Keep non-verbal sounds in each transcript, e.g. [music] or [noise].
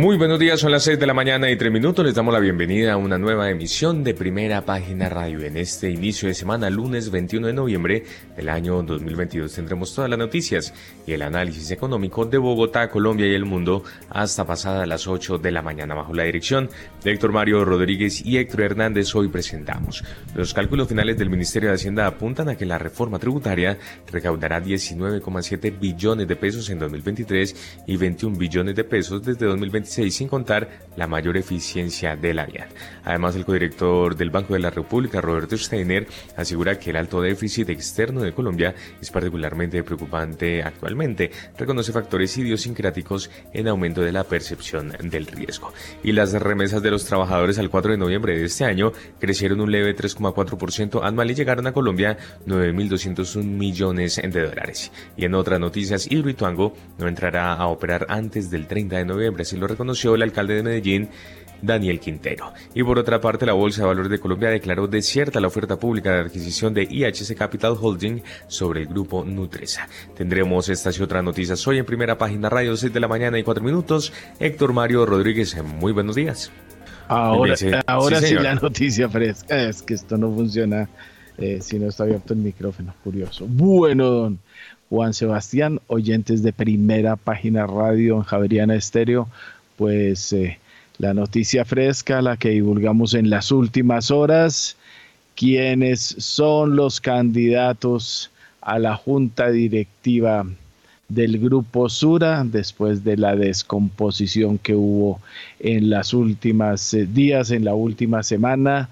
Muy buenos días, son las 6 de la mañana y 3 minutos. Les damos la bienvenida a una nueva emisión de Primera Página Radio. En este inicio de semana, lunes 21 de noviembre del año 2022, tendremos todas las noticias y el análisis económico de Bogotá, Colombia y el mundo hasta pasada las 8 de la mañana. Bajo la dirección de Héctor Mario Rodríguez y Héctor Hernández, hoy presentamos. Los cálculos finales del Ministerio de Hacienda apuntan a que la reforma tributaria recaudará 19,7 billones de pesos en 2023 y 21 billones de pesos desde 2026 sin contar la mayor eficiencia del área. Además, el codirector del Banco de la República, Roberto Steiner, asegura que el alto déficit externo de Colombia es particularmente preocupante actualmente. Reconoce factores idiosincráticos en aumento de la percepción del riesgo. Y las remesas de los trabajadores al 4 de noviembre de este año crecieron un leve 3,4% anual y llegaron a Colombia 9.201 millones de dólares. Y en otras noticias, Hidroituango no entrará a operar antes del 30 de noviembre, así lo conoció el alcalde de Medellín, Daniel Quintero. Y por otra parte, la Bolsa de Valores de Colombia declaró desierta la oferta pública de adquisición de IHC Capital Holding sobre el grupo Nutresa. Tendremos estas y otras noticias hoy en primera página radio 6 de la mañana y 4 minutos. Héctor Mario Rodríguez, muy buenos días. Ahora, ahora sí, la noticia fresca es que esto no funciona eh, si no está abierto el micrófono. Curioso. Bueno, don Juan Sebastián, oyentes de primera página radio en Javeriana Estéreo pues eh, la noticia fresca, la que divulgamos en las últimas horas, quiénes son los candidatos a la junta directiva del grupo Sura después de la descomposición que hubo en las últimas eh, días, en la última semana.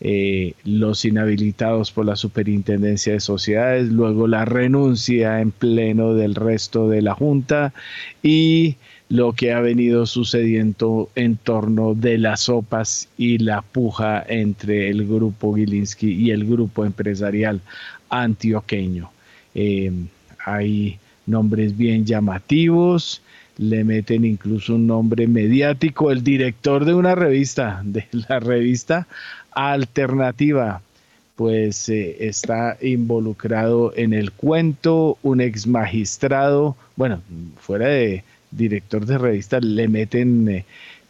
Eh, los inhabilitados por la superintendencia de sociedades, luego la renuncia en pleno del resto de la Junta y lo que ha venido sucediendo en torno de las sopas y la puja entre el grupo Gilinski y el grupo empresarial antioqueño. Eh, hay nombres bien llamativos, le meten incluso un nombre mediático, el director de una revista, [laughs] de la revista Alternativa, pues eh, está involucrado en el cuento, un ex magistrado, bueno, fuera de director de revista, le meten eh,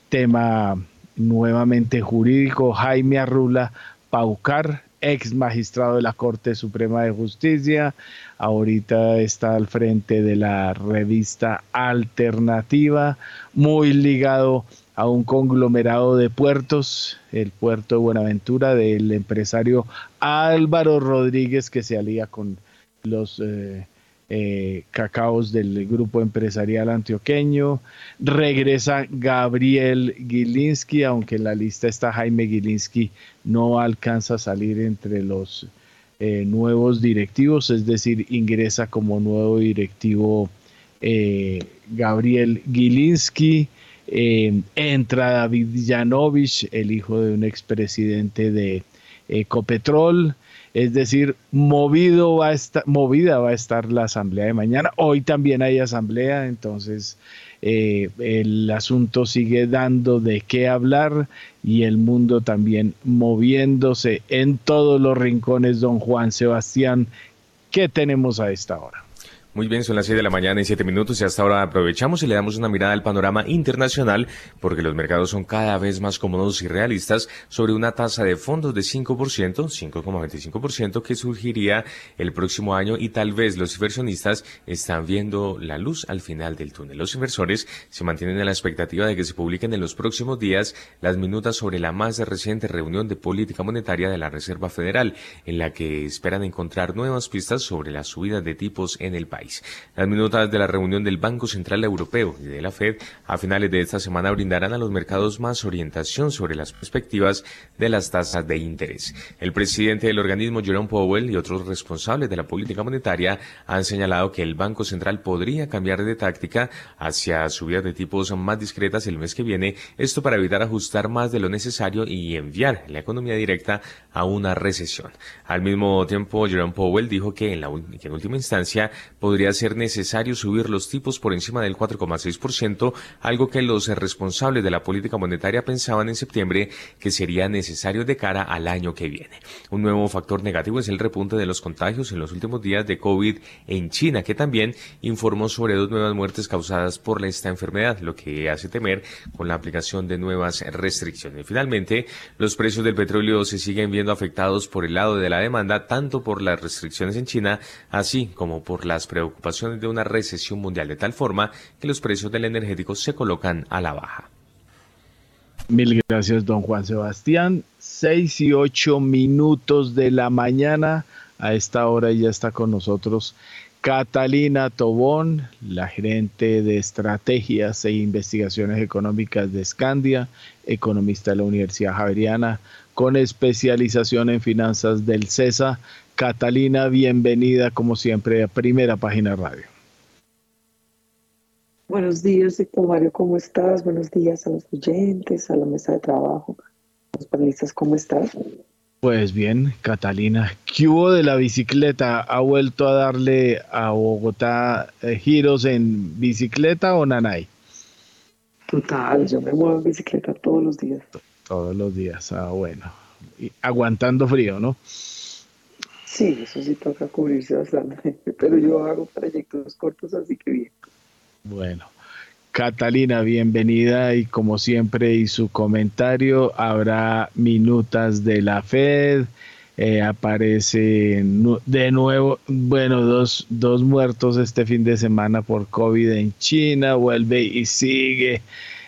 tema nuevamente jurídico, Jaime Arrula Paucar, ex magistrado de la Corte Suprema de Justicia, ahorita está al frente de la revista Alternativa, muy ligado a un conglomerado de puertos, el puerto de Buenaventura del empresario Álvaro Rodríguez que se alía con los eh, eh, cacaos del grupo empresarial antioqueño. Regresa Gabriel Gilinski, aunque en la lista está Jaime Gilinski, no alcanza a salir entre los eh, nuevos directivos, es decir, ingresa como nuevo directivo eh, Gabriel Gilinski. entra David Yanovich, el hijo de un expresidente de Ecopetrol. Es decir, movido va a estar, movida va a estar la asamblea de mañana. Hoy también hay asamblea, entonces eh, el asunto sigue dando de qué hablar y el mundo también moviéndose en todos los rincones. Don Juan Sebastián, ¿qué tenemos a esta hora? Muy bien, son las 6 de la mañana y 7 minutos y hasta ahora aprovechamos y le damos una mirada al panorama internacional porque los mercados son cada vez más cómodos y realistas sobre una tasa de fondos de 5%, 5,25% que surgiría el próximo año y tal vez los inversionistas están viendo la luz al final del túnel. Los inversores se mantienen en la expectativa de que se publiquen en los próximos días las minutas sobre la más reciente reunión de política monetaria de la Reserva Federal en la que esperan encontrar nuevas pistas sobre la subida de tipos en el país. Las minutas de la reunión del Banco Central Europeo y de la Fed a finales de esta semana brindarán a los mercados más orientación sobre las perspectivas de las tasas de interés. El presidente del organismo, Jerome Powell, y otros responsables de la política monetaria han señalado que el Banco Central podría cambiar de táctica hacia subidas de tipos más discretas el mes que viene, esto para evitar ajustar más de lo necesario y enviar la economía directa a una recesión. Al mismo tiempo, Jerome Powell dijo que en, la, que en última instancia podría ser necesario subir los tipos por encima del 4,6%, algo que los responsables de la política monetaria pensaban en septiembre que sería necesario de cara al año que viene. Un nuevo factor negativo es el repunte de los contagios en los últimos días de COVID en China, que también informó sobre dos nuevas muertes causadas por esta enfermedad, lo que hace temer con la aplicación de nuevas restricciones. Finalmente, los precios del petróleo se siguen viendo afectados por el lado de la demanda, tanto por las restricciones en China, así como por las preocupaciones de una recesión mundial, de tal forma que los precios del energético se colocan a la baja. Mil gracias, don Juan Sebastián. Seis y ocho minutos de la mañana. A esta hora ya está con nosotros Catalina Tobón, la gerente de estrategias e investigaciones económicas de Scandia, economista de la Universidad Javeriana, con especialización en finanzas del CESA. Catalina, bienvenida como siempre a Primera Página Radio. Buenos días, Mario, ¿cómo estás? Buenos días a los oyentes, a la mesa de trabajo, a los panelistas, ¿cómo estás? Pues bien, Catalina, ¿qué hubo de la bicicleta? ¿Ha vuelto a darle a Bogotá eh, giros en bicicleta o nanay? Total, yo me muevo en bicicleta todos los días. Todos los días, ah, bueno. Y aguantando frío, ¿no? Sí, eso sí toca cubrirse bastante, [laughs] pero yo hago trayectos cortos, así que bien. Bueno, Catalina, bienvenida y como siempre y su comentario habrá minutas de la Fed. Eh, aparece de nuevo, bueno, dos, dos muertos este fin de semana por COVID en China, vuelve y sigue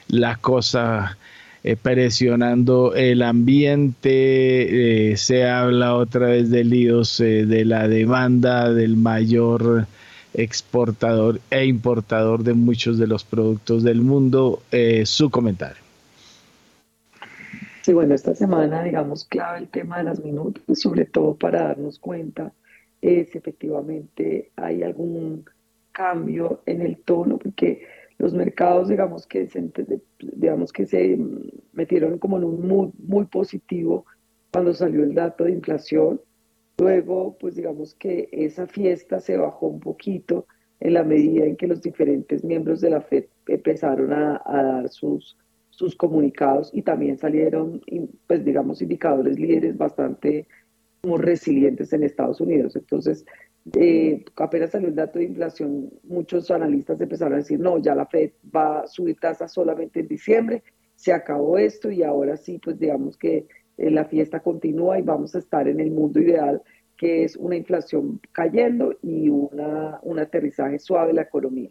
la cosa eh, presionando el ambiente, eh, se habla otra vez de líos de la demanda del mayor exportador e importador de muchos de los productos del mundo. Eh, su comentario. Sí, bueno, esta semana, digamos, clave el tema de las minutos, sobre todo para darnos cuenta eh, si efectivamente hay algún cambio en el tono, porque los mercados, digamos que se, digamos que se metieron como en un mood muy positivo cuando salió el dato de inflación Luego, pues digamos que esa fiesta se bajó un poquito en la medida en que los diferentes miembros de la FED empezaron a, dar sus, sus comunicados y también salieron, pues digamos, indicadores líderes bastante como resilientes en Estados Unidos. Entonces, eh, apenas salió el dato de inflación, muchos analistas empezaron a decir, no, ya la Fed va a subir tasas solamente en diciembre, se acabó esto y ahora sí, pues digamos que eh, la fiesta continúa y vamos a estar en el mundo ideal, que es una inflación cayendo y una, un aterrizaje suave de la economía.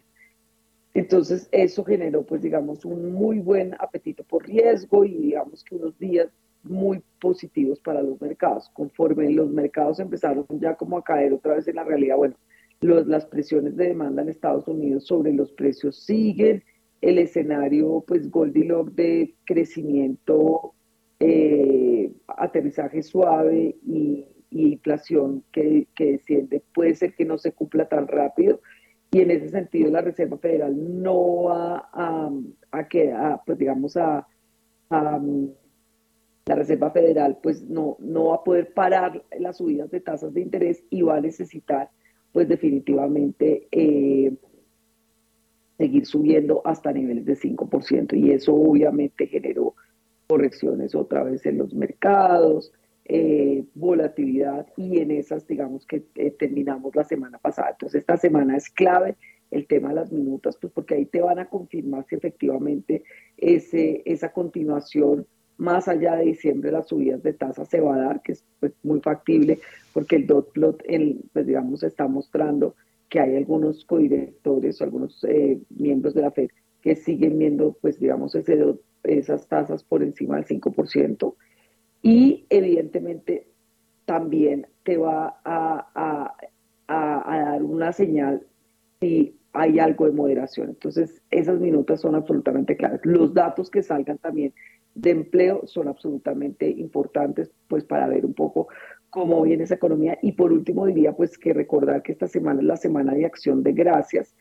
Entonces, eso generó, pues, digamos, un muy buen apetito por riesgo y digamos que unos días muy positivos para los mercados. Conforme los mercados empezaron ya como a caer otra vez en la realidad, bueno, las presiones de demanda en Estados Unidos sobre los precios siguen, el escenario, pues, Goldilocks de crecimiento eh, aterrizaje suave y, inflación que, desciende, puede ser que no se cumpla tan rápido. Y en ese sentido la Reserva Federal no va a, a, que, pues digamos, a, la Reserva Federal pues no, no va a poder parar las subidas de tasas de interés y va a necesitar pues definitivamente eh, seguir subiendo hasta niveles de 5%. Y eso obviamente generó correcciones otra vez en los mercados, eh, volatilidad y en esas, digamos que eh, terminamos la semana pasada. Entonces, esta semana es clave el tema de las minutas, pues porque ahí te van a confirmar si efectivamente ese, esa continuación más allá de diciembre las subidas de tasa se va a dar, que es pues, muy factible, porque el dot plot, el, pues digamos, está mostrando que hay algunos codirectores o algunos eh, miembros de la FED que siguen viendo, pues digamos, ese dot esas tasas por encima del 5% y evidentemente también te va a, dar una señal si hay algo de moderación. Entonces, esas minutas son absolutamente claras. Los datos que salgan también de empleo son absolutamente importantes, pues para ver un poco cómo viene esa economía. Y por último diría, pues que recordar que esta semana es la semana de acción de gracias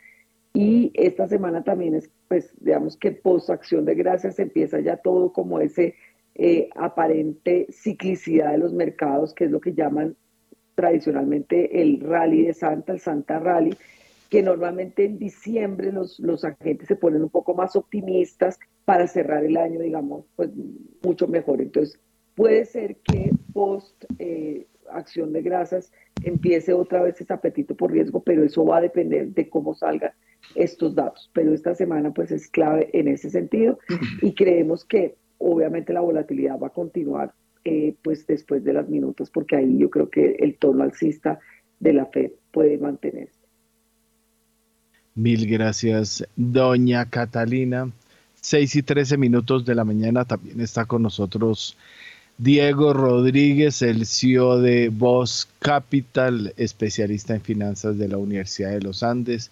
y esta semana también es, pues, digamos que post acción de gracias empieza ya todo como ese eh, aparente ciclicidad de los mercados, que es lo que llaman tradicionalmente el rally de Santa, el Santa Rally. Que normalmente en diciembre los, los agentes se ponen un poco más optimistas para cerrar el año, digamos, pues mucho mejor. Entonces, puede ser que post eh, acción de grasas empiece otra vez ese apetito por riesgo, pero eso va a depender de cómo salgan estos datos. Pero esta semana pues es clave en ese sentido y creemos que obviamente la volatilidad va a continuar eh, pues después de las minutos, porque ahí yo creo que el tono alcista de la Fed puede mantenerse. Mil gracias, doña Catalina. 6 y 13 minutos de la mañana también está con nosotros Diego Rodríguez, el CEO de Voz Capital, especialista en finanzas de la Universidad de los Andes,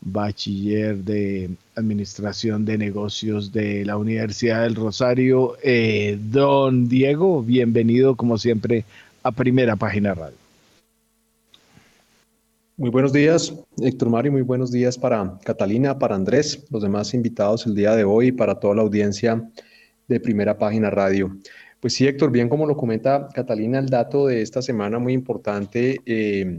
bachiller de Administración de Negocios de la Universidad del Rosario. Eh, don Diego, bienvenido como siempre a Primera Página Radio. Muy buenos días, Héctor Mario, muy buenos días para Catalina, para Andrés, los demás invitados el día de hoy y para toda la audiencia de Primera Página Radio. Pues sí, Héctor, bien como lo comenta Catalina, el dato de esta semana muy importante, eh,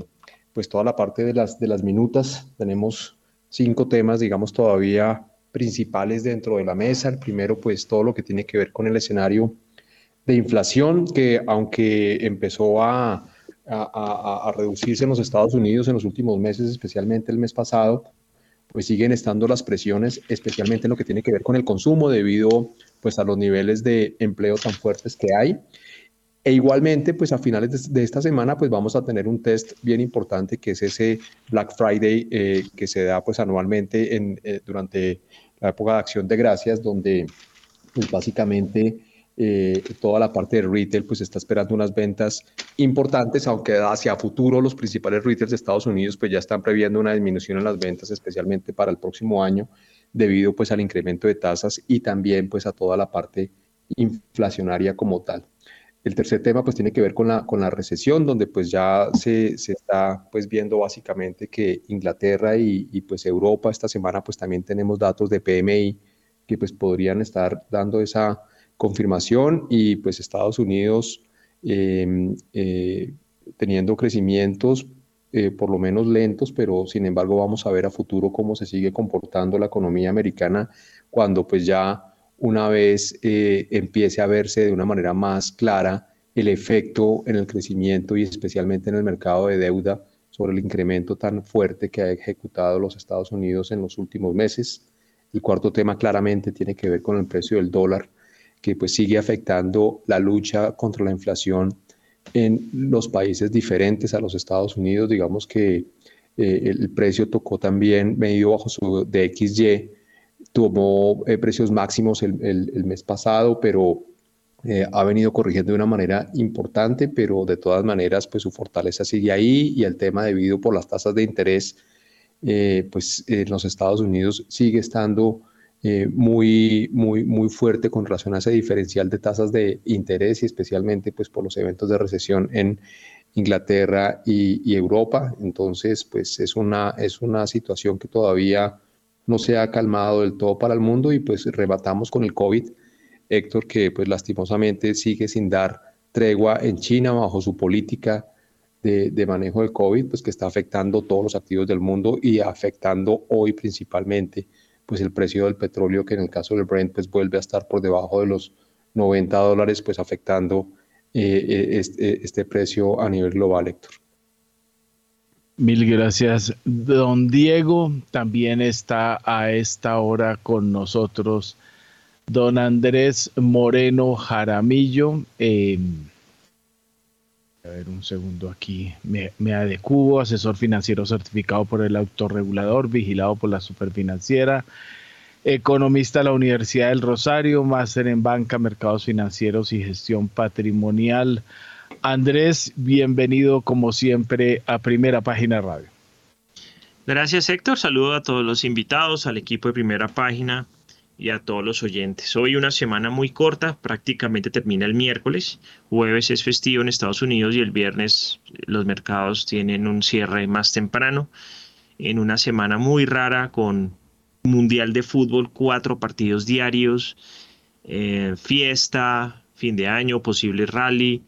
pues toda la parte de las, de las minutas, tenemos cinco temas, digamos, todavía principales dentro de la mesa. El primero, pues todo lo que tiene que ver con el escenario de inflación, que aunque empezó a, a, reducirse en los Estados Unidos en los últimos meses, especialmente el mes pasado, pues siguen estando las presiones, especialmente en lo que tiene que ver con el consumo, debido pues a los niveles de empleo tan fuertes que hay. E igualmente, pues a finales de, esta semana, pues vamos a tener un test bien importante que es ese Black Friday eh, que se da pues anualmente en, eh, durante la época de acción de gracias, donde pues básicamente eh, toda la parte de retail pues está esperando unas ventas importantes, aunque hacia futuro los principales retailers de Estados Unidos pues ya están previendo una disminución en las ventas, especialmente para el próximo año, debido pues al incremento de tasas y también pues a toda la parte inflacionaria como tal. El tercer tema pues tiene que ver con la, con la recesión, donde pues ya se, se está pues viendo básicamente que Inglaterra y, y, pues Europa esta semana pues también tenemos datos de PMI que pues podrían estar dando esa confirmación y pues Estados Unidos em, eh, teniendo crecimientos eh, por lo menos lentos, pero sin embargo vamos a ver a futuro cómo se sigue comportando la economía americana cuando pues ya una vez eh, empiece a verse de una manera más clara el efecto en el crecimiento y especialmente en el mercado de deuda sobre el incremento tan fuerte que ha ejecutado los Estados Unidos en los últimos meses. El cuarto tema claramente tiene que ver con el precio del dólar que pues sigue afectando la lucha contra la inflación en los países diferentes a los Estados Unidos. Digamos que eh, el precio tocó también, medido bajo su DXY, tomó eh, precios máximos el, el, mes pasado, pero eh, ha venido corrigiendo de una manera importante, pero de todas maneras, pues su fortaleza sigue ahí y el tema debido por las tasas de interés, pues en los Estados Unidos sigue estando eh, muy, muy, muy fuerte con relación a ese diferencial de tasas de interés y especialmente pues, por los eventos de recesión en Inglaterra y, Europa. Entonces, pues es una, es una situación que todavía no se ha calmado del todo para el mundo y pues rebatamos con el COVID, Héctor, que pues lastimosamente sigue sin dar tregua en China bajo su política de, de, manejo del COVID, pues que está afectando todos los activos del mundo y afectando hoy principalmente pues el precio del petróleo, que en el caso del Brent, pues vuelve a estar por debajo de los 90 dólares, pues afectando eh, eh, este, este, precio a nivel global, Héctor. Mil gracias. Don Diego también está a esta hora con nosotros. Don Andrés Moreno Jaramillo. Eh, a ver, un segundo aquí. Me, me adecuo, asesor financiero certificado por el autorregulador, vigilado por la superfinanciera, economista de la Universidad del Rosario, máster en banca, mercados financieros y gestión patrimonial. Andrés, bienvenido como siempre a Primera Página Radio. Gracias Héctor, saludo a todos los invitados, al equipo de Primera Página, y a todos los oyentes. Hoy una semana muy corta, prácticamente termina el miércoles, jueves es festivo en Estados Unidos y el viernes los mercados tienen un cierre más temprano, en una semana muy rara con Mundial de Fútbol, cuatro partidos diarios, eh, fiesta, fin de año, posible rally.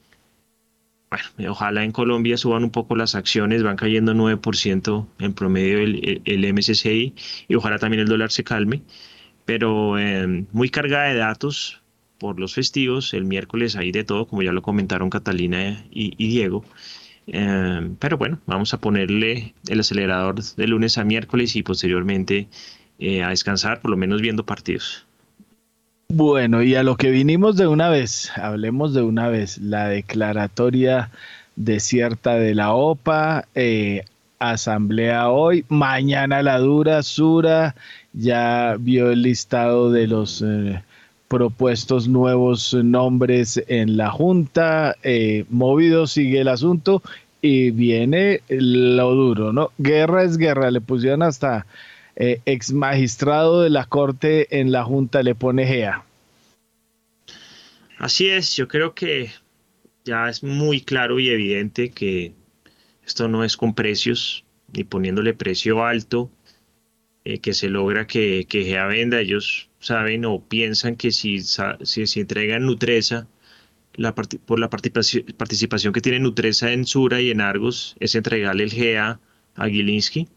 bueno, ojalá en Colombia suban un poco las acciones, van cayendo 9% en promedio el, el, MSCI y ojalá también el dólar se calme, pero em, muy cargada de datos por los festivos, el miércoles hay de todo, como ya lo comentaron Catalina y, Diego, em, pero bueno, vamos a ponerle el acelerador de lunes a miércoles y posteriormente eh, a descansar, por lo menos viendo partidos. Bueno, y a lo que vinimos de una vez, hablemos de una vez, la declaratoria desierta de la OPA, eh, asamblea hoy, mañana la dura, Sura, ya vio el listado de los eh, propuestos nuevos nombres en la Junta, eh, movido sigue el asunto y viene lo duro, ¿no? Guerra es guerra, le pusieron hasta eh, ex magistrado de la Corte en la Junta le pone GEA. Así es, yo creo que ya es muy claro y evidente que esto no es con precios ni poniéndole precio alto eh, que se logra que, que GEA venda. Ellos saben o piensan que si, si, si entregan Nutresa, por la participación que tiene Nutresa en Sura y en Argos, es entregarle el GEA a Gilinski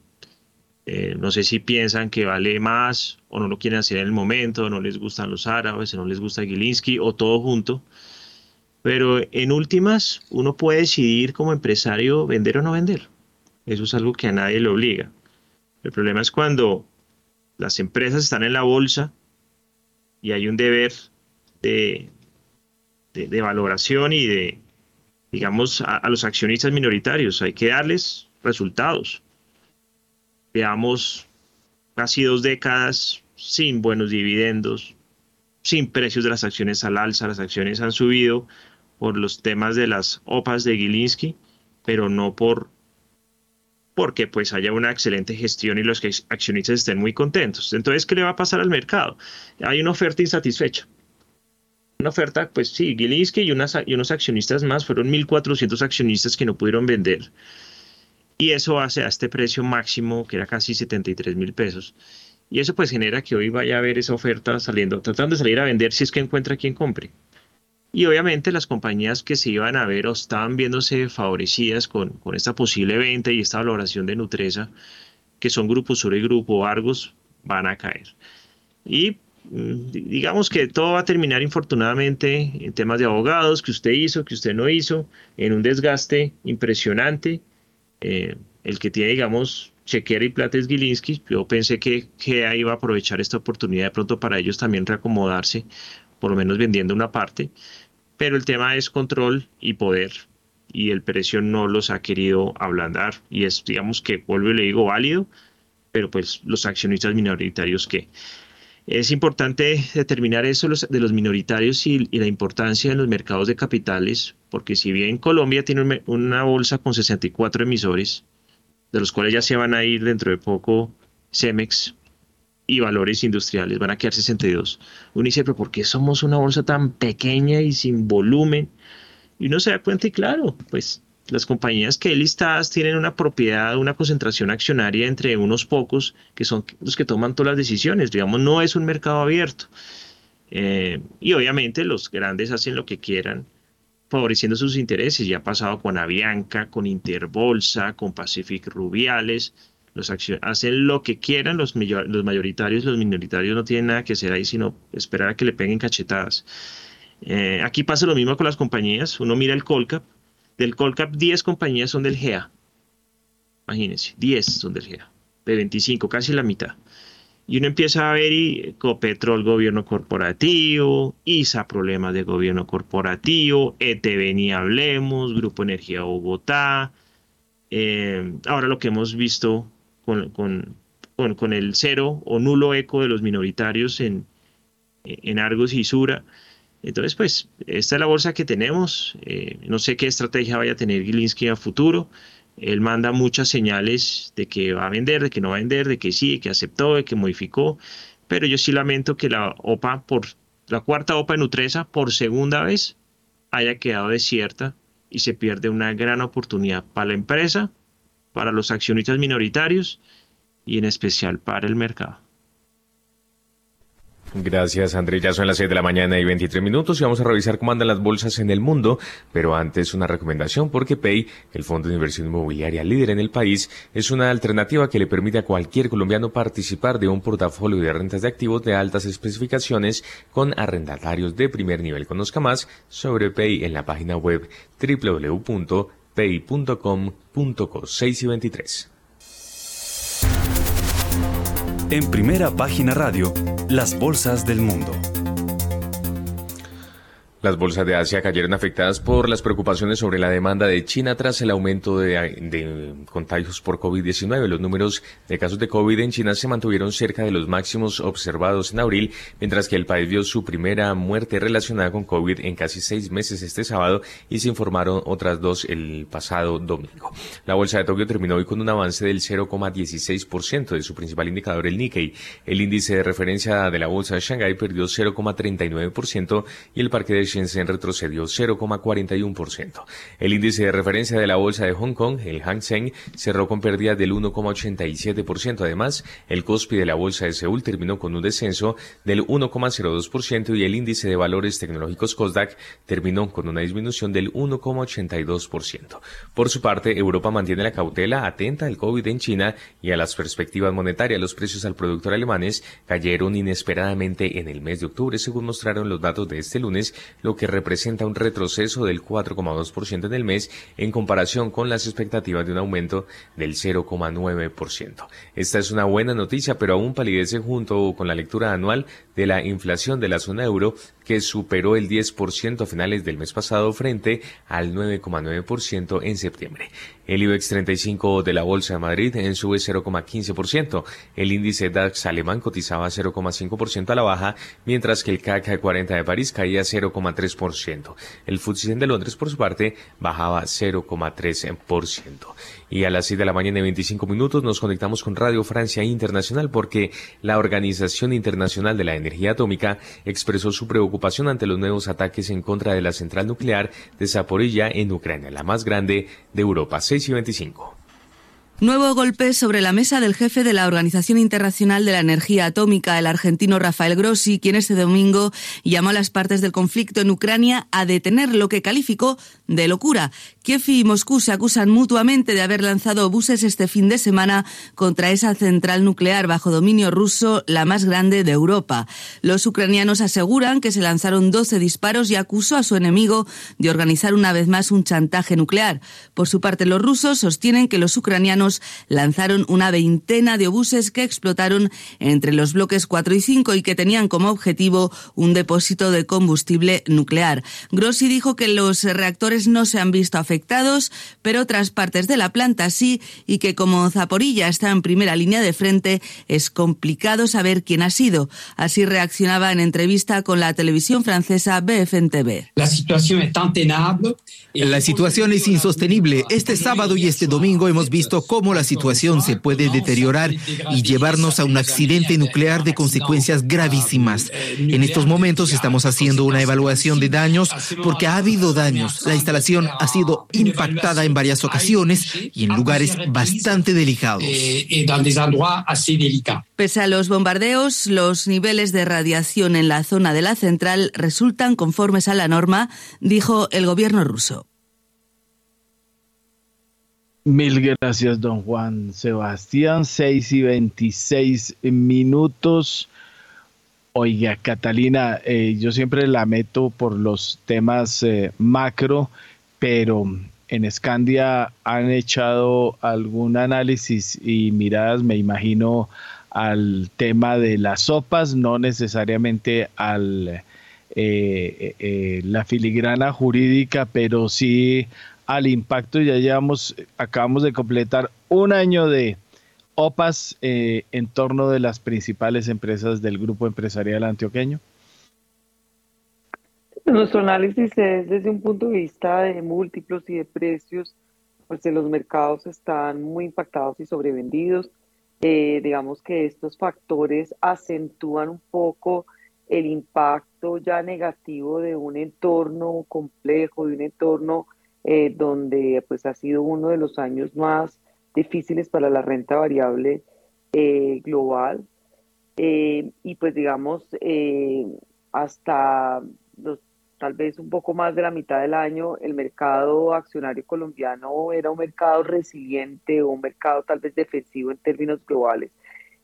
eh, no sé si piensan que vale más o no lo quieren hacer en el momento, o no les gustan los árabes, o no les gusta Gilinski o todo junto. Pero en últimas, uno puede decidir como empresario vender o no vender. Eso es algo que a nadie le obliga. El problema es cuando las empresas están en la bolsa y hay un deber de, valoración y de, digamos, a los accionistas minoritarios. Hay que darles resultados veamos casi dos décadas sin buenos dividendos, sin precios de las acciones al alza, las acciones han subido por los temas de las OPAs de Gilinski, pero no por porque pues haya una excelente gestión y los accionistas estén muy contentos. Entonces, ¿qué le va a pasar al mercado? Hay una oferta insatisfecha. Una oferta, pues sí, Gilinski y, y unos accionistas más, fueron 1.400 accionistas que no pudieron vender y eso hace a este precio máximo, que era casi 73 mil pesos. Y eso pues genera que hoy vaya a haber esa oferta saliendo, tratando de salir a vender si es que encuentra quien compre. Y obviamente las compañías que se iban a ver o estaban viéndose favorecidas con, con esta posible venta y esta valoración de Nutresa, que son Grupo Sur y Grupo Argos, van a caer. Y mm, digamos que todo va a terminar infortunadamente en temas de abogados que usted hizo, que usted no hizo, en un desgaste impresionante eh, el que tiene, digamos, chequera y plata es Gilinski. Yo pensé que GEA iba a aprovechar esta oportunidad de pronto para ellos también reacomodarse, por lo menos vendiendo una parte. Pero el tema es control y poder. Y el precio no los ha querido ablandar. Y es, digamos que, vuelvo y le digo, válido. Pero pues los accionistas minoritarios que... Es importante determinar eso de los minoritarios y, la importancia en los mercados de capitales, porque si bien Colombia tiene una bolsa con 64 emisores, de los cuales ya se van a ir dentro de poco Cemex y valores industriales, van a quedar 62. Uno dice, pero ¿por qué somos una bolsa tan pequeña y sin volumen? Y uno se da cuenta y claro, pues las compañías que listadas tienen una propiedad, una concentración accionaria entre unos pocos que son los que toman todas las decisiones. Digamos, no es un mercado abierto. Eh, y obviamente los grandes hacen lo que quieran, favoreciendo sus intereses. Ya ha pasado con Avianca, con Interbolsa, con Pacific Rubiales. Hacen lo que quieran, los, los mayoritarios, los minoritarios no tienen nada que hacer ahí, sino esperar a que le peguen cachetadas. Eh, aquí pasa lo mismo con las compañías. Uno mira el Colcap del Colcap, 10 compañías son del GEA. Imagínense, 10 son del GEA. De 25, casi la mitad. Y uno empieza a ver y Copetrol, gobierno corporativo, ISA, problemas de gobierno corporativo, ETV, ni hablemos, Grupo Energía Bogotá. Eh, ahora lo que hemos visto con, el cero o nulo eco de los minoritarios en, Argos y Sura entonces, pues, esta es la bolsa que tenemos. Eh, no sé qué estrategia vaya a tener Gilinski a futuro. Él manda muchas señales de que va a vender, de que no va a vender, de que sí, de que aceptó, de que modificó. Pero yo sí lamento que la OPA, por la cuarta OPA en Nutresa, por segunda vez, haya quedado desierta y se pierde una gran oportunidad para la empresa, para los accionistas minoritarios y en especial para el mercado. Gracias, André. Ya son las 6 de la mañana y 23 minutos y vamos a revisar cómo andan las bolsas en el mundo. Pero antes, una recomendación porque Pay, el fondo de inversión inmobiliaria líder en el país, es una alternativa que le permite a cualquier colombiano participar de un portafolio de rentas de activos de altas especificaciones con arrendatarios de primer nivel. Conozca más sobre Pay en la página web www.pay.com.co 6 y 23. En primera página radio, las bolsas del mundo. Las bolsas de Asia cayeron afectadas por las preocupaciones sobre la demanda de China tras el aumento de, contagios por COVID-19. Los números de casos de COVID en China se mantuvieron cerca de los máximos observados en abril, mientras que el país vio su primera muerte relacionada con COVID en casi seis meses este sábado y se informaron otras dos el pasado domingo. La bolsa de Tokio terminó hoy con un avance del 0,16% de su principal indicador, el Nikkei. El índice de referencia de la bolsa de Shanghái perdió 0,39% y el parque de Shenzhen retrocedió 0,41%. El índice de referencia de la bolsa de Hong Kong, el Hang Seng, cerró con pérdidas del 1,87%. Además, el Kospi de la bolsa de Seúl terminó con un descenso del 1,02% y el índice de valores tecnológicos Kosdaq terminó con una disminución del 1,82%. Por su parte, Europa mantiene la cautela atenta al COVID en China y a las perspectivas monetarias. Los precios al productor alemanes cayeron inesperadamente en el mes de octubre, según mostraron los datos de este lunes, lo que representa un retroceso del 4,2% en el mes en comparación con las expectativas de un aumento del 0,9%. Esta es una buena noticia, pero aún palidece junto con la lectura anual de la inflación de la zona euro, que superó el 10% a finales del mes pasado frente al 9,9% en septiembre. El IBEX 35 de la Bolsa de Madrid en sube 0,15%. El índice DAX alemán cotizaba 0,5% a la baja, mientras que el CAC 40 de París caía 0,3%. El FTSE de Londres, por su parte, bajaba 0,3%. Y a las 6 de la mañana y 25 minutos nos conectamos con Radio Francia Internacional porque la Organización Internacional de la Energía Atómica expresó su preocupación ante los nuevos ataques en contra de la central nuclear de Zaporilla en Ucrania, la más grande de Europa. 6 y 25. Nuevo golpe sobre la mesa del jefe de la Organización Internacional de la Energía Atómica, el argentino Rafael Grossi, quien este domingo llamó a las partes del conflicto en Ucrania a detener lo que calificó de locura. Kiev y Moscú se acusan mutuamente de haber lanzado buses este fin de semana contra esa central nuclear bajo dominio ruso, la más grande de Europa. Los ucranianos aseguran que se lanzaron 12 disparos y acusó a su enemigo de organizar una vez más un chantaje nuclear. Por su parte, los rusos sostienen que los ucranianos lanzaron una veintena de obuses que explotaron entre los bloques 4 y 5 y que tenían como objetivo un depósito de combustible nuclear. Grossi dijo que los reactores no se han visto afectados, pero otras partes de la planta sí, y que como Zaporilla está en primera línea de frente, es complicado saber quién ha sido. Así reaccionaba en entrevista con la televisión francesa BFM TV. La situación es tan tenable. La situación es insostenible. Este sábado y este domingo hemos visto cómo cómo la situación se puede deteriorar y llevarnos a un accidente nuclear de consecuencias gravísimas. En estos momentos estamos haciendo una evaluación de daños porque ha habido daños. La instalación ha sido impactada en varias ocasiones y en lugares bastante delicados. Pese a los bombardeos, los niveles de radiación en la zona de la central resultan conformes a la norma, dijo el gobierno ruso. Mil gracias, don Juan Sebastián. 6 y 26 minutos. Oiga, Catalina, eh, yo siempre la meto por los temas eh, macro, pero en Escandia han echado algún análisis y miradas, me imagino, al tema de las sopas, no necesariamente al eh, la filigrana jurídica, pero sí al impacto. Ya llevamos, acabamos de completar un año de OPAS eh, en torno de las principales empresas del grupo empresarial antioqueño. Nuestro análisis es desde un punto de vista de múltiplos y de precios, pues los mercados están muy impactados y sobrevendidos. Eh, digamos que estos factores acentúan un poco el impacto ya negativo de un entorno complejo, de un entorno eh, donde pues ha sido uno de los años más difíciles para la renta variable eh, global. Eh, y pues digamos, eh, hasta los, tal vez un poco más de la mitad del año, el mercado accionario colombiano era un mercado resiliente o un mercado tal vez defensivo en términos globales.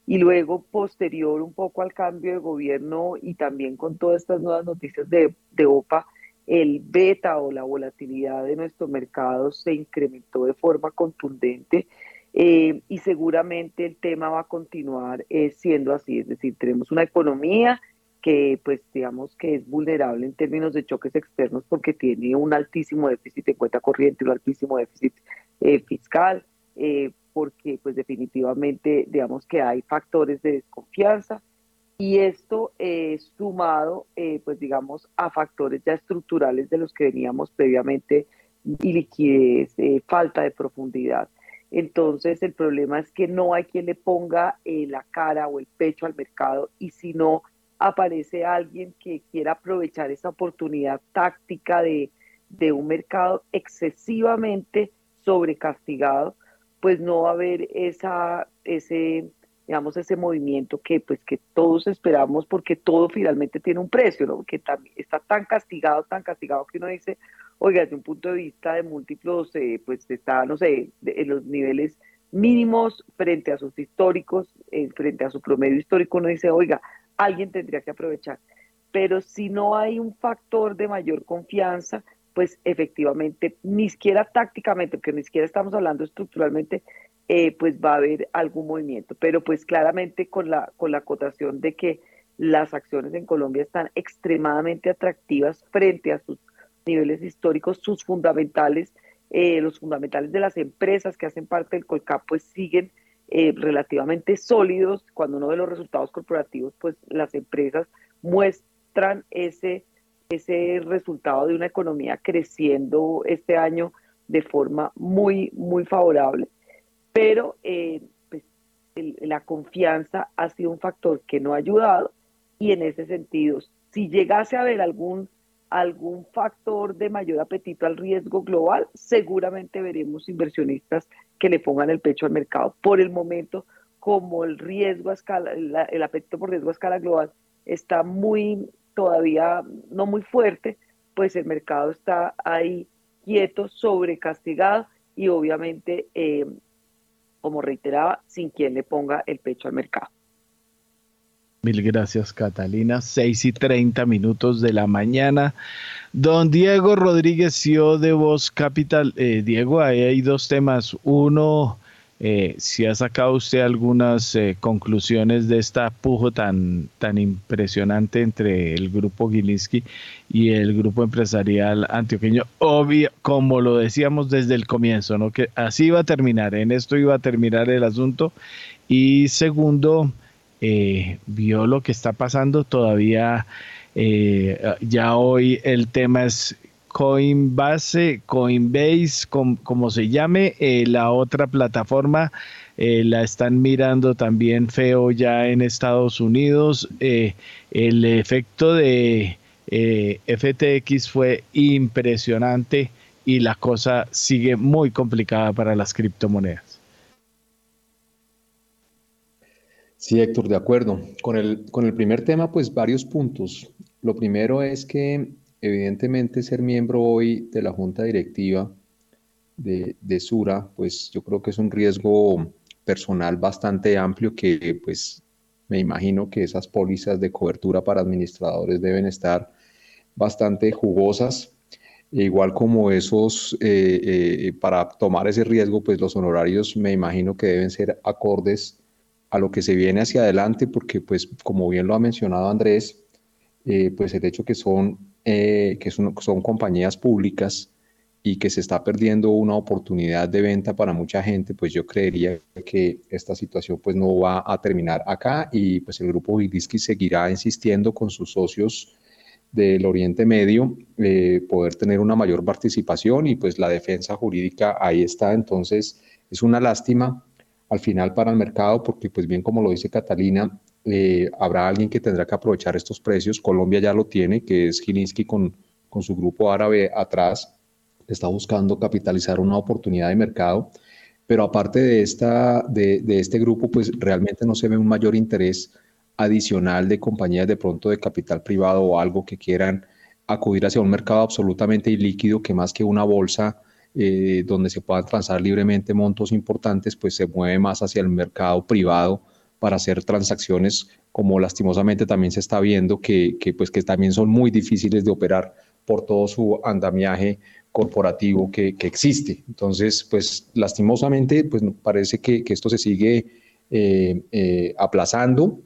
Y luego, posterior un poco al cambio de gobierno y también con todas estas nuevas noticias de, de OPA, el beta o la volatilidad de nuestro mercado se incrementó de forma contundente eh, y seguramente el tema va a continuar eh, siendo así, es decir, tenemos una economía que pues digamos que es vulnerable en términos de choques externos porque tiene un altísimo déficit de cuenta corriente, un altísimo déficit eh, fiscal, porque pues definitivamente digamos que hay factores de desconfianza y esto es sumado pues digamos a factores ya estructurales de los que veníamos previamente y liquidez, falta de profundidad. Entonces el problema es que no hay quien le ponga eh, la cara o el pecho al mercado y si no aparece alguien que quiera aprovechar esa oportunidad táctica de, un mercado excesivamente sobrecastigado, pues no va a haber esa, ese, digamos, ese movimiento que, pues, que todos esperamos porque todo finalmente tiene un precio, ¿no? Que está tan castigado, tan castigado que uno dice, oiga, desde un punto de vista de múltiplos, eh, pues está, no sé, en los niveles mínimos frente a sus históricos, eh, frente a su promedio histórico, uno dice, oiga, alguien tendría que aprovechar. Pero si no hay un factor de mayor confianza, pues efectivamente, ni siquiera tácticamente, porque ni siquiera estamos hablando estructuralmente, eh, pues va a haber algún movimiento. Pero pues claramente con la, con la acotación de que las acciones en Colombia están extremadamente atractivas frente a sus niveles históricos, sus fundamentales, eh, los fundamentales de las empresas que hacen parte del Colcap, pues siguen eh, relativamente sólidos. Cuando uno ve los resultados corporativos, pues las empresas muestran ese, ese resultado de una economía creciendo este año de forma muy, muy favorable. Pero eh, pues, la confianza ha sido un factor que no ha ayudado y en ese sentido, si llegase a haber algún algún factor de mayor apetito al riesgo global, seguramente veremos inversionistas que le pongan el pecho al mercado. Por el momento, como el riesgo a escala, el apetito por riesgo a escala global está muy, todavía no muy fuerte, pues el mercado está ahí quieto, sobrecastigado y obviamente, eh, como reiteraba, sin quien le ponga el pecho al mercado. Mil gracias, Catalina. Seis y treinta minutos de la mañana. Don Diego Rodríguez, CEO de Voz Capital. Eh, Diego, ahí hay dos temas. Uno, eh, si ha sacado usted algunas eh, conclusiones de esta pujo tan, tan impresionante entre el grupo Gilinski y el grupo empresarial antioqueño. Obvio, como lo decíamos desde el comienzo, ¿no? Que así iba a terminar, en esto iba a terminar el asunto. Y segundo, eh, vio lo que está pasando todavía. Ya hoy el tema es Coinbase, Coinbase, como se llame, eh, la otra plataforma la están mirando también feo ya en Estados Unidos. el efecto de FTX fue impresionante y la cosa sigue muy complicada para las criptomonedas. Sí, Héctor, de acuerdo. Con el, con el primer tema, pues varios puntos. Lo primero es que evidentemente ser miembro hoy de la junta directiva de, de, Sura, pues yo creo que es un riesgo personal bastante amplio que pues me imagino que esas pólizas de cobertura para administradores deben estar bastante jugosas. E igual como esos, eh, eh, para tomar ese riesgo, pues los honorarios me imagino que deben ser acordes a lo que se viene hacia adelante, porque pues como bien lo ha mencionado Andrés, eh, pues el hecho que son, eh, que son, compañías públicas y que se está perdiendo una oportunidad de venta para mucha gente, pues yo creería que esta situación pues no va a terminar acá y pues el grupo Gilisky seguirá insistiendo con sus socios del Oriente Medio eh, poder tener una mayor participación y pues la defensa jurídica ahí está, entonces es una lástima al final para el mercado, porque pues bien como lo dice Catalina, eh, habrá alguien que tendrá que aprovechar estos precios. Colombia ya lo tiene, que es Gilinski con, con su grupo árabe atrás, está buscando capitalizar una oportunidad de mercado. Pero aparte de, esta, de, de este grupo, pues realmente no se ve un mayor interés adicional de compañías de pronto de capital privado o algo que quieran acudir hacia un mercado absolutamente ilíquido que más que una bolsa eh, donde se puedan transar libremente montos importantes, pues se mueve más hacia el mercado privado para hacer transacciones como lastimosamente también se está viendo que, pues que también son muy difíciles de operar por todo su andamiaje corporativo que, existe. Entonces, pues lastimosamente, pues parece que, esto se sigue eh, eh, aplazando,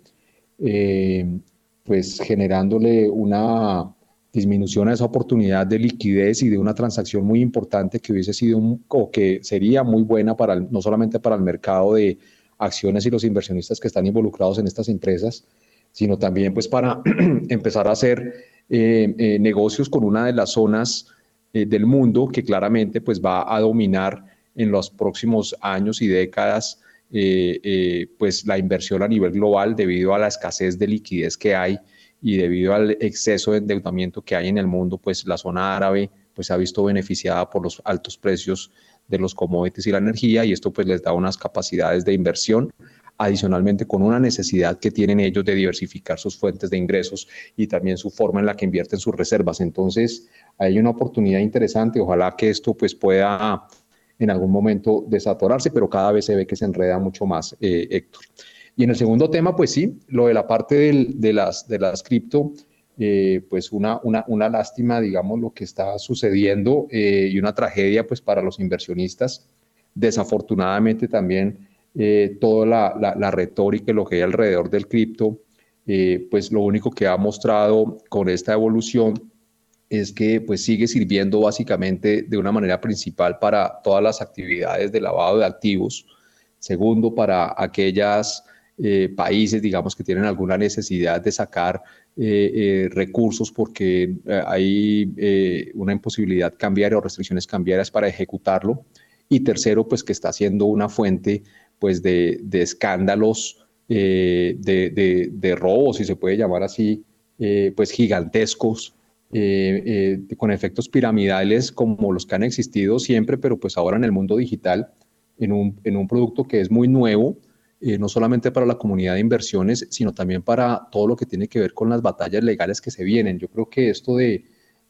pues generándole una disminución a esa oportunidad de liquidez y de una transacción muy importante que hubiese sido o que sería muy buena para no solamente para el mercado de acciones y los inversionistas que están involucrados en estas empresas, sino también pues para [clears throat] empezar a hacer eh, eh, negocios con una de las zonas eh, del mundo que claramente pues va a dominar en los próximos años y décadas pues la inversión a nivel global debido a la escasez de liquidez que hay y debido al exceso de endeudamiento que hay en el mundo, pues la zona árabe pues se ha visto beneficiada por los altos precios de los commodities y la energía y esto pues les da unas capacidades de inversión adicionalmente con una necesidad que tienen ellos de diversificar sus fuentes de ingresos y también su forma en la que invierten sus reservas. Entonces, hay una oportunidad interesante. Ojalá que esto pues pueda en algún momento desatorarse, pero cada vez se ve que se enreda mucho más, eh, Héctor. Y en el segundo tema, pues sí, lo de la parte de las, de las cripto, eh, pues una, una, una, lástima, digamos, lo que está sucediendo eh, y una tragedia, pues para los inversionistas. Desafortunadamente también eh, toda la, la, retórica y lo que hay alrededor del cripto, pues lo único que ha mostrado con esta evolución es que pues sigue sirviendo básicamente de una manera principal para todas las actividades de lavado de activos. Segundo, para aquellas eh, países, digamos, que tienen alguna necesidad de sacar eh, eh, recursos porque hay una imposibilidad cambiaria o restricciones cambiarias para ejecutarlo. Y tercero, pues que está siendo una fuente pues de, escándalos, de, de, de, robos, si se puede llamar así, pues gigantescos, con efectos piramidales como los que han existido siempre, pero pues ahora en el mundo digital, en un, en un producto que es muy nuevo, eh, no solamente para la comunidad de inversiones, sino también para todo lo que tiene que ver con las batallas legales que se vienen. Yo creo que esto de,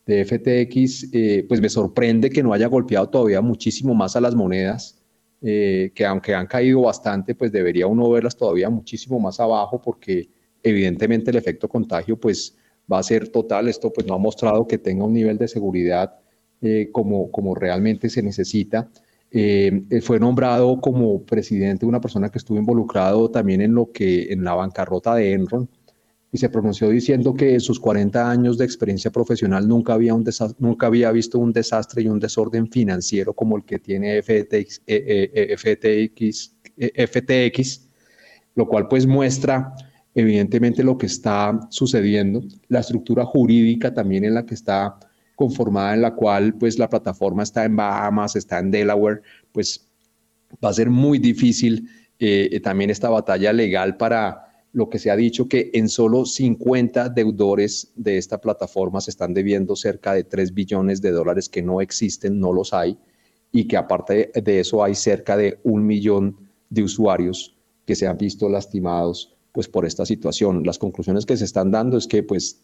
de FTX, eh, pues me sorprende que no haya golpeado todavía muchísimo más a las monedas, eh, que aunque han caído bastante, pues debería uno verlas todavía muchísimo más abajo, porque evidentemente el efecto contagio, pues va a ser total. Esto pues no ha mostrado que tenga un nivel de seguridad como, como realmente se necesita. Eh, fue nombrado como presidente una persona que estuvo involucrado también en lo que en la bancarrota de Enron y se pronunció diciendo que en sus 40 años de experiencia profesional nunca había, un nunca había visto un desastre y un desorden financiero como el que tiene FTX, eh, eh, FTX, FTX, lo cual pues muestra evidentemente lo que está sucediendo, la estructura jurídica también en la que está conformada en la cual pues la plataforma está en Bahamas, está en Delaware, pues va a ser muy difícil eh, eh, también esta batalla legal para lo que se ha dicho que en solo 50 deudores de esta plataforma se están debiendo cerca de 3 billones de dólares que no existen, no los hay, y que aparte de eso hay cerca de un millón de usuarios que se han visto lastimados pues por esta situación. Las conclusiones que se están dando es que pues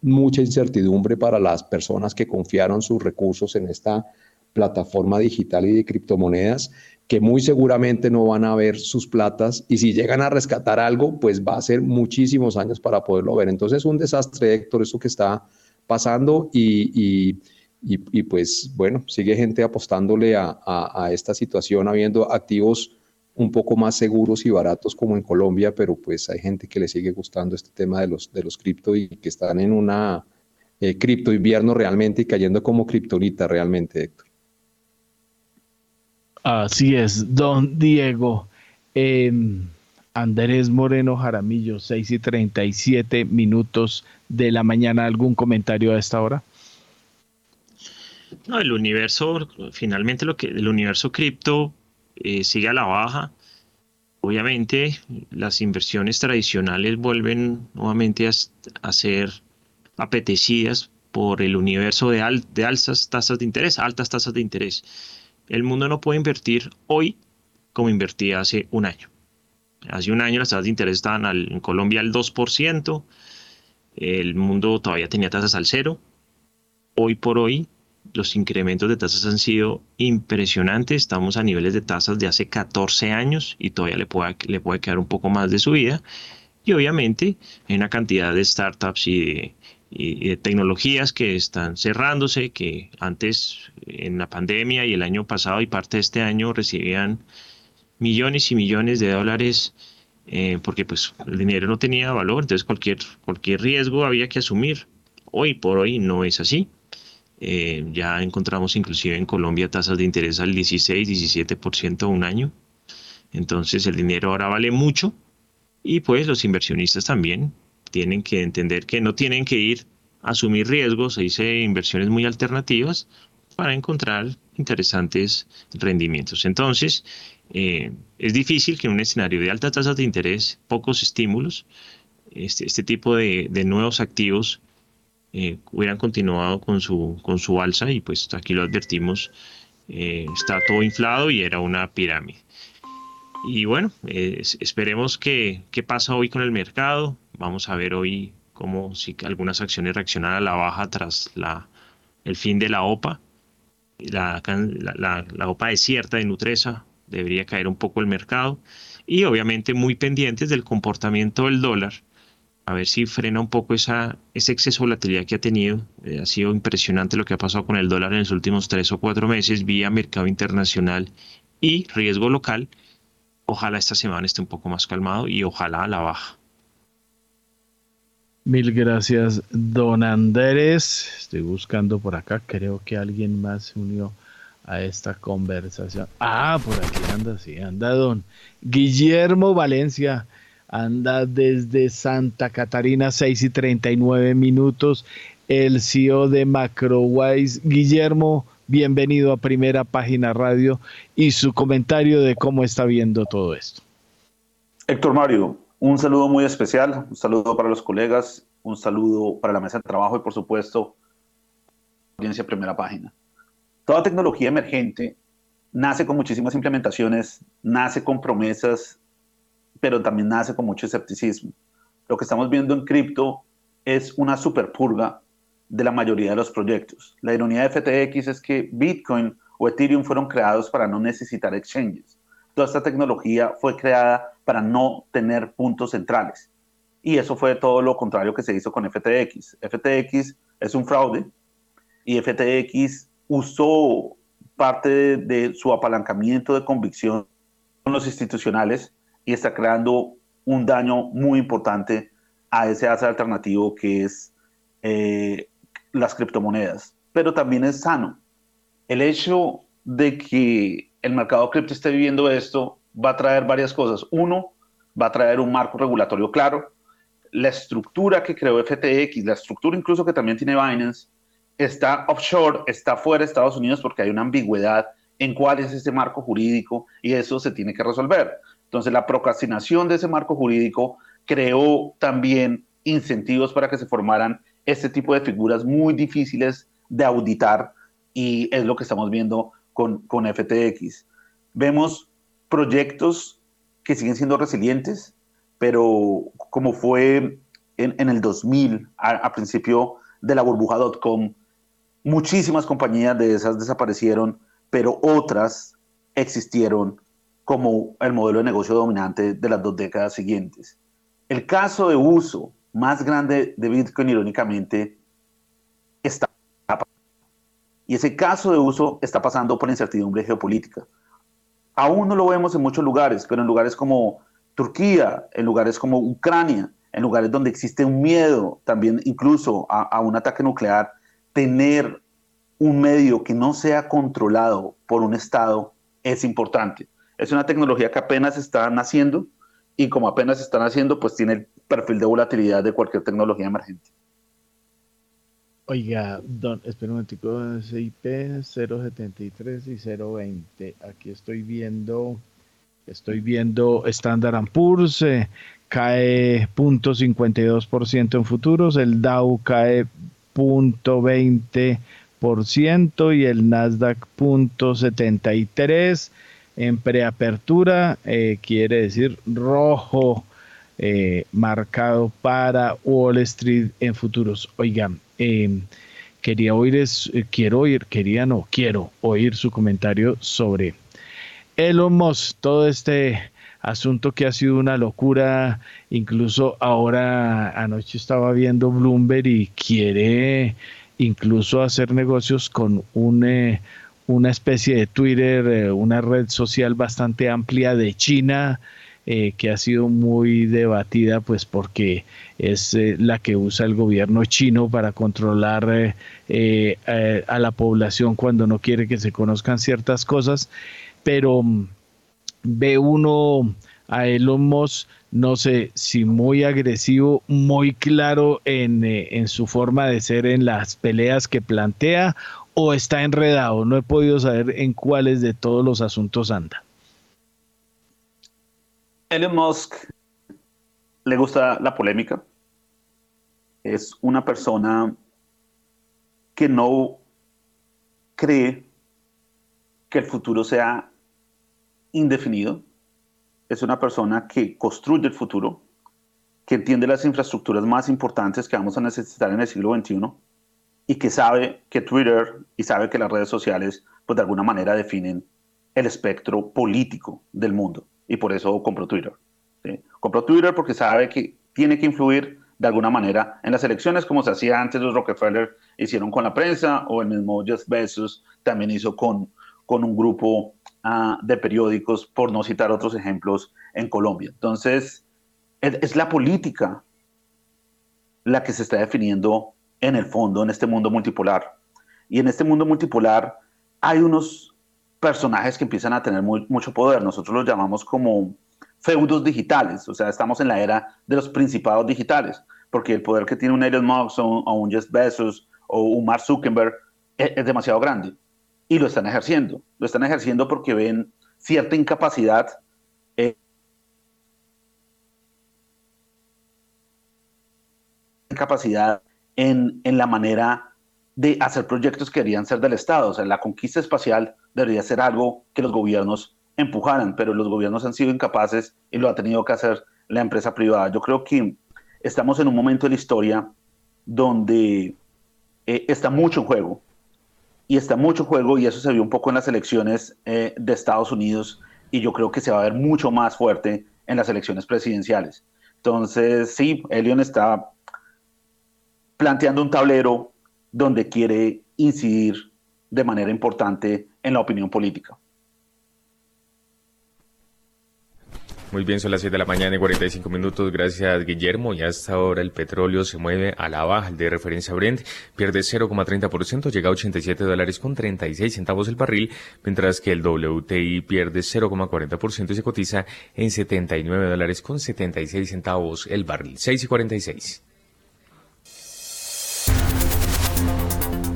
mucha incertidumbre para las personas que confiaron sus recursos en esta plataforma digital y de criptomonedas, que muy seguramente no van a ver sus platas y si llegan a rescatar algo, pues va a ser muchísimos años para poderlo ver. Entonces, un desastre, Héctor, eso que está pasando y, y, pues bueno, sigue gente apostándole a, a esta situación, habiendo activos un poco más seguros y baratos como en Colombia, pero pues hay gente que le sigue gustando este tema de los, de los cripto y que están en una eh, cripto invierno realmente y cayendo como criptonita realmente, Héctor. Así es, don Diego. Em, Andrés Moreno Jaramillo, 6 y 37 minutos de la mañana. ¿Algún comentario a esta hora? No, el universo, finalmente lo que el universo cripto eh, sigue a la baja. Obviamente las inversiones tradicionales vuelven nuevamente a, ser apetecidas por el universo de, de altas tasas de interés, altas tasas de interés. El mundo no puede invertir hoy como invertía hace un año. Hace un año las tasas de interés estaban en Colombia al 2%, el mundo todavía tenía tasas al cero. Hoy por hoy los incrementos de tasas han sido impresionantes, estamos a niveles de tasas de hace 14 años y todavía le puede, quedar un poco más de subida. Y obviamente hay una cantidad de startups y de, y de tecnologías que están cerrándose, que antes en la pandemia y el año pasado y parte de este año recibían millones y millones de dólares eh, porque pues el dinero no tenía valor, entonces cualquier, cualquier riesgo había que asumir. Hoy por hoy no es así. Eh, ya encontramos inclusive en Colombia tasas de interés al 16, 17% un año. Entonces el dinero ahora vale mucho y pues los inversionistas también tienen que entender que no tienen que ir a asumir riesgos, se dice inversiones muy alternativas para encontrar interesantes rendimientos. Entonces, eh, es difícil que en un escenario de altas tasas de interés, pocos estímulos, este, este tipo de, nuevos activos eh, hubieran continuado con su, con su alza y pues aquí lo advertimos, eh, está todo inflado y era una pirámide. Y bueno, esperemos que, qué pasa hoy con el mercado. Vamos a ver hoy cómo si algunas acciones reaccionan a la baja tras la, el fin de la OPA. La, la, la, OPA desierta de Nutresa debería caer un poco el mercado. Y obviamente muy pendientes del comportamiento del dólar. A ver si frena un poco esa, ese exceso de volatilidad que ha tenido. Eh, ha sido impresionante lo que ha pasado con el dólar en los últimos tres o cuatro meses vía mercado internacional y riesgo local Ojalá esta semana esté un poco más calmado y ojalá a la baja. Mil gracias, don Andrés. Estoy buscando por acá, creo que alguien más se unió a esta conversación. Ah, por aquí anda, sí, anda don Guillermo Valencia. Anda desde Santa Catarina, 6 y 39 minutos. El CEO de Macrowise. Guillermo, bienvenido a Primera Página Radio y su comentario de cómo está viendo todo esto. Héctor Mario, un saludo muy especial, un saludo para los colegas, un saludo para la mesa de trabajo y por supuesto, audiencia Primera Página. Toda tecnología emergente nace con muchísimas implementaciones, nace con promesas, pero también nace con mucho escepticismo. Lo que estamos viendo en cripto es una superpurga de la mayoría de los proyectos. La ironía de FTX es que Bitcoin o Ethereum fueron creados para no necesitar exchanges. Toda esta tecnología fue creada para no tener puntos centrales. Y eso fue todo lo contrario que se hizo con FTX. FTX es un fraude y FTX usó parte de, su apalancamiento de convicción con los institucionales y está creando un daño muy importante a ese asset alternativo que es eh, las criptomonedas, pero también es sano. El hecho de que el mercado cripto esté viviendo esto va a traer varias cosas. Uno, va a traer un marco regulatorio claro. La estructura que creó FTX, la estructura incluso que también tiene Binance, está offshore, está fuera de Estados Unidos porque hay una ambigüedad en cuál es ese marco jurídico y eso se tiene que resolver. Entonces, la procrastinación de ese marco jurídico creó también incentivos para que se formaran este tipo de figuras muy difíciles de auditar y es lo que estamos viendo con, con FTX. Vemos proyectos que siguen siendo resilientes, pero como fue en, el 2000, a, principio de la burbuja.com, muchísimas compañías de esas desaparecieron, pero otras existieron como el modelo de negocio dominante de las dos décadas siguientes. El caso de uso más grande de Bitcoin, irónicamente, está y ese caso de uso está pasando por incertidumbre geopolítica. Aún no lo vemos en muchos lugares, pero en lugares como Turquía, en lugares como Ucrania, en lugares donde existe un miedo también incluso a, a un ataque nuclear, tener un medio que no sea controlado por un Estado es importante. Es una tecnología que apenas está naciendo y como apenas están haciendo, pues tiene el perfil de volatilidad de cualquier tecnología emergente. Oiga, don, espera un momentico, CIP 073 y 020. Aquí estoy viendo, estoy viendo Standard Poor's, eh, cae 0.52% en futuros, el Dow cae 0.20% y el Nasdaq 0.73%. en preapertura, eh, quiere decir rojo eh, marcado para Wall Street en futuros. Oigan, em, quería oír, eh, quiero oír, quería no, quiero oír su comentario sobre Elon Musk, todo este asunto que ha sido una locura, incluso ahora anoche estaba viendo Bloomberg y quiere incluso hacer negocios con un, una especie de Twitter, eh, una red social bastante amplia de China, eh, que ha sido muy debatida, pues porque es la que usa el gobierno chino para controlar a la población cuando no quiere que se conozcan ciertas cosas, pero mm, ve uno a Elon Musk, no sé si muy agresivo, muy claro en, eh, en, su forma de ser en las peleas que plantea o está enredado. No he podido saber en cuáles de todos los asuntos anda. Elon Musk le gusta la polémica. Es una persona que no cree que el futuro sea indefinido es una persona que construye el futuro, que entiende las infraestructuras más importantes que vamos a necesitar en el siglo XXI y que sabe que Twitter y sabe que las redes sociales, pues de alguna manera definen el espectro político del mundo. Y por eso compró Twitter. Compró Twitter porque sabe que tiene que influir de alguna manera en las elecciones, como se hacía antes los Rockefeller hicieron con la prensa, o el mismo Jeff Bezos también hizo con, con un grupo de periódicos, por no citar otros ejemplos en Colombia. Entonces, es, la política la que se está definiendo en el fondo, en este mundo multipolar. Y en este mundo multipolar hay unos personajes que empiezan a tener mucho poder. Nosotros los llamamos como feudos digitales, o sea, estamos en la era de los principados digitales, porque el poder que tiene un Elon Musk o un, Jeff Bezos o un Mark Zuckerberg es demasiado grande y lo están ejerciendo. Lo están ejerciendo porque ven cierta incapacidad. Eh, incapacidad en, en, la manera de hacer proyectos que deberían ser del Estado. O sea, la conquista espacial debería ser algo que los gobiernos empujaran, pero los gobiernos han sido incapaces y lo ha tenido que hacer la empresa privada. Yo creo que estamos en un momento de la historia donde eh, está mucho en juego y está mucho juego y eso se vio un poco en las elecciones eh, de Estados Unidos y yo creo que se va a ver mucho más fuerte en las elecciones presidenciales. Entonces, sí, Elion está planteando un tablero donde quiere incidir de manera importante en la opinión política. Muy bien, son las 7 de la mañana y 45 minutos. Gracias, Guillermo. Y hasta ahora el petróleo se mueve a la baja. El de referencia Brent pierde 0,30%, llega a 87 dólares con 36 centavos el barril, mientras que el WTI pierde 0,40% y se cotiza en 79 dólares con 76 centavos el barril. 6 y 46.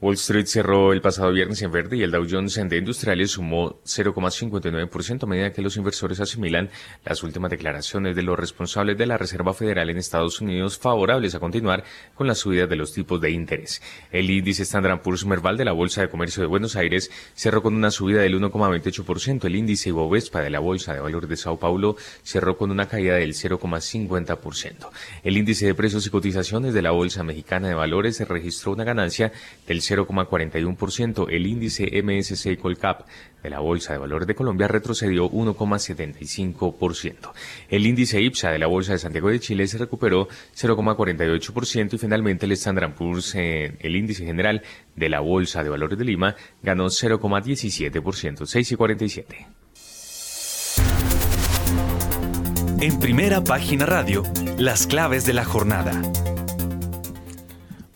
Wall Street cerró el pasado viernes en verde y el Dow Jones de Industriales sumó 0,59% a medida que los inversores asimilan las últimas declaraciones de los responsables de la Reserva Federal en Estados Unidos favorables a continuar con la subida de los tipos de interés. El índice Standard Poor's Merval de la Bolsa de Comercio de Buenos Aires cerró con una subida del 1,28%. El índice Ibovespa de la Bolsa de Valores de Sao Paulo cerró con una caída del 0,50%. El índice de precios y cotizaciones de la Bolsa Mexicana de Valores registró una ganancia del 0,41%. El índice MSCI Colcap de la Bolsa de Valores de Colombia retrocedió 1,75%. El índice IPSA de la Bolsa de Santiago de Chile se recuperó 0,48% y finalmente el Standard Poor's, eh, el índice general de la Bolsa de Valores de Lima, ganó 0,17%, 6,47%. En primera página radio, las claves de la jornada.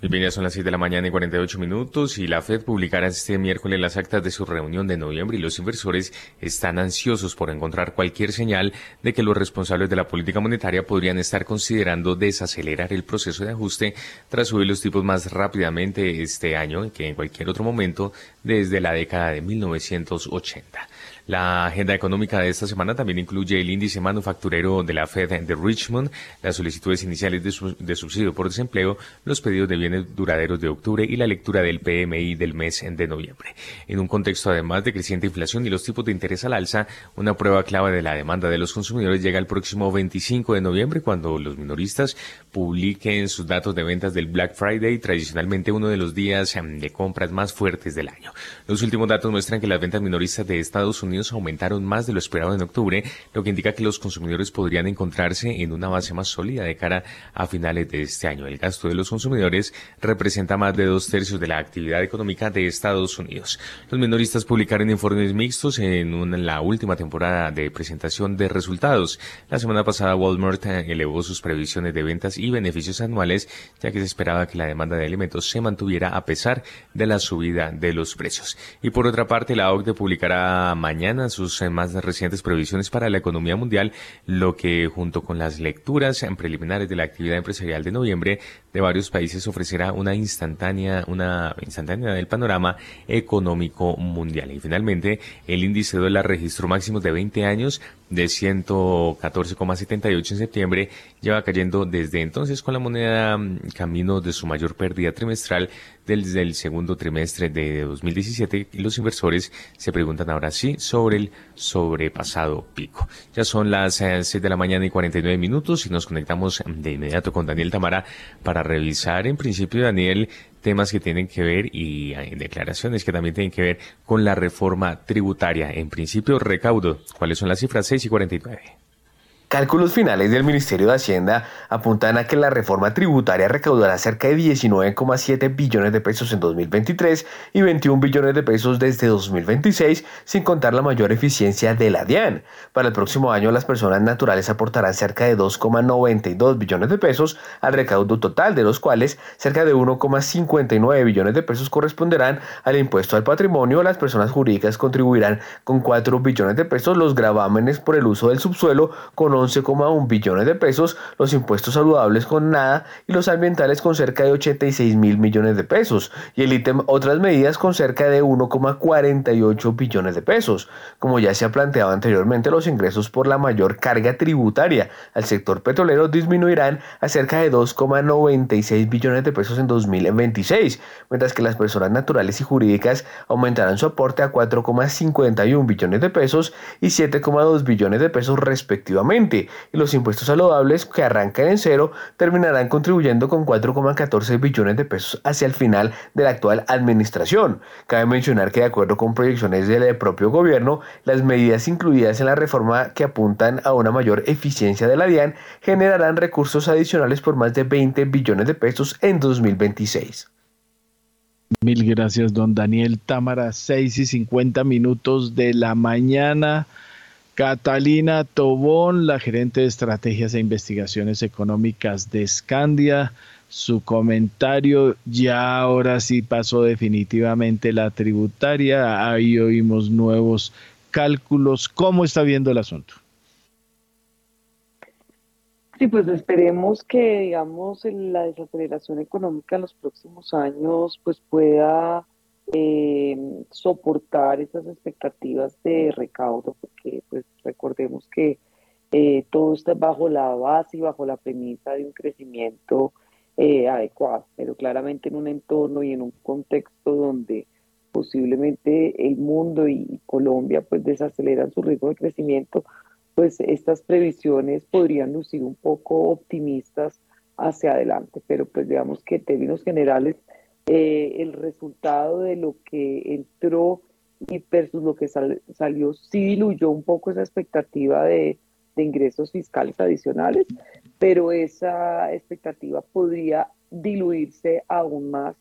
Bienvenidas son las 6 de la mañana y 48 minutos y la Fed publicará este miércoles las actas de su reunión de noviembre y los inversores están ansiosos por encontrar cualquier señal de que los responsables de la política monetaria podrían estar considerando desacelerar el proceso de ajuste tras subir los tipos más rápidamente este año que en cualquier otro momento desde la década de 1980. La agenda económica de esta semana también incluye el índice manufacturero de la Fed de Richmond, las solicitudes iniciales de, subsidio por desempleo, los pedidos de bienes duraderos de octubre y la lectura del PMI del mes de noviembre. En un contexto además de creciente inflación y los tipos de interés al alza, una prueba clave de la demanda de los consumidores llega el próximo 25 de noviembre cuando los minoristas publiquen sus datos de ventas del Black Friday, tradicionalmente uno de los días em, de compras más fuertes del año. Los últimos datos muestran que las ventas minoristas de Estados Unidos aumentaron más de lo esperado en octubre, lo que indica que los consumidores podrían encontrarse en una base más sólida de cara a finales de este año. El gasto de los consumidores representa más de dos tercios de la actividad económica de Estados Unidos. Los minoristas publicaron informes mixtos en la última temporada de presentación de resultados. La semana pasada Walmart eh, elevó sus previsiones de ventas y beneficios anuales, ya que se esperaba que la demanda de alimentos se mantuviera a pesar de la subida de los precios. Y por otra parte, la OCDE publicará mañana sus eh, más recientes previsiones para la economía mundial, lo que junto con las lecturas preliminares de la actividad empresarial de noviembre de varios países ofrecerá una instantánea, una instantánea del panorama económico mundial. Y finalmente, el índice de dólar registró máximos de 20 años de 114,78 en septiembre, lleva cayendo desde entonces con la moneda mm, camino de su mayor pérdida trimestral desde el segundo trimestre de 2017 y los inversores se preguntan ahora sí sobre el sobrepasado pico. Ya son las 6 eh, de la mañana y 49 minutos y nos conectamos de inmediato con Daniel Tamara para revisar en principio, Daniel, temas que tienen que ver y hay declaraciones que también tienen que ver con la reforma tributaria. En principio, recaudo. ¿Cuáles son las cifras 6 y 49? Cálculos finales del Ministerio de Hacienda apuntan a que la reforma tributaria recaudará cerca de 19,7 billones de pesos en 2023 y 21 billones de pesos desde 2026, sin contar la mayor eficiencia de la DIAN. Para el próximo año, las personas naturales aportarán cerca de 2,92 billones de pesos al recaudo total, de los cuales cerca de 1,59 billones de pesos corresponderán al impuesto al patrimonio. Las personas jurídicas contribuirán con 4 billones de pesos los gravámenes por el uso del subsuelo con 11,1 billones de pesos, los impuestos saludables con nada y los ambientales con cerca de 86 mil millones de pesos y el ítem otras medidas con cerca de 1,48 billones de pesos. Como ya se ha planteado anteriormente, los ingresos por la mayor carga tributaria al sector petrolero disminuirán a cerca de 2,96 billones de pesos en 2026, mientras que las personas naturales y jurídicas aumentarán su aporte a 4,51 billones de pesos y 7,2 billones de pesos respectivamente y los impuestos saludables que arrancan en cero terminarán contribuyendo con 4,14 billones de pesos hacia el final de la actual administración. Cabe mencionar que de acuerdo con proyecciones del propio gobierno, las medidas incluidas en la reforma que apuntan a una mayor eficiencia de la DIAN generarán recursos adicionales por más de 20 billones de pesos en 2026. Mil gracias, don Daniel Támara. 6 y 50 minutos de la mañana. Catalina Tobón, la gerente de estrategias e investigaciones económicas de Scandia. Su comentario ya ahora sí pasó definitivamente la tributaria. Ahí oímos nuevos cálculos. ¿Cómo está viendo el asunto? Sí, pues esperemos que, digamos, la desaceleración económica en los próximos años pues pueda eh, soportar esas expectativas de recaudo, porque pues recordemos que eh, todo está bajo la base y bajo la premisa de un crecimiento eh, adecuado, pero claramente en un entorno y en un contexto donde posiblemente el mundo y Colombia pues desaceleran su ritmo de crecimiento, pues estas previsiones podrían lucir un poco optimistas hacia adelante, pero pues digamos que en términos generales eh, el resultado de lo que entró y versus lo que salió sí diluyó un poco esa expectativa de, ingresos fiscales adicionales, pero esa expectativa podría diluirse aún más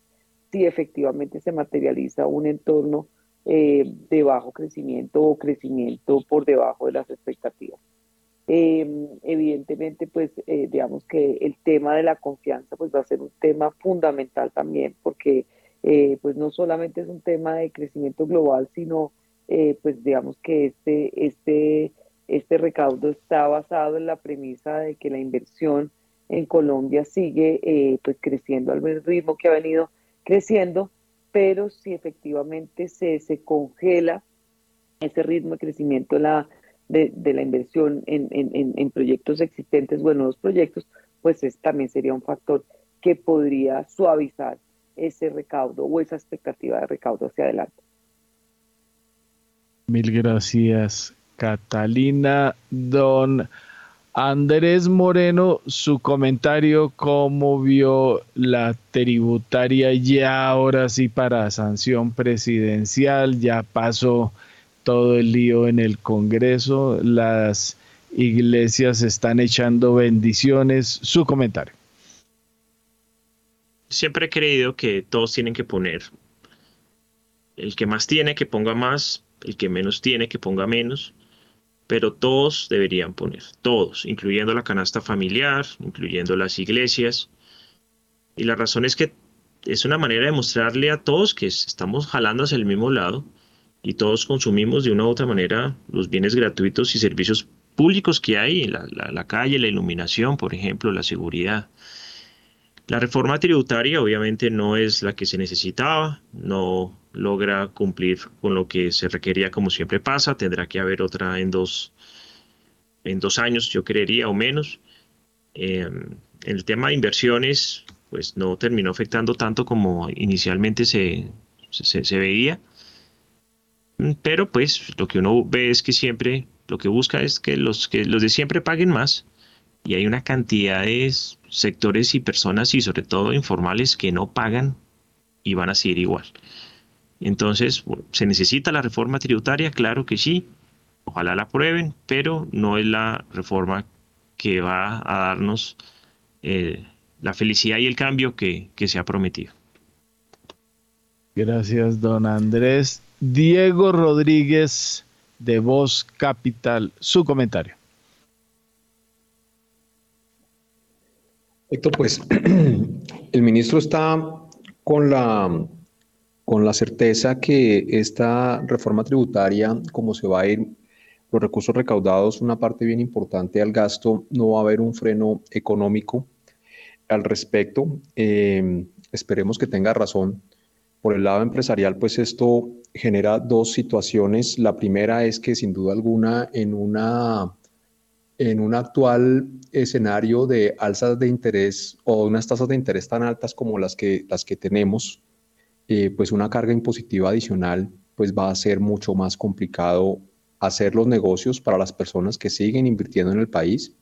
si efectivamente se materializa un entorno eh, de bajo crecimiento o crecimiento por debajo de las expectativas. Em, evidentemente, pues eh, digamos que el tema de la confianza pues va a ser un tema fundamental también porque eh, pues no solamente es un tema de crecimiento global, sino eh, pues digamos que este, este, este recaudo está basado en la premisa de que la inversión en Colombia sigue pues creciendo al mismo ritmo que ha venido creciendo, pero si efectivamente se, se congela ese ritmo de crecimiento la, de, la inversión en, en, proyectos existentes o en nuevos proyectos, pues es, también sería un factor que podría suavizar ese recaudo o esa expectativa de recaudo hacia adelante. Mil gracias, Catalina. Don Andrés Moreno, su comentario, cómo vio la tributaria ya ahora sí para sanción presidencial, ya pasó todo el lío en el Congreso, las iglesias están echando bendiciones, su comentario. Siempre he creído que todos tienen que poner. El que más tiene, que ponga más, el que menos tiene, que ponga menos, pero todos deberían poner, todos, incluyendo la canasta familiar, incluyendo las iglesias. Y la razón es que es una manera de mostrarle a todos que estamos jalando hacia el mismo lado y todos consumimos de una u otra manera los bienes gratuitos y servicios públicos que hay, la, la calle, la iluminación, por ejemplo, la seguridad. La reforma tributaria obviamente no es la que se necesitaba, no logra cumplir con lo que se requería como siempre pasa, tendrá que haber otra en dos, en dos años, yo creería, o menos. Em, el tema de inversiones, pues no terminó afectando tanto como inicialmente se, se, veía. Pero pues lo que uno ve es que siempre, lo que busca es que los, que los de siempre paguen más y hay una cantidad de sectores y personas y sobre todo informales que no pagan y van a seguir igual. Entonces, ¿se necesita la reforma tributaria? Claro que sí, ojalá la aprueben, pero no es la reforma que va a darnos eh, la felicidad y el cambio que, que se ha prometido. Gracias, don Andrés. Diego Rodríguez de Voz Capital, su comentario. Héctor, pues [clears throat] el ministro está con la, con la certeza que esta reforma tributaria, como se va a ir los recursos recaudados, una parte bien importante al gasto, no va a haber un freno económico al respecto. Em, esperemos que tenga razón. Por el lado empresarial, pues esto genera dos situaciones. La primera es que sin duda alguna en una en un actual escenario de alzas de interés o unas tasas de interés tan altas como las que, las que tenemos, eh, pues una carga impositiva adicional pues va a ser mucho más complicado hacer los negocios para las personas que siguen invirtiendo en el país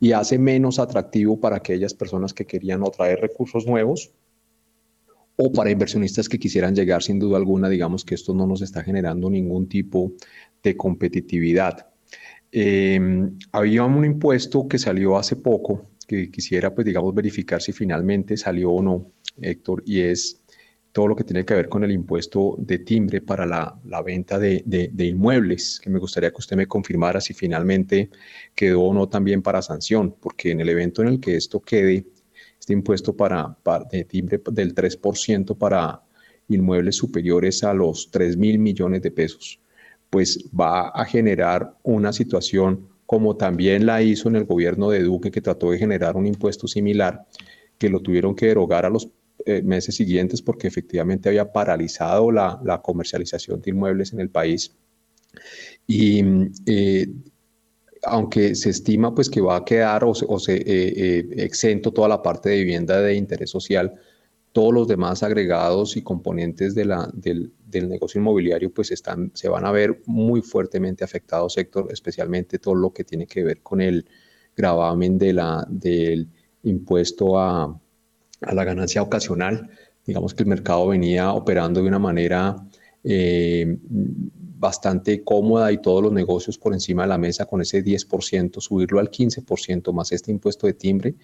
y hace menos atractivo para aquellas personas que querían traer recursos nuevos o para inversionistas que quisieran llegar sin duda alguna, digamos que esto no nos está generando ningún tipo de competitividad. Eh, había un impuesto que salió hace poco, que quisiera, pues, digamos, verificar si finalmente salió o no, Héctor, y es todo lo que tiene que ver con el impuesto de timbre para la, la venta de, de, inmuebles, que me gustaría que usted me confirmara si finalmente quedó o no también para sanción, porque en el evento en el que esto quede, este impuesto para, para de timbre del 3% para inmuebles superiores a los 3 mil millones de pesos, pues va a generar una situación como también la hizo en el gobierno de Duque, que trató de generar un impuesto similar, que lo tuvieron que derogar a los eh, meses siguientes porque efectivamente había paralizado la, comercialización de inmuebles en el país. Y eh, aunque se estima pues que va a quedar o se, eh, exento toda la parte de vivienda de interés social, todos los demás agregados y componentes del, del, negocio inmobiliario pues están, se van a ver muy fuertemente afectados, sector, especialmente todo lo que tiene que ver con el gravamen de la, del impuesto a, a la ganancia ocasional. Digamos que el mercado venía operando de una manera eh, bastante cómoda y todos los negocios por encima de la mesa con ese 10%, subirlo al 15% más este impuesto de timbre,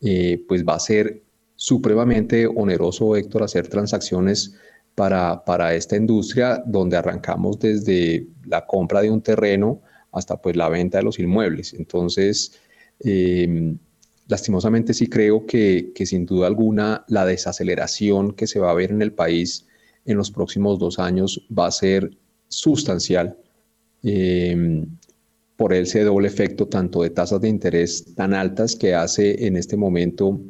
eh, pues va a ser supremamente oneroso, Héctor, hacer transacciones para, para, esta industria donde arrancamos desde la compra de un terreno hasta pues la venta de los inmuebles. Entonces, em, lastimosamente sí creo que, que, sin duda alguna la desaceleración que se va a ver en el país en los próximos dos años va a ser sustancial em, por ese doble efecto tanto de tasas de interés tan altas que hace en este momento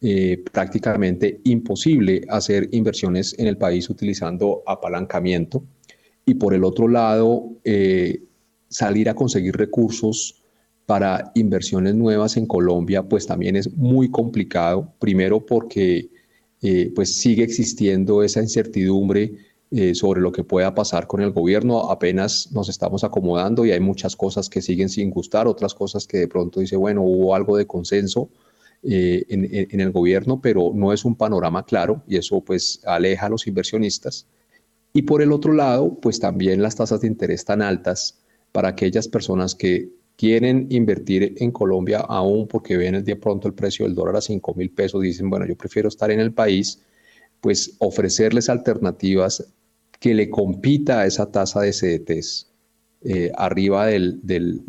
eh, prácticamente imposible hacer inversiones en el país utilizando apalancamiento y por el otro lado, eh, salir a conseguir recursos para inversiones nuevas en Colombia, pues también es muy complicado. Primero porque eh, pues sigue existiendo esa incertidumbre eh, sobre lo que pueda pasar con el gobierno. Apenas nos estamos acomodando y hay muchas cosas que siguen sin gustar, otras cosas que de pronto dice, bueno, hubo algo de consenso eh, en, el gobierno, pero no es un panorama claro y eso pues aleja a los inversionistas. Y por el otro lado, pues también las tasas de interés tan altas para aquellas personas que quieren invertir en Colombia aún porque ven de pronto el precio del dólar a 5 mil pesos, dicen, bueno, yo prefiero estar en el país, pues ofrecerles alternativas que le compita a esa tasa de CDTs eh, arriba del, del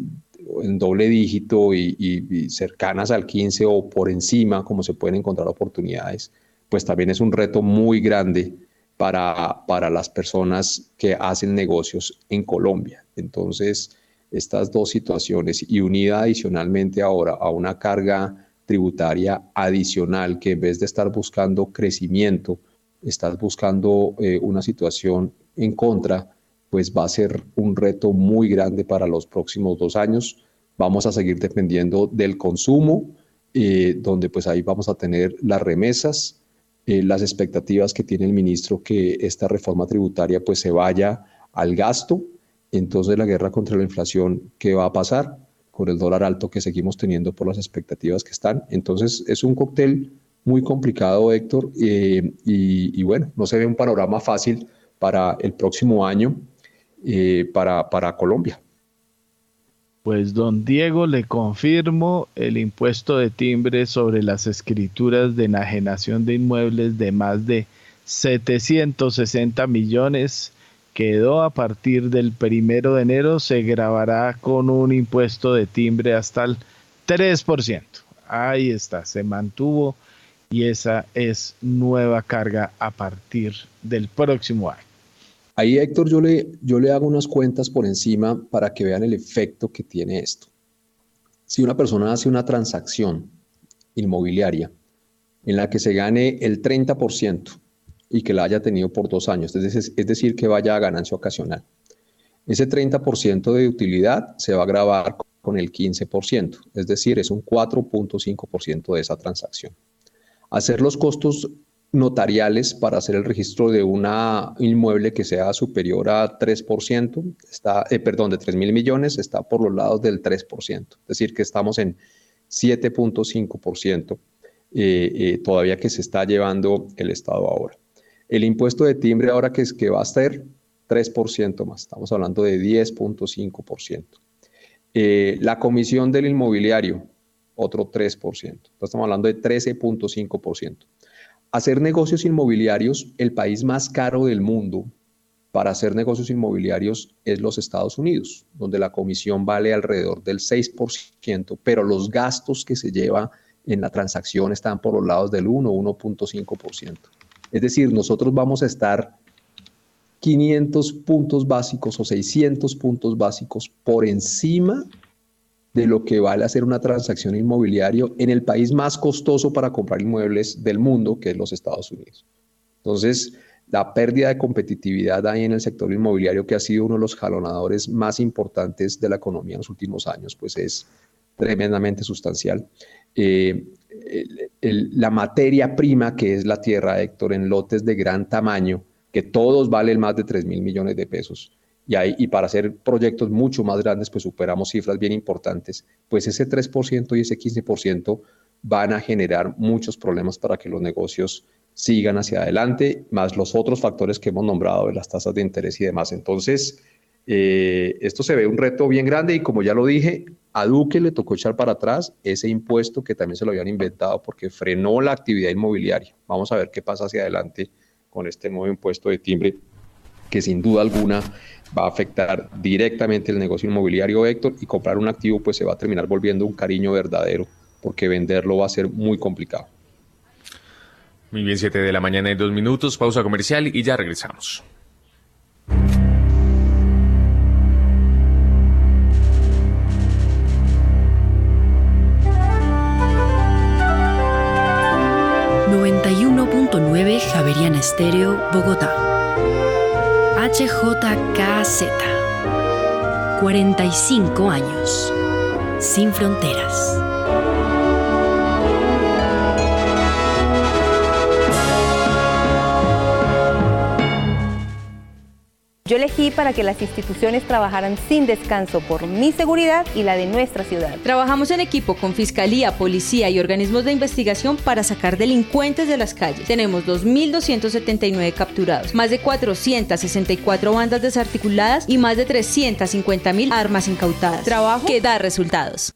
en doble dígito y, cercanas al 15 o por encima, como se pueden encontrar oportunidades, pues también es un reto muy grande para, para las personas que hacen negocios en Colombia. Entonces, estas dos situaciones y unida adicionalmente ahora a una carga tributaria adicional que en vez de estar buscando crecimiento, estás buscando eh, una situación en contra, pues va a ser un reto muy grande para los próximos dos años. Vamos a seguir dependiendo del consumo, eh, donde pues ahí vamos a tener las remesas, eh, las expectativas que tiene el ministro que esta reforma tributaria pues se vaya al gasto entonces la guerra contra la inflación, ¿qué va a pasar? Con el dólar alto que seguimos teniendo por las expectativas que están. Entonces es un cóctel muy complicado, Héctor, eh, y, bueno, no se ve un panorama fácil para el próximo año eh, para, para Colombia. Pues don Diego le confirmo el impuesto de timbre sobre las escrituras de enajenación de inmuebles de más de 760 millones quedó a partir del primero de enero se grabará con un impuesto de timbre hasta el 3%. Ahí está, se mantuvo y esa es nueva carga a partir del próximo año. Ahí, Héctor, yo le, hago unas cuentas por encima para que vean el efecto que tiene esto. Si una persona hace una transacción inmobiliaria en la que se gane el 30%, y que la haya tenido por dos años, es decir, que vaya a ganancia ocasional. Ese 30% de utilidad se va a grabar con el 15%, es decir, es un 4.5% de esa transacción. Hacer los costos notariales para hacer el registro de un inmueble que sea superior a 3%, está, eh, perdón, de 3 mil millones, está por los lados del 3%, es decir, que estamos en 7.5% eh, eh, todavía que se está llevando el Estado ahora. El impuesto de timbre ahora que, es, que va a ser 3% más, estamos hablando de 10.5%. Eh, la comisión del inmobiliario, otro 3%. Entonces estamos hablando de 13.5%. Hacer negocios inmobiliarios, el país más caro del mundo para hacer negocios inmobiliarios es los Estados Unidos, donde la comisión vale alrededor del 6%, pero los gastos que se lleva en la transacción están por los lados del 1, 1.5%. Es decir, nosotros vamos a estar 500 puntos básicos o 600 puntos básicos por encima de lo que vale hacer una transacción inmobiliaria en el país más costoso para comprar inmuebles del mundo, que es los Estados Unidos. Entonces, la pérdida de competitividad ahí en el sector inmobiliario, que ha sido uno de los jalonadores más importantes de la economía en los últimos años, pues es tremendamente sustancial. Eh, la materia prima que es la tierra, Héctor, en lotes de gran tamaño, que todos valen más de 3 mil millones de pesos. Y, hay, y para hacer proyectos mucho más grandes, pues superamos cifras bien importantes. Pues ese 3% y ese 15% van a generar muchos problemas para que los negocios sigan hacia adelante, más los otros factores que hemos nombrado de las tasas de interés y demás. Entonces, eh, esto se ve un reto bien grande y como ya lo dije, a Duque le tocó echar para atrás ese impuesto que también se lo habían inventado porque frenó la actividad inmobiliaria. Vamos a ver qué pasa hacia adelante con este nuevo impuesto de timbre que sin duda alguna va a afectar directamente el negocio inmobiliario, Héctor, y comprar un activo pues se va a terminar volviendo un cariño verdadero porque venderlo va a ser muy complicado. Muy bien, 7 de la mañana y dos minutos, pausa comercial y ya regresamos. 91.9 Javeriana Estéreo, Bogotá. HJKZ. 45 años. Sin fronteras. Yo elegí para que las instituciones trabajaran sin descanso por mi seguridad y la de nuestra ciudad. Trabajamos en equipo con Fiscalía, Policía y organismos de investigación para sacar delincuentes de las calles. Tenemos 2.279 capturados, más de 464 bandas desarticuladas y más de 350.000 armas incautadas. Trabajo que da resultados.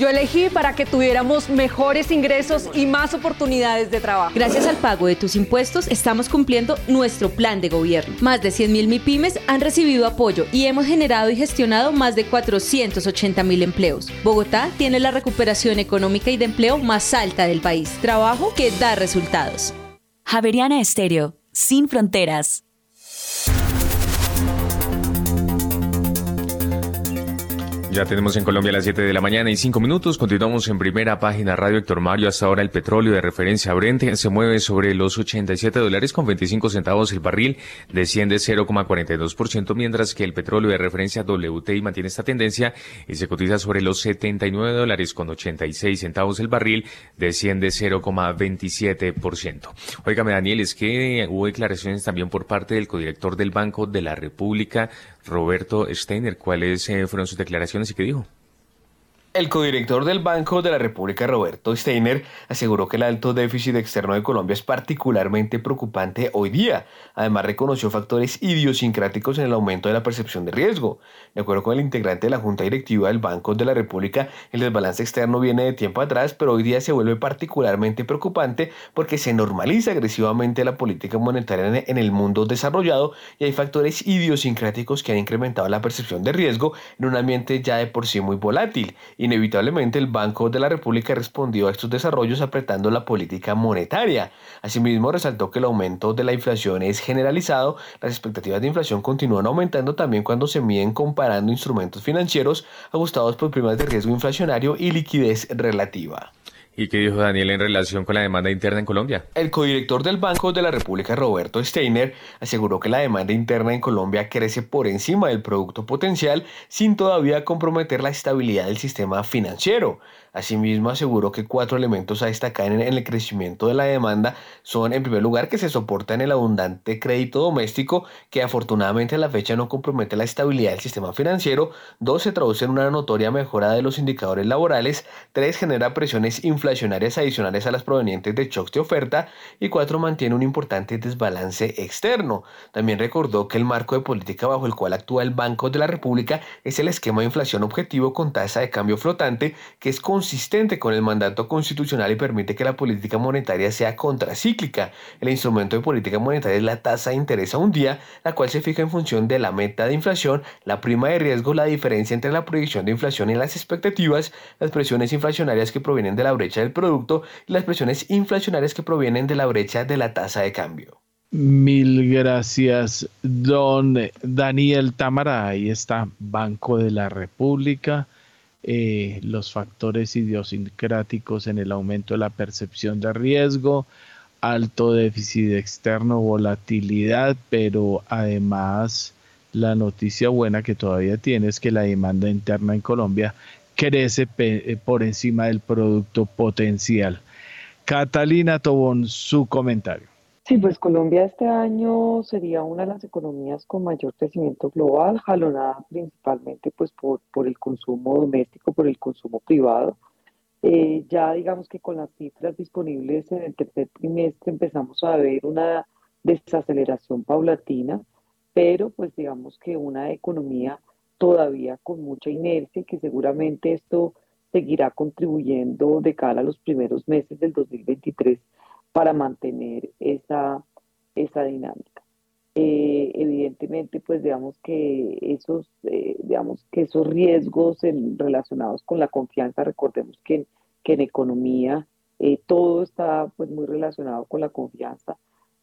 Yo elegí para que tuviéramos mejores ingresos y más oportunidades de trabajo. Gracias al pago de tus impuestos, estamos cumpliendo nuestro plan de gobierno. Más de 100.000 MIPIMES han recibido apoyo y hemos generado y gestionado más de 480.000 empleos. Bogotá tiene la recuperación económica y de empleo más alta del país. Trabajo que da resultados. Javeriana Estéreo, sin fronteras. Ya tenemos en Colombia las 7 de la mañana y 5 minutos. Continuamos en primera página Radio Héctor Mario. Hasta ahora el petróleo de referencia Brent se mueve sobre los 87 dólares con 25 centavos el barril, desciende 0,42%, mientras que el petróleo de referencia WTI mantiene esta tendencia y se cotiza sobre los 79 dólares con 86 centavos el barril, desciende 0,27%. Óigame Daniel, es que hubo declaraciones también por parte del codirector del Banco de la República, Roberto Steiner. ¿Cuáles eh, fueron sus declaraciones y qué dijo? El codirector del Banco de la República, Roberto Steiner, aseguró que el alto déficit externo de Colombia es particularmente preocupante hoy día. Además, reconoció factores idiosincráticos en el aumento de la percepción de riesgo. De acuerdo con el integrante de la Junta Directiva del Banco de la República, el desbalance externo viene de tiempo atrás, pero hoy día se vuelve particularmente preocupante porque se normaliza agresivamente la política monetaria en el mundo desarrollado y hay factores idiosincráticos que han incrementado la percepción de riesgo en un ambiente ya de por sí muy volátil Inevitablemente el Banco de la República respondió a estos desarrollos apretando la política monetaria. Asimismo, resaltó que el aumento de la inflación es generalizado, las expectativas de inflación continúan aumentando también cuando se miden comparando instrumentos financieros ajustados por primas de riesgo inflacionario y liquidez relativa. ¿Y qué dijo Daniel en relación con la demanda interna en Colombia? El codirector del Banco de la República, Roberto Steiner, aseguró que la demanda interna en Colombia crece por encima del producto potencial sin todavía comprometer la estabilidad del sistema financiero. Asimismo, aseguró que cuatro elementos a destacar en el crecimiento de la demanda son, en primer lugar, que se soporta en el abundante crédito doméstico, que afortunadamente a la fecha no compromete la estabilidad del sistema financiero. Dos, se traduce en una notoria mejora de los indicadores laborales. Tres, genera presiones inflacionarias adicionales a las provenientes de shocks de oferta. Y cuatro, mantiene un importante desbalance externo. También recordó que el marco de política bajo el cual actúa el Banco de la República es el esquema de inflación objetivo con tasa de cambio flotante, que es con consistente con el mandato constitucional y permite que la política monetaria sea contracíclica. El instrumento de política monetaria es la tasa de interés a un día, la cual se fija en función de la meta de inflación, la prima de riesgo, la diferencia entre la proyección de inflación y las expectativas, las presiones inflacionarias que provienen de la brecha del producto y las presiones inflacionarias que provienen de la brecha de la tasa de cambio. Mil gracias, don Daniel Tamara. Ahí está, Banco de la República eh, los factores idiosincráticos en el aumento de la percepción de riesgo, alto déficit externo, volatilidad, pero además la noticia buena que todavía tiene es que la demanda interna en Colombia crece eh, por encima del producto potencial. Catalina Tobón, su comentario. Sí, pues Colombia este año sería una de las economías con mayor crecimiento global, jalonada principalmente pues por, por el consumo doméstico, por el consumo privado. Eh, ya digamos que con las cifras disponibles en el tercer trimestre empezamos a ver una desaceleración paulatina, pero pues digamos que una economía todavía con mucha inercia y que seguramente esto seguirá contribuyendo de cara a los primeros meses del 2023 para mantener esa, esa dinámica. Eh, evidentemente, pues digamos que esos, eh, digamos que esos riesgos relacionados con la confianza, recordemos que, que en economía eh, todo está pues muy relacionado con la confianza,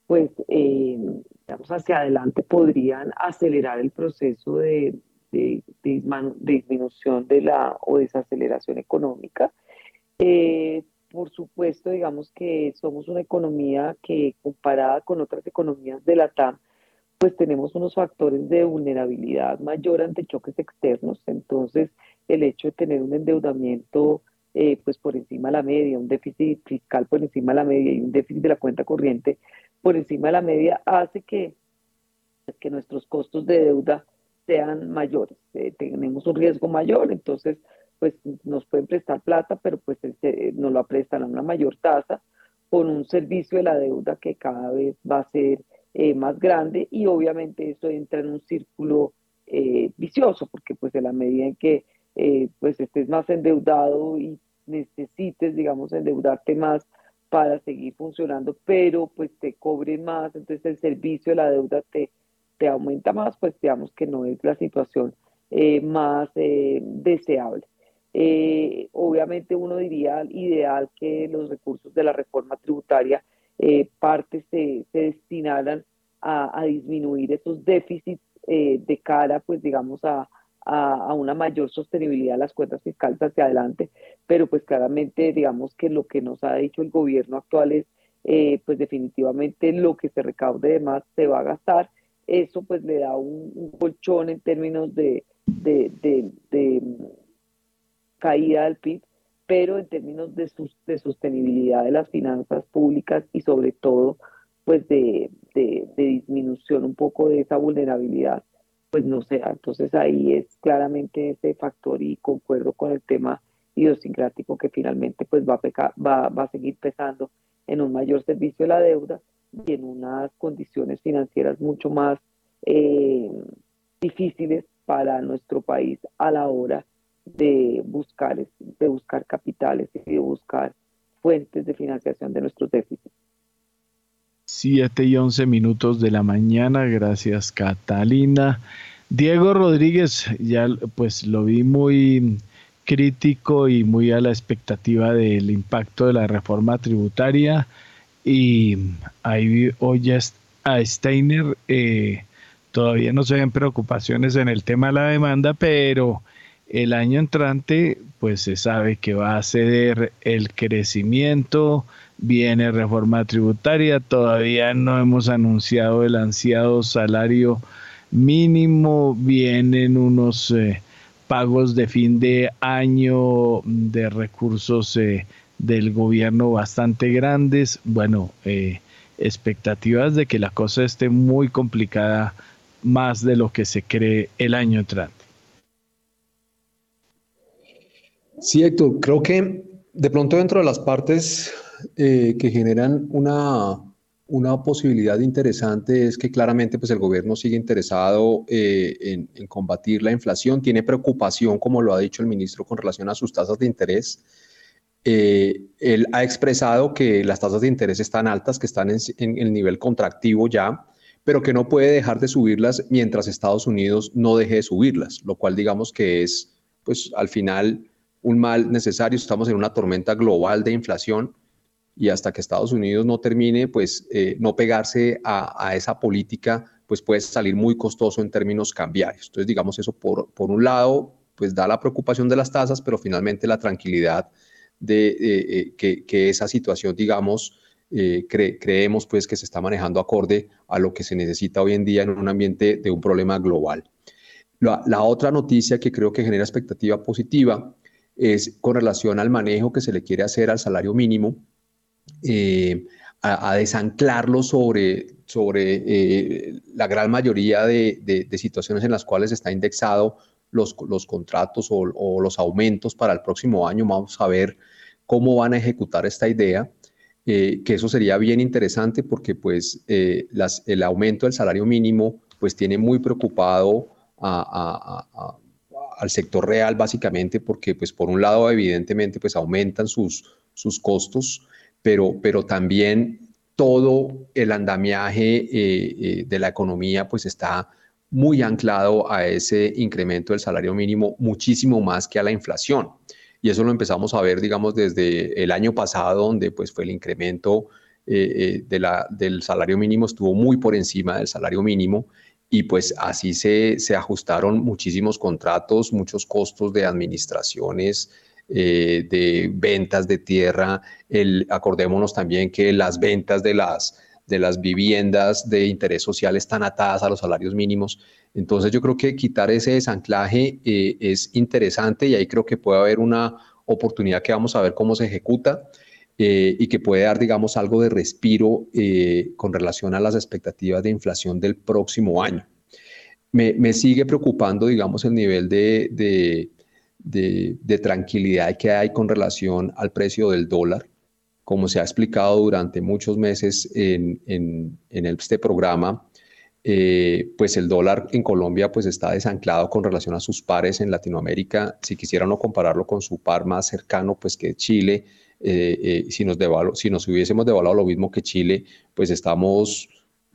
pues digamos hacia adelante podrían acelerar el proceso de, de, disminución de la o desaceleración económica. Por supuesto, digamos que somos una economía que comparada con otras economías de la TAM, pues tenemos unos factores de vulnerabilidad mayor ante choques externos. Entonces, el hecho de tener un endeudamiento eh, pues por encima de la media, un déficit fiscal por encima de la media y un déficit de la cuenta corriente por encima de la media hace que, que nuestros costos de deuda sean mayores. Eh, tenemos un riesgo mayor, entonces pues nos pueden prestar plata, pero pues este, nos lo prestan a una mayor tasa con un servicio de la deuda que cada vez va a ser eh, más grande y obviamente eso entra en un círculo eh, vicioso porque pues en la medida en que pues estés más endeudado y necesites digamos endeudarte más para seguir funcionando pero pues te cobren más entonces el servicio de la deuda te te aumenta más, pues digamos que no es la situación eh, más eh, deseable. Eh, obviamente uno diría ideal que los recursos de la reforma tributaria parte se, se destinaran a, disminuir esos déficits de cara, pues digamos, a, a, una mayor sostenibilidad de las cuentas fiscales hacia adelante, pero pues claramente digamos que lo que nos ha dicho el gobierno actual es, pues definitivamente lo que se recaude de más se va a gastar. Eso pues le da un, colchón en términos de, caída del PIB, pero en términos de, de, sostenibilidad de las finanzas públicas y sobre todo pues de, disminución un poco de esa vulnerabilidad, pues no sea. Entonces ahí es claramente ese factor y concuerdo con el tema idiosincrático que finalmente pues va a, va, va a seguir pesando en un mayor servicio de la deuda y en unas condiciones financieras mucho más eh, difíciles para nuestro país a la hora de buscar, de buscar capitales y de buscar fuentes de financiación de nuestros déficits. 7 y 11 minutos de la mañana, gracias Catalina. Diego Rodríguez, ya pues lo vi muy crítico y muy a la expectativa del impacto de la reforma tributaria y ahí hoy a Steiner eh, todavía no se ven preocupaciones en el tema de la demanda, pero el año entrante pues se sabe que va a ceder el crecimiento, viene reforma tributaria, todavía no hemos anunciado el ansiado salario mínimo, vienen unos eh, pagos de fin de año de recursos eh, del gobierno bastante grandes. Bueno, eh, expectativas de que la cosa esté muy complicada más de lo que se cree el año entrante. Sí, Héctor, creo que de pronto dentro de las partes eh, que generan una, una posibilidad interesante es que claramente pues, el gobierno sigue interesado eh, en, en, combatir la inflación, tiene preocupación, como lo ha dicho el ministro, con relación a sus tasas de interés. Eh, él ha expresado que las tasas de interés están altas, que están en, el nivel contractivo ya, pero que no puede dejar de subirlas mientras Estados Unidos no deje de subirlas, lo cual digamos que es, pues al final, un mal necesario. Estamos en una tormenta global de inflación y hasta que Estados Unidos no termine, pues eh, no pegarse a, esa política, pues puede salir muy costoso en términos cambiarios. Entonces, digamos eso por, por un lado, pues da la preocupación de las tasas, pero finalmente la tranquilidad de que, que, esa situación, digamos, creemos pues que se está manejando acorde a lo que se necesita hoy en día en un ambiente de un problema global. La otra noticia que creo que genera expectativa positiva es con relación al manejo que se le quiere hacer al salario mínimo, eh, a, desanclarlo sobre, sobre eh, la gran mayoría de, situaciones en las cuales está indexado los, los contratos o, los aumentos para el próximo año. Vamos a ver cómo van a ejecutar esta idea. Eh, que eso sería bien interesante porque pues el aumento del salario mínimo pues tiene muy preocupado a, al sector real básicamente porque pues por un lado evidentemente pues aumentan sus, sus costos, pero, pero también todo el andamiaje eh, eh, de la economía pues está muy anclado a ese incremento del salario mínimo muchísimo más que a la inflación. Y eso lo empezamos a ver, digamos, desde el año pasado, donde pues fue el incremento eh, de la, del salario mínimo estuvo muy por encima del salario mínimo y pues así se, se ajustaron muchísimos contratos, muchos costos de administraciones, eh, de ventas de tierra. El, acordémonos también que las ventas de las, de las viviendas de interés social están atadas a los salarios mínimos. Entonces yo creo que quitar ese desanclaje eh, es interesante y ahí creo que puede haber una oportunidad que vamos a ver cómo se ejecuta. Eh, y que puede dar, digamos, algo de respiro eh, con relación a las expectativas de inflación del próximo año. Me, sigue preocupando, digamos, el nivel de, de, tranquilidad que hay con relación al precio del dólar. Como se ha explicado durante muchos meses en, en, este programa, eh, pues el dólar en Colombia pues está desanclado con relación a sus pares en Latinoamérica. Si quisiera no compararlo con su par más cercano, pues que Chile, eh, eh, si, nos hubiésemos devaluado lo mismo que Chile, pues estamos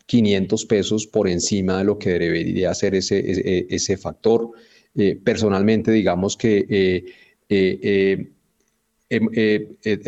500 pesos por encima de lo que debería ser ese, ese, factor. Eh, personalmente, digamos que he,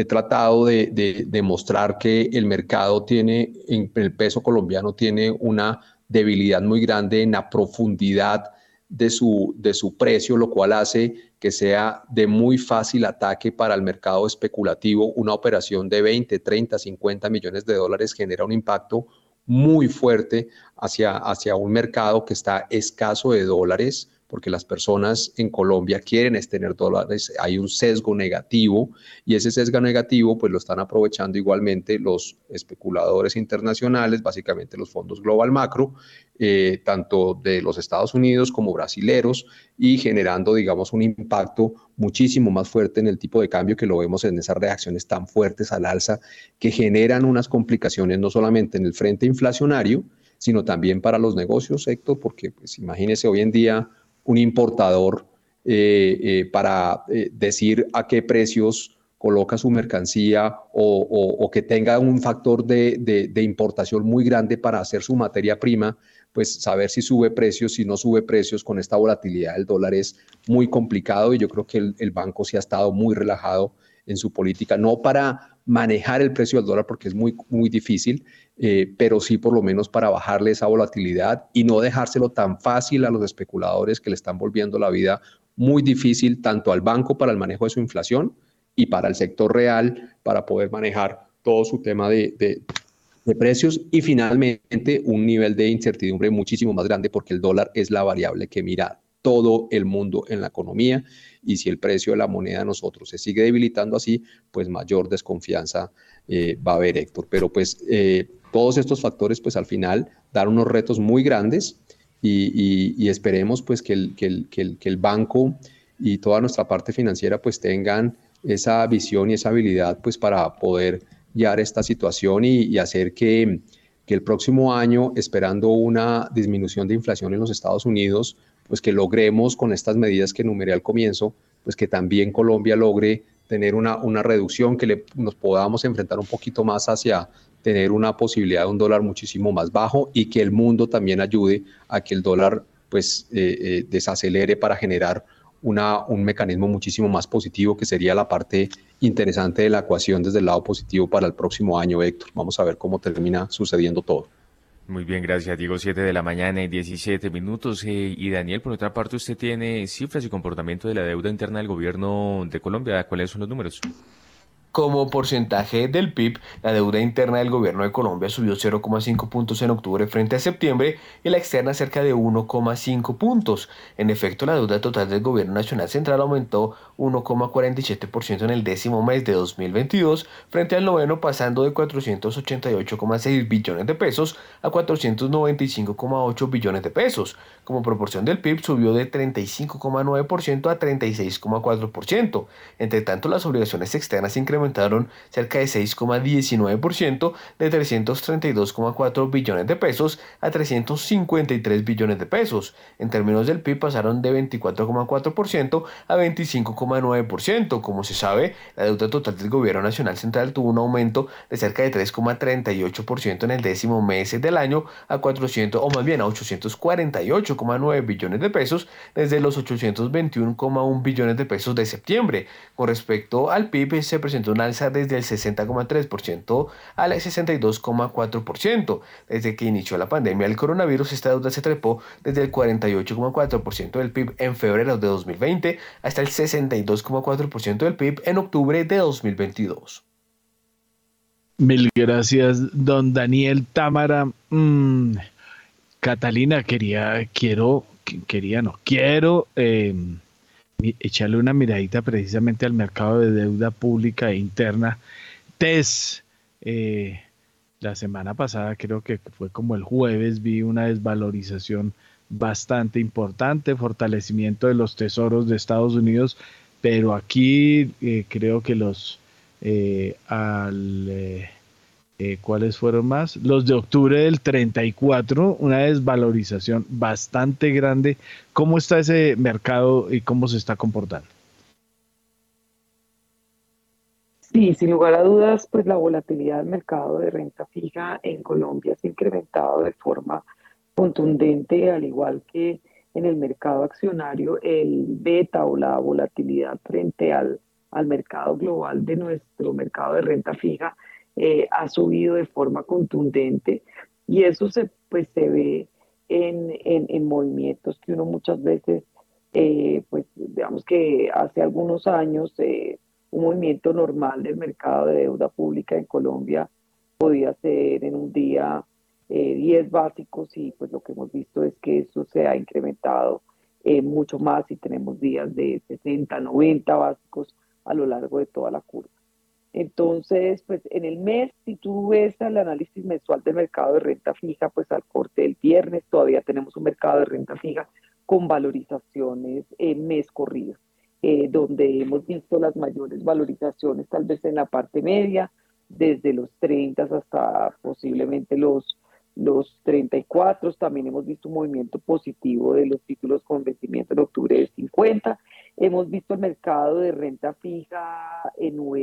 tratado de, demostrar que el mercado tiene, en el peso colombiano tiene una debilidad muy grande en la profundidad de su, de su precio, lo cual hace que sea de muy fácil ataque para el mercado especulativo. Una operación de 20, 30, 50 millones de dólares genera un impacto muy fuerte hacia, hacia un mercado que está escaso de dólares porque las personas en Colombia quieren tener dólares, hay un sesgo negativo y ese sesgo negativo pues lo están aprovechando igualmente los especuladores internacionales, básicamente los fondos global macro, eh, tanto de los Estados Unidos como brasileros y generando digamos un impacto muchísimo más fuerte en el tipo de cambio que lo vemos en esas reacciones tan fuertes al alza que generan unas complicaciones no solamente en el frente inflacionario, sino también para los negocios, Héctor, porque pues imagínese hoy en día un importador eh, eh, para eh, decir a qué precios coloca su mercancía o, que tenga un factor de, importación muy grande para hacer su materia prima, pues saber si sube precios, si no sube precios con esta volatilidad del dólar es muy complicado y yo creo que el, el banco sí ha estado muy relajado en su política, no para manejar el precio del dólar porque es muy, muy difícil, eh, pero sí por lo menos para bajarle esa volatilidad y no dejárselo tan fácil a los especuladores que le están volviendo la vida muy difícil tanto al banco para el manejo de su inflación y para el sector real para poder manejar todo su tema de, de precios y finalmente un nivel de incertidumbre muchísimo más grande porque el dólar es la variable que mira todo el mundo en la economía y si el precio de la moneda de nosotros se sigue debilitando así, pues mayor desconfianza eh, va a haber, Héctor. Pero pues eh, todos estos factores pues al final dan unos retos muy grandes y, esperemos pues que el, que, el, que, el, banco y toda nuestra parte financiera pues tengan esa visión y esa habilidad pues para poder guiar esta situación y, y hacer que, que el próximo año, esperando una disminución de inflación en los Estados Unidos, pues que logremos con estas medidas que enumeré al comienzo, pues que también Colombia logre tener una, una reducción, que le, nos podamos enfrentar un poquito más hacia tener una posibilidad de un dólar muchísimo más bajo y que el mundo también ayude a que el dólar pues eh, eh, desacelere para generar una, un mecanismo muchísimo más positivo que sería la parte interesante de la ecuación desde el lado positivo para el próximo año, Héctor. Vamos a ver cómo termina sucediendo todo. Muy bien, gracias Diego. 7 de la mañana y 17 minutos. Eh, y Daniel, por otra parte, usted tiene cifras y comportamiento de la deuda interna del gobierno de Colombia. ¿Cuáles son los números? Como porcentaje del PIB, la deuda interna del gobierno de Colombia subió 0,5 puntos en octubre frente a septiembre y la externa cerca de 1,5 puntos. En efecto, la deuda total del gobierno nacional central aumentó 1,47% en el décimo mes de 2022 frente al noveno pasando de 488,6 billones de pesos a 495,8 billones de pesos. Como proporción del PIB subió de 35,9% a 36,4%. Entre tanto, las obligaciones externas incrementaron aumentaron cerca de 6,19% de 332,4 billones de pesos a 353 billones de pesos. En términos del PIB pasaron de 24,4% a 25,9%. Como se sabe, la deuda total del gobierno nacional central tuvo un aumento de cerca de 3,38% en el décimo mes del año a 400 o más bien a 848,9 billones de pesos desde los 821,1 billones de pesos de septiembre. Con respecto al PIB se presentó alza desde el 60,3% al 62,4%. Desde que inició la pandemia del coronavirus, esta deuda se trepó desde el 48,4% del PIB en febrero de 2020 hasta el 62,4% del PIB en octubre de 2022. Mil gracias, don Daniel Támara. Mm, Catalina, quería, quiero, quería, no, quiero eh, echarle una miradita precisamente al mercado de deuda pública e interna. TES, eh, la semana pasada, creo que fue como el jueves, vi una desvalorización bastante importante, fortalecimiento de los tesoros de Estados Unidos, pero aquí eh, creo que los eh, al eh, ¿Cuáles fueron más? Los de octubre del 34, una desvalorización bastante grande. ¿Cómo está ese mercado y cómo se está comportando? Sí, sin lugar a dudas, pues la volatilidad del mercado de renta fija en Colombia se ha incrementado de forma contundente, al igual que en el mercado accionario, el beta o la volatilidad frente al, al mercado global de nuestro mercado de renta fija eh, ha subido de forma contundente y eso se, pues, se ve en, en, movimientos que uno muchas veces, eh, pues digamos que hace algunos años eh, un movimiento normal del mercado de deuda pública en Colombia podía ser en un día 10 básicos y pues lo que hemos visto es que eso se ha incrementado mucho más y tenemos días de 60, 90 básicos a lo largo de toda la curva. Entonces, pues en el mes, si tú ves el análisis mensual del mercado de renta fija, pues al corte del viernes todavía tenemos un mercado de renta fija con valorizaciones en mes corrido, eh, donde hemos visto las mayores valorizaciones tal vez en la parte media, desde los 30 hasta posiblemente los, los 34. También hemos visto un movimiento positivo de los títulos con vencimiento en octubre de 50 Hemos visto el mercado de renta fija en UR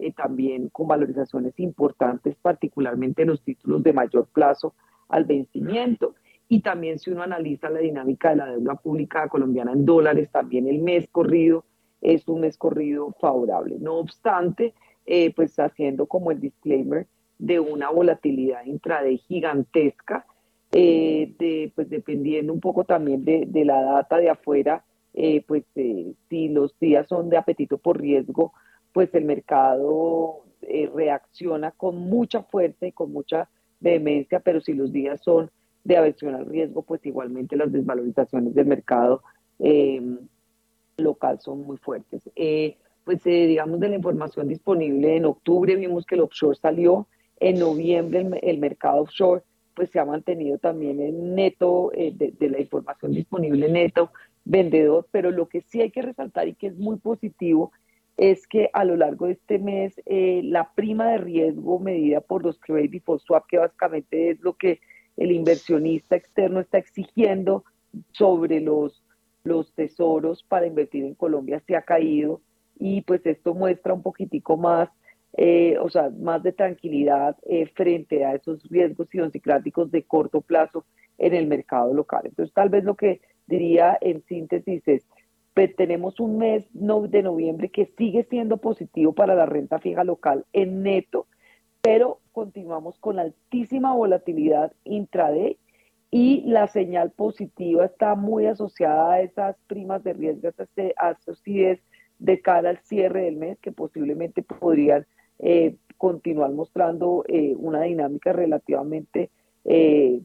eh, también con valorizaciones importantes, particularmente en los títulos de mayor plazo al vencimiento. Y también si uno analiza la dinámica de la deuda pública colombiana en dólares, también el mes corrido es un mes corrido favorable. No obstante, eh, pues haciendo como el disclaimer de una volatilidad intraday gigantesca, eh, de, pues dependiendo un poco también de, de la data de afuera, eh, pues eh, si los días son de apetito por riesgo, pues el mercado eh, reacciona con mucha fuerza y con mucha vehemencia, pero si los días son de aversión al riesgo, pues igualmente las desvalorizaciones del mercado em, local son muy fuertes. pues digamos de la información disponible en octubre vimos que el offshore salió, en noviembre el, mercado offshore pues se ha mantenido también en neto, de, de, la información disponible neto, vendedor, pero lo que sí hay que resaltar y que es muy positivo es que a lo largo de este mes eh, la prima de riesgo medida por los credit default swap, que básicamente es lo que el inversionista externo está exigiendo sobre los, los tesoros para invertir en Colombia, se ha caído y pues esto muestra un poquitico más, eh, o sea, más de tranquilidad eh, frente a esos riesgos idiosincráticos de corto plazo en el mercado local. Entonces, tal vez lo que diría en síntesis es, tenemos un mes de noviembre que sigue siendo positivo para la renta fija local en neto, pero continuamos con altísima volatilidad intraday y la señal positiva está muy asociada a esas primas de riesgo, a estos CIDES de cara al cierre del mes que posiblemente podrían eh, continuar mostrando eh, una dinámica relativamente eh,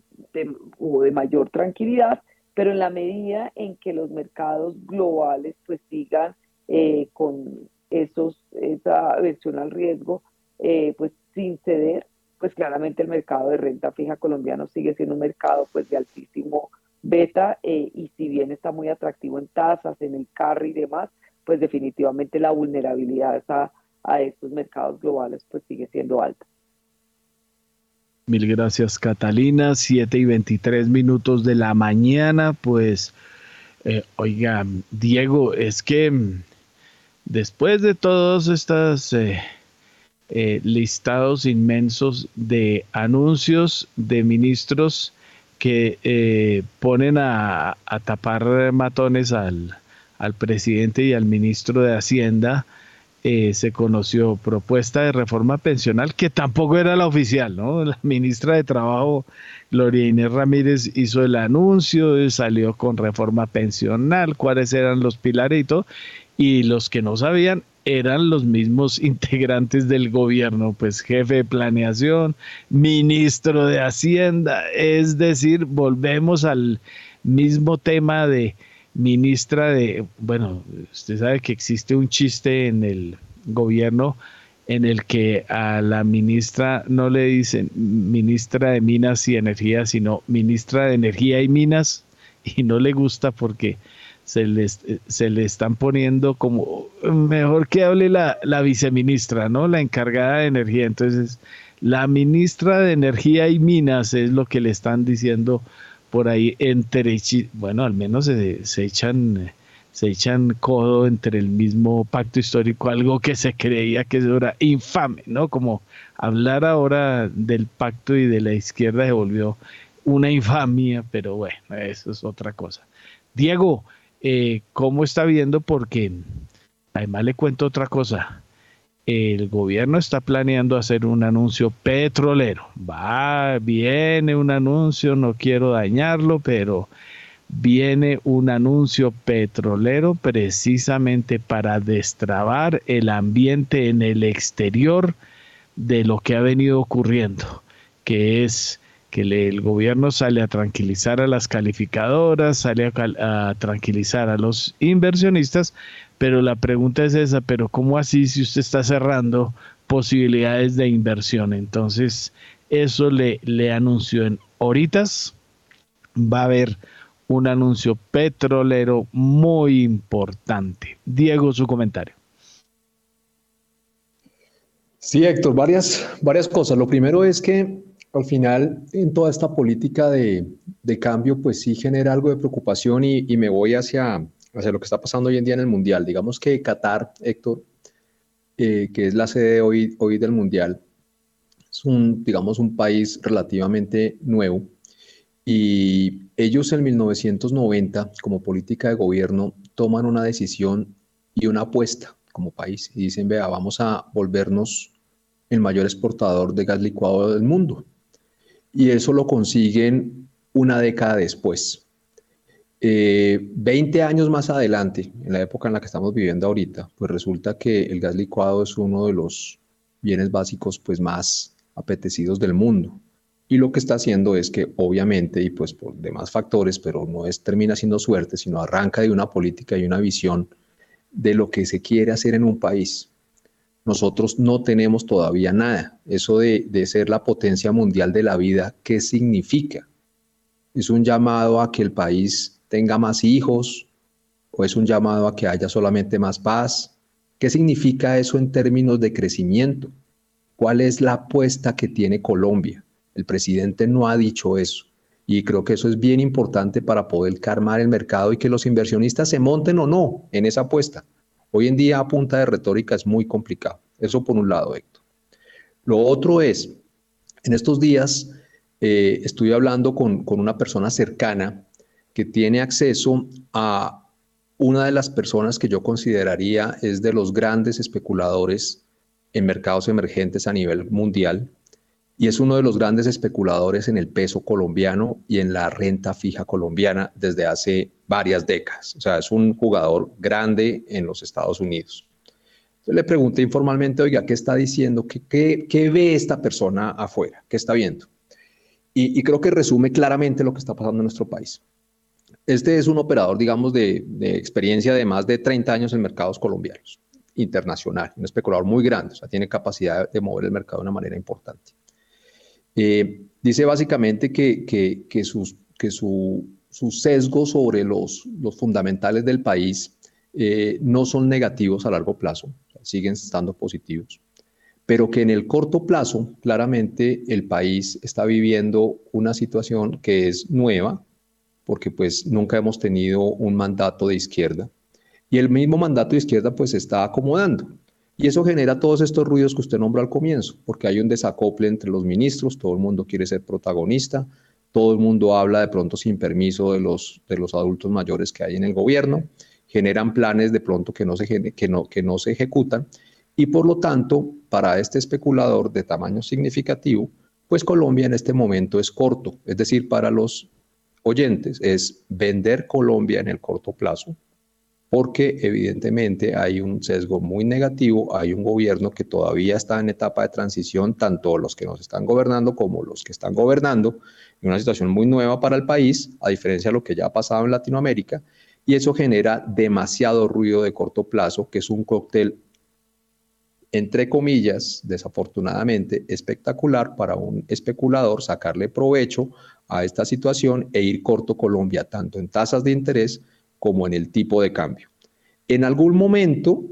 o de mayor tranquilidad, pero en la medida en que los mercados globales pues sigan con esos, esa aversión al riesgo, pues sin ceder, pues claramente el mercado de renta fija colombiano sigue siendo un mercado pues de altísimo beta eh, y si bien está muy atractivo en tasas, en el carry y demás, pues definitivamente la vulnerabilidad a, a estos mercados globales pues sigue siendo alta. Mil gracias Catalina, 7 y 23 minutos de la mañana, pues eh, oiga Diego, es que mm, después de todas estas... Eh, eh, listados inmensos de anuncios de ministros que ponen a, tapar matones al, presidente y al ministro de Hacienda. Eh, se conoció propuesta de reforma pensional que tampoco era la oficial, ¿no? [laughs] La ministra de Trabajo, Gloria Inés Ramírez, hizo el anuncio, salió con reforma pensional, cuáles eran los pilares y todo, y los que no sabían eran los mismos [laughs] integrantes del gobierno, pues jefe de planeación, ministro de Hacienda, es decir, volvemos al mismo tema de ministra de, bueno, usted sabe que existe un chiste en el gobierno en el que a la ministra no le dicen ministra de Minas y Energía, sino ministra de Energía y Minas, y no le gusta porque se le, se le están poniendo como mejor que hable la, la, viceministra, ¿no? La encargada de energía. Entonces, la ministra de Energía y Minas es lo que le están diciendo por ahí entre bueno, al menos se, se echan se echan codo entre el mismo pacto histórico, algo que se creía que era infame, ¿no? Como hablar ahora del pacto y de la izquierda se volvió una infamia, pero bueno, eso es otra cosa. Diego, eh, cómo está viendo, porque además le cuento otra cosa. El gobierno está planeando hacer un anuncio petrolero. Va, viene un anuncio, no quiero dañarlo, pero viene un anuncio petrolero precisamente para destrabar el ambiente en el exterior de lo que ha venido ocurriendo, que es que el gobierno sale a tranquilizar a las calificadoras, sale a, tranquilizar a los inversionistas, pero la pregunta es esa, pero ¿cómo así si usted está cerrando posibilidades de inversión? Entonces, eso le, le anunció en horitas, va a haber un anuncio petrolero muy importante. Diego, su comentario. Sí, Héctor, varias, varias cosas. Lo primero es que al final, en toda esta política de, cambio, pues sí genera algo de preocupación y, me voy hacia, hacia lo que está pasando hoy en día en el Mundial. Digamos que Qatar, Héctor, eh, que es la sede hoy, hoy del Mundial, es un, digamos, un país relativamente nuevo y ellos en 1990, como política de gobierno, toman una decisión y una apuesta como país y dicen, vea, vamos a volvernos el mayor exportador de gas licuado del mundo y eso lo consiguen una década después. Eh, 20 años más adelante, en la época en la que estamos viviendo ahorita, pues resulta que el gas licuado es uno de los bienes básicos pues más apetecidos del mundo. Y lo que está haciendo es que obviamente, y pues por demás factores, pero no es termina siendo suerte, sino arranca de una política y una visión de lo que se quiere hacer en un país nosotros no tenemos todavía nada. Eso de, ser la potencia mundial de la vida, ¿qué significa? ¿Es un llamado a que el país tenga más hijos? ¿O es un llamado a que haya solamente más paz? ¿Qué significa eso en términos de crecimiento? ¿Cuál es la apuesta que tiene Colombia? El presidente no ha dicho eso. Y creo que eso es bien importante para poder calmar el mercado y que los inversionistas se monten o no en esa apuesta. Hoy en día a punta de retórica es muy complicado. Eso por un lado, Héctor. Lo otro es, en estos días eh, estoy hablando con, con una persona cercana que tiene acceso a una de las personas que yo consideraría es de los grandes especuladores en mercados emergentes a nivel mundial y es uno de los grandes especuladores en el peso colombiano y en la renta fija colombiana desde hace varias décadas. O sea, es un jugador grande en los Estados Unidos. Yo le pregunté informalmente, oiga, ¿qué está diciendo? ¿Qué, ve esta persona afuera? ¿Qué está viendo? Y, creo que resume claramente lo que está pasando en nuestro país. Este es un operador, digamos, de, de experiencia de más de 30 años en mercados colombianos, internacional, un especulador muy grande, o sea, tiene capacidad de mover el mercado de una manera importante. Eh, dice básicamente que, que, sus, que su, sesgo sobre los, los, fundamentales del país eh, no son negativos a largo plazo, siguen estando positivos, pero que en el corto plazo, claramente, el país está viviendo una situación que es nueva, porque pues nunca hemos tenido un mandato de izquierda, y el mismo mandato de izquierda pues se está acomodando. Y eso genera todos estos ruidos que usted nombró al comienzo, porque hay un desacople entre los ministros, todo el mundo quiere ser protagonista, todo el mundo habla de pronto sin permiso de los, de los adultos mayores que hay en el gobierno, generan planes de pronto que no, se, que, no, que no se ejecutan, y por lo tanto, para este especulador de tamaño significativo, pues Colombia en este momento es corto, es decir, para los oyentes es vender Colombia en el corto plazo, porque evidentemente hay un sesgo muy negativo, hay un gobierno que todavía está en etapa de transición, tanto los que nos están gobernando como los que están gobernando, en una situación muy nueva para el país, a diferencia de lo que ya ha pasado en Latinoamérica, y eso genera demasiado ruido de corto plazo, que es un cóctel, entre comillas, desafortunadamente, espectacular para un especulador sacarle provecho a esta situación e ir corto Colombia, tanto en tasas de interés, como en el tipo de cambio. En algún momento,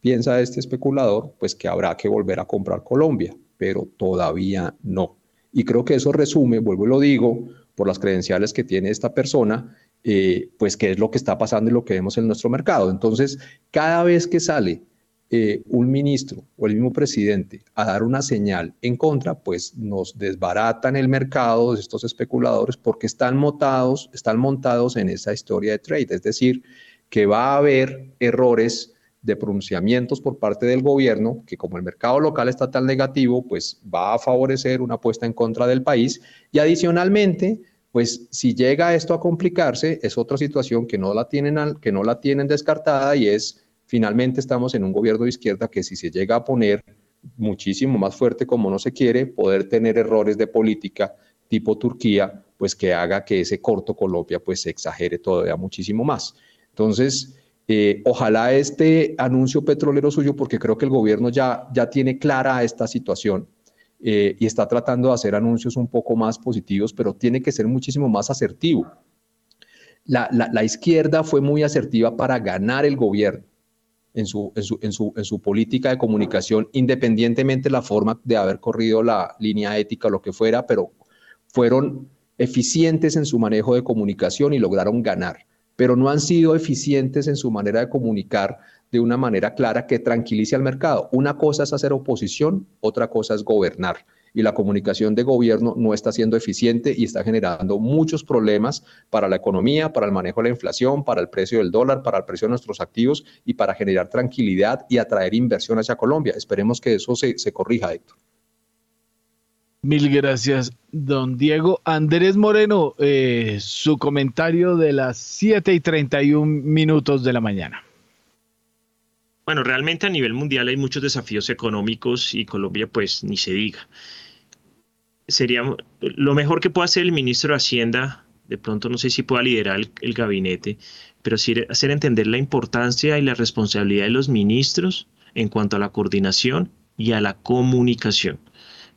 piensa este especulador, pues que habrá que volver a comprar Colombia, pero todavía no. Y creo que eso resume, vuelvo y lo digo, por las credenciales que tiene esta persona, eh, pues qué es lo que está pasando y lo que vemos en nuestro mercado. Entonces, cada vez que sale eh, un ministro o el mismo presidente a dar una señal en contra, pues nos desbaratan el mercado de estos especuladores porque están montados, están montados en esa historia de trade. Es decir, que va a haber errores de pronunciamientos por parte del gobierno, que como el mercado local está tan negativo, pues va a favorecer una apuesta en contra del país. Y adicionalmente, pues si llega esto a complicarse, es otra situación que no la tienen, que no la tienen descartada y es finalmente estamos en un gobierno de izquierda que si se llega a poner muchísimo más fuerte como no se quiere, poder tener errores de política tipo Turquía, pues que haga que ese corto Colombia pues se exagere todavía muchísimo más. Entonces, eh, ojalá este anuncio petrolero suyo, porque creo que el gobierno ya, ya tiene clara esta situación eh, y está tratando de hacer anuncios un poco más positivos, pero tiene que ser muchísimo más asertivo. la izquierda fue muy asertiva para ganar el gobierno en su, en su, política de comunicación, independientemente de la forma de haber corrido la línea ética o lo que fuera, pero fueron eficientes en su manejo de comunicación y lograron ganar, pero no han sido eficientes en su manera de comunicar de una manera clara que tranquilice al mercado. Una cosa es hacer oposición, otra cosa es gobernar y la comunicación de gobierno no está siendo eficiente y está generando muchos problemas para la economía, para el manejo de la inflación, para el precio del dólar, para el precio de nuestros activos y para generar tranquilidad y atraer inversión hacia Colombia. Esperemos que eso se, corrija, Héctor. Mil gracias, don Diego. Andrés Moreno, eh, su comentario de las 7 y 31 minutos de la mañana. Bueno, realmente a nivel mundial hay muchos desafíos económicos y Colombia pues ni se diga sería lo mejor que pueda hacer el ministro de Hacienda, de pronto no sé si pueda liderar el, gabinete, pero sí hacer entender la importancia y la responsabilidad de los ministros en cuanto a la coordinación y a la comunicación.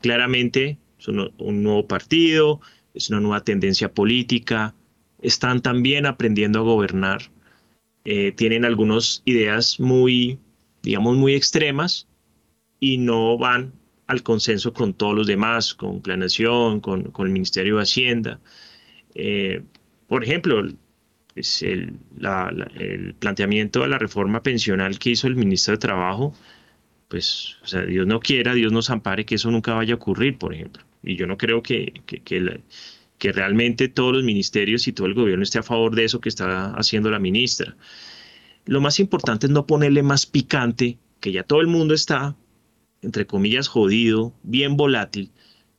Claramente es un, nuevo partido, es una nueva tendencia política, están también aprendiendo a gobernar, eh, tienen algunas ideas muy, digamos, muy extremas y no van al consenso con todos los demás, con Planación, con, con el Ministerio de Hacienda. Eh, por ejemplo, es el, el, planteamiento de la reforma pensional que hizo el ministro de Trabajo, pues, Dios no quiera, Dios nos ampare que eso nunca vaya a ocurrir, por ejemplo. Y yo no creo que, que, que, que realmente todos los ministerios y todo el gobierno esté a favor de eso que está haciendo la ministra. Lo más importante es no ponerle más picante, que ya todo el mundo está entre comillas, jodido, bien volátil,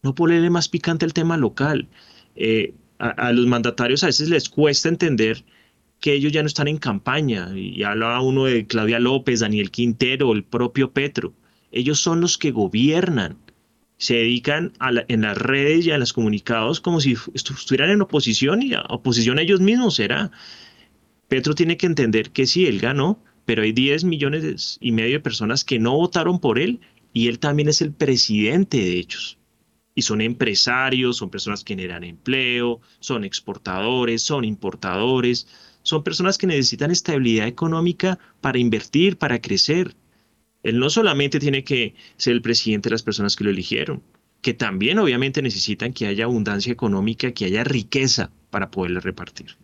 no ponerle más picante al tema local. Eh, a, los mandatarios a veces les cuesta entender que ellos ya no están en campaña. Y habla uno de Claudia López, Daniel Quintero, el propio Petro. Ellos son los que gobiernan. Se dedican en las redes y a los comunicados como si estuvieran en oposición y a oposición a ellos mismos será. Petro tiene que entender que sí, él ganó, pero hay 10 millones y medio de personas que no votaron por él y él también es el presidente de ellos. Y son empresarios, son personas que generan empleo, son exportadores, son importadores, son personas que necesitan estabilidad económica para invertir, para crecer. Él no solamente tiene que ser el presidente de las personas que lo eligieron, que también obviamente necesitan que haya abundancia económica, que haya riqueza para poderle repartir.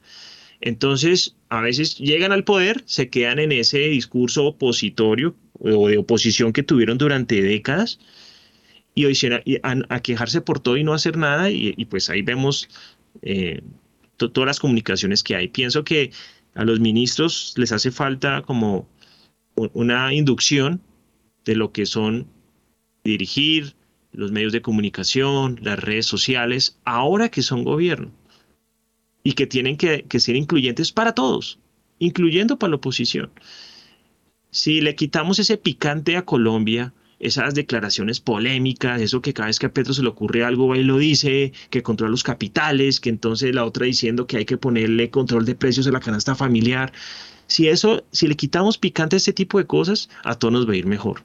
Entonces, a veces llegan al poder, se quedan en ese discurso opositorio o de oposición que tuvieron durante décadas y hoy a, a quejarse por todo y no hacer nada y, pues ahí vemos eh, todas las comunicaciones que hay. Pienso que a los ministros les hace falta como una inducción de lo que son dirigir los medios de comunicación, las redes sociales, ahora que son gobierno y que tienen que, ser incluyentes para todos, incluyendo para la oposición. Si le quitamos ese picante a Colombia, esas declaraciones polémicas, eso que cada vez que a Petro se le ocurre algo va y lo dice, que controla los capitales, que entonces la otra diciendo que hay que ponerle control de precios en la canasta familiar. Si eso, si le quitamos picante a ese tipo de cosas, a todos nos va a ir mejor.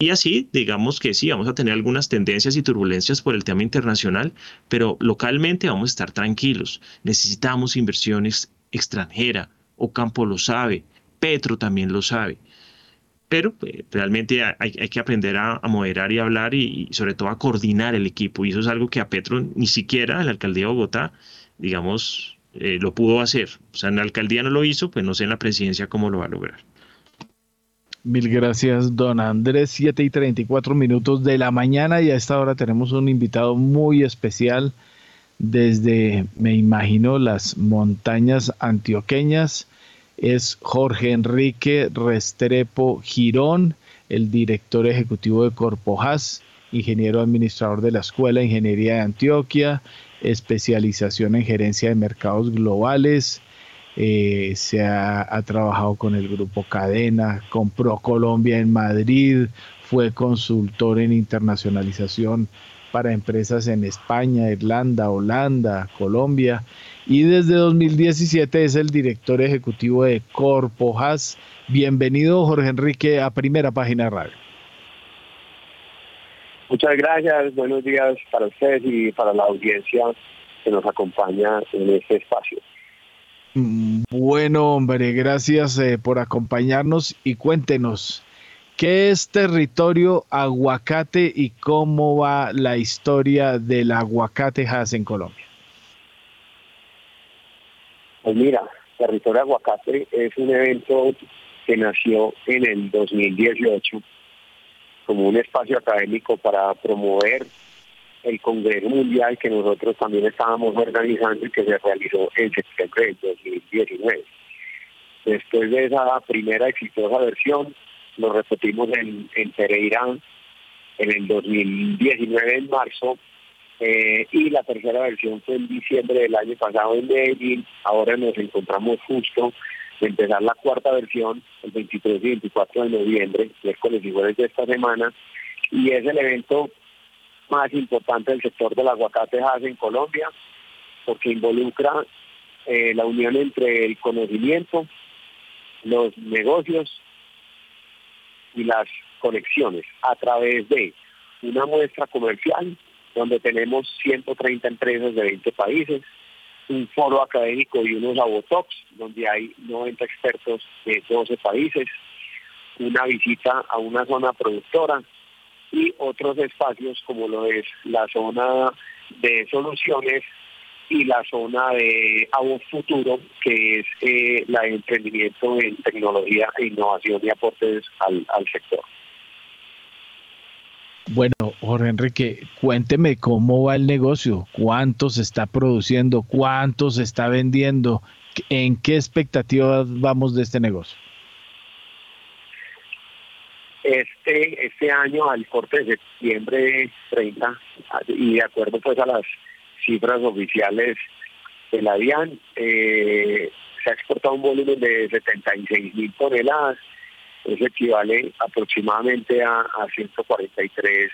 Y así, digamos que sí, vamos a tener algunas tendencias y turbulencias por el tema internacional, pero localmente vamos a estar tranquilos. Necesitamos inversiones extranjeras. Ocampo lo sabe, Petro también lo sabe. Pero pues, realmente hay, que aprender a, moderar y hablar y, sobre todo a coordinar el equipo. Y eso es algo que a Petro ni siquiera la alcaldía de Bogotá, digamos, eh, lo pudo hacer. O sea, en la alcaldía no lo hizo, pues no sé en la presidencia cómo lo va a lograr. Mil gracias, don Andrés. 7 y 34 minutos de la mañana y a esta hora tenemos un invitado muy especial desde, me imagino, las montañas antioqueñas. Es Jorge Enrique Restrepo Girón, el director ejecutivo de Corpojas, ingeniero administrador de la Escuela de Ingeniería de Antioquia, especialización en gerencia de mercados globales, eh, se ha, trabajado con el grupo Cadena, compró Colombia en Madrid, fue consultor en internacionalización para empresas en España, Irlanda, Holanda, Colombia y desde 2017 es el director ejecutivo de Corpojas. Bienvenido Jorge Enrique a Primera Página Radio. Muchas gracias, buenos días para ustedes y para la audiencia que nos acompaña en este espacio. Bueno, hombre, gracias eh, por acompañarnos y cuéntenos, ¿qué es territorio aguacate y cómo va la historia del aguacate Haas en Colombia? Pues mira, territorio aguacate es un evento que nació en el 2018 como un espacio académico para promover el Congreso Mundial que nosotros también estábamos organizando y que se realizó en septiembre del 2019. Después de esa primera exitosa versión, lo repetimos en, en Pereira en el 2019, en marzo, eh, y la tercera versión fue en diciembre del año pasado en Medellín. Ahora nos encontramos justo de empezar la cuarta versión el 23 y 24 de noviembre, miércoles y jueves de esta semana, y es el evento más importante del sector del aguacate en Colombia, porque involucra eh, la unión entre el conocimiento, los negocios y las conexiones a través de una muestra comercial donde tenemos 130 empresas de 20 países, un foro académico y unos abotox donde hay 90 expertos de 12 países, una visita a una zona productora y otros espacios como lo es la zona de soluciones y la zona de Avo Futuro, que es eh, la de emprendimiento en tecnología e innovación y aportes al, al sector. Bueno, Jorge Enrique, cuénteme cómo va el negocio, cuánto se está produciendo, cuánto se está vendiendo, en qué expectativas vamos de este negocio. Este, este año al corte de septiembre 30 y de acuerdo pues a las cifras oficiales de la DIAN, eh, se ha exportado un volumen de 76 mil toneladas, eso equivale aproximadamente a, 143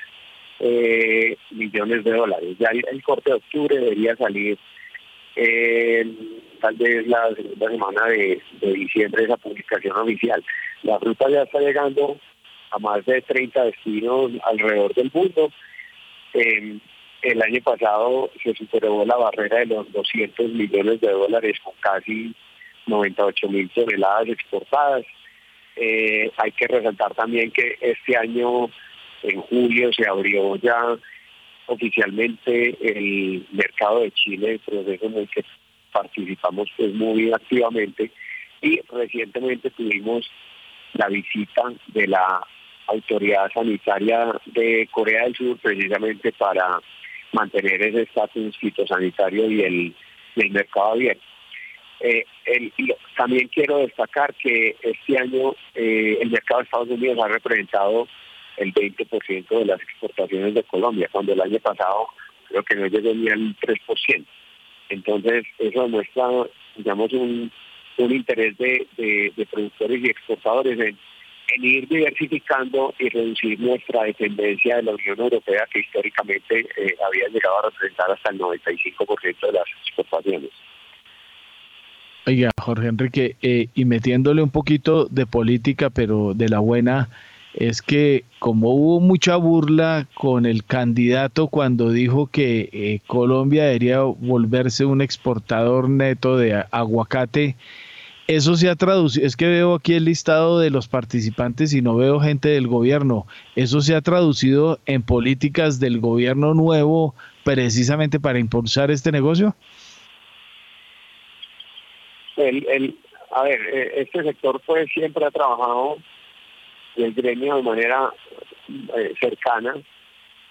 eh, millones de dólares. Ya el, corte de octubre debería salir tal vez la segunda semana de, diciembre esa publicación oficial. La fruta ya está llegando a más de 30 destinos alrededor del mundo. Eh, el año pasado se superó la barrera de los 200 millones de dólares con casi 98 mil toneladas exportadas. Eh, hay que resaltar también que este año, en julio, se abrió ya oficialmente el mercado de Chile, proceso en el que participamos pues muy activamente y recientemente tuvimos la visita de la autoridad sanitaria de Corea del Sur precisamente para mantener ese estatus fitosanitario y el, el mercado abierto. Eh, también quiero destacar que este año eh, el mercado de Estados Unidos ha representado el 20% de las exportaciones de Colombia, cuando el año pasado creo que no llegó ni al 3%. Entonces, eso demuestra, digamos, un, un interés de, de, productores y exportadores en, en, ir diversificando y reducir nuestra dependencia de la Unión Europea, que históricamente eh, había llegado a representar hasta el 95% de las exportaciones. Oiga, Jorge Enrique, eh, y metiéndole un poquito de política, pero de la buena, es que como hubo mucha burla con el candidato cuando dijo que eh, Colombia debería volverse un exportador neto de aguacate, eso se ha traducido, es que veo aquí el listado de los participantes y no veo gente del gobierno, eso se ha traducido en políticas del gobierno nuevo precisamente para impulsar este negocio. El, el, a ver, eh, este sector pues siempre ha trabajado el gremio de manera eh, cercana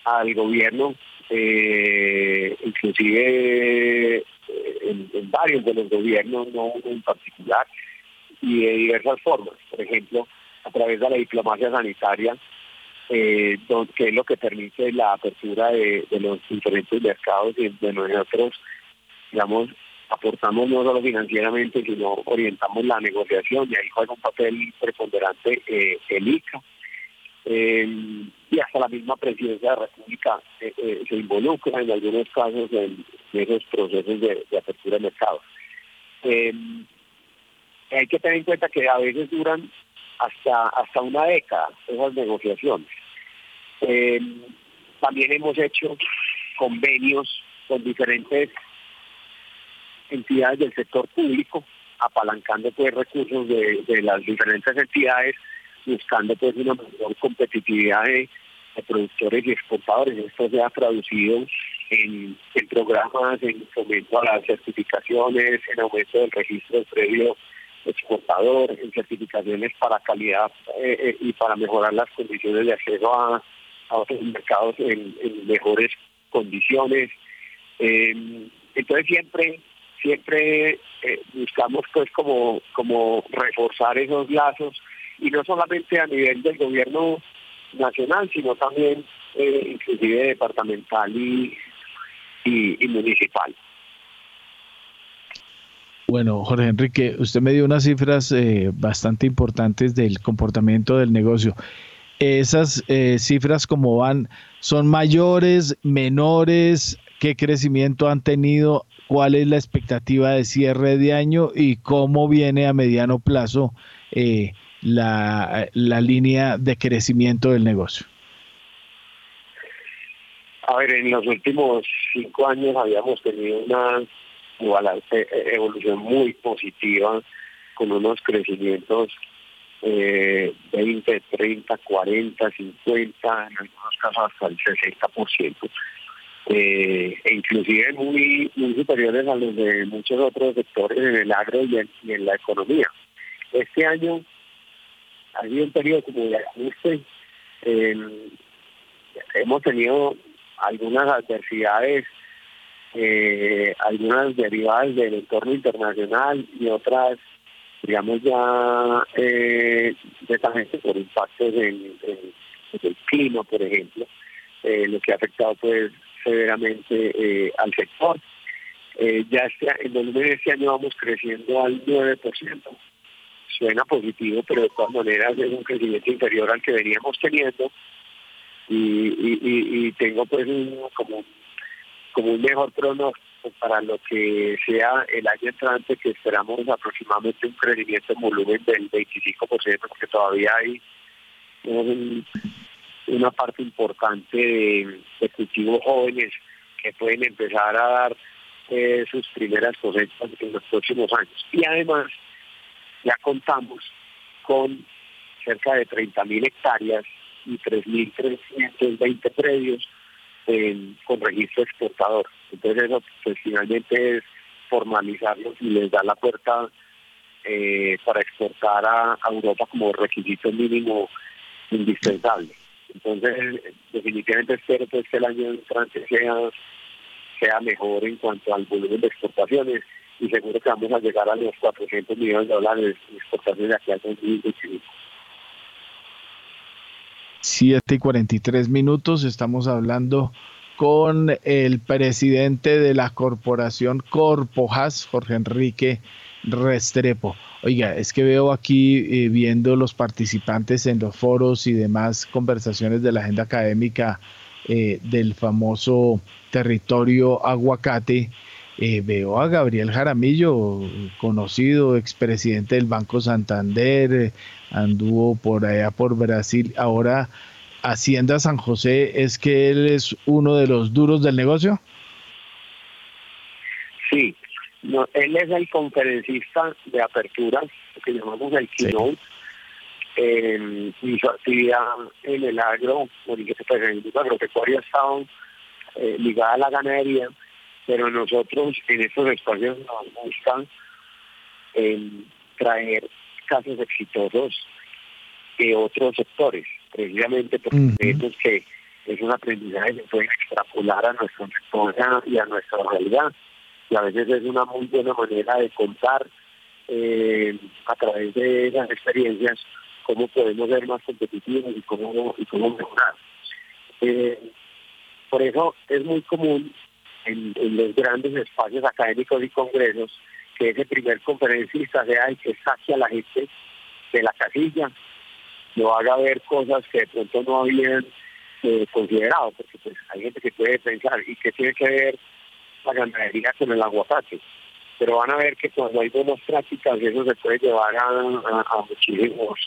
al gobierno, eh, inclusive eh, en, varios de los gobiernos, no en particular, y de diversas formas. Por ejemplo, a través de la diplomacia sanitaria, que es lo que permite la apertura de, los diferentes mercados y de nosotros, digamos, aportamos no solo financieramente, sino orientamos la negociación y ahí juega un papel preponderante eh, el ICA. Eh, y hasta la misma presidencia de la República eh, se involucra en algunos casos en, esos procesos de, apertura de mercados. hay que tener en cuenta que a veces duran hasta, hasta una década esas negociaciones. también hemos hecho convenios con diferentes entidades del sector público, apalancando pues recursos de, las diferentes entidades, buscando pues una mayor competitividad de, productores y exportadores. Esto se ha traducido en, programas, en fomento a las certificaciones, en aumento del registro previo exportador, en certificaciones para calidad eh, eh, y para mejorar las condiciones de acceso a, otros mercados en, mejores condiciones. Eh, entonces siempre siempre eh, buscamos pues como, como reforzar esos lazos y no solamente a nivel del gobierno nacional, sino también eh, inclusive departamental y, y, municipal. Bueno, Jorge Enrique, usted me dio unas cifras eh, bastante importantes del comportamiento del negocio. Esas cifras, como van? ¿Son mayores, menores? ¿Qué crecimiento han tenido cuál es la expectativa de cierre de año y cómo viene a mediano plazo eh, la, línea de crecimiento del negocio. A ver, en los últimos cinco años habíamos tenido una eh, evolución muy positiva con unos crecimientos eh, 20, 30, 40, 50, en algunos casos hasta el 60% eh, e inclusive muy, muy superiores a los de muchos otros sectores en el agro y en, la economía. Este año ha sido un periodo como de ajuste. hemos tenido algunas adversidades, eh, algunas derivadas del entorno internacional y otras digamos ya eh, por impactos en, el clima, por ejemplo, eh, lo que ha afectado pues severamente eh, al sector. Eh, ya este, en volumen este año vamos creciendo al 9%. Suena positivo, pero de todas maneras es un crecimiento inferior al que veníamos teniendo. Y, tengo pues como, como un mejor pronóstico para lo que sea el año entrante, que esperamos aproximadamente un crecimiento en volumen del 25%, porque todavía hay una parte importante de, cultivos jóvenes que pueden empezar a dar eh, sus primeras cosechas en los próximos años. Y además ya contamos con cerca de 30.000 hectáreas y 3.320 predios con registro exportador. Entonces eso pues, finalmente es formalizarlos y les da la puerta eh, para exportar a, Europa como requisito mínimo indispensable. Entonces, definitivamente espero que el año entrante sea, sea mejor en cuanto al volumen de exportaciones y seguro que vamos a llegar a los 400 millones de dólares de exportaciones aquí al 2025. 7 y 43 minutos, estamos hablando con el presidente de la corporación Corpojas, Jorge Enrique Restrepo. Oiga, es que veo aquí eh, viendo los participantes en los foros y demás conversaciones de la agenda académica eh, del famoso territorio aguacate. Eh, veo a Gabriel Jaramillo, conocido expresidente del Banco Santander, anduvo por allá por Brasil. Ahora, Hacienda San José, ¿es que él es uno de los duros del negocio? Sí, no, él es el conferencista de apertura, que llamamos el keynote. Eh, hizo actividad en el agro, porque en el agropecuario ha estado eh, ligada a la ganadería, pero nosotros en estos espacios nos buscan eh, traer casos exitosos de otros sectores, precisamente porque creemos que es un aprendizaje que puede extrapolar a nuestro sector y a nuestra realidad y a veces es una muy buena manera de contar eh, a través de esas experiencias cómo podemos ser más competitivos y cómo, y cómo mejorar. Eh, por eso es muy común en, los grandes espacios académicos y congresos que ese primer conferencista sea el que saque a la gente de la casilla, lo haga ver cosas que de pronto no habían eh, considerado, porque pues hay gente que puede pensar, ¿y qué tiene que ver la ganadería con el aguacate. Pero van a ver que cuando hay buenas prácticas eso se puede llevar a, muchísimos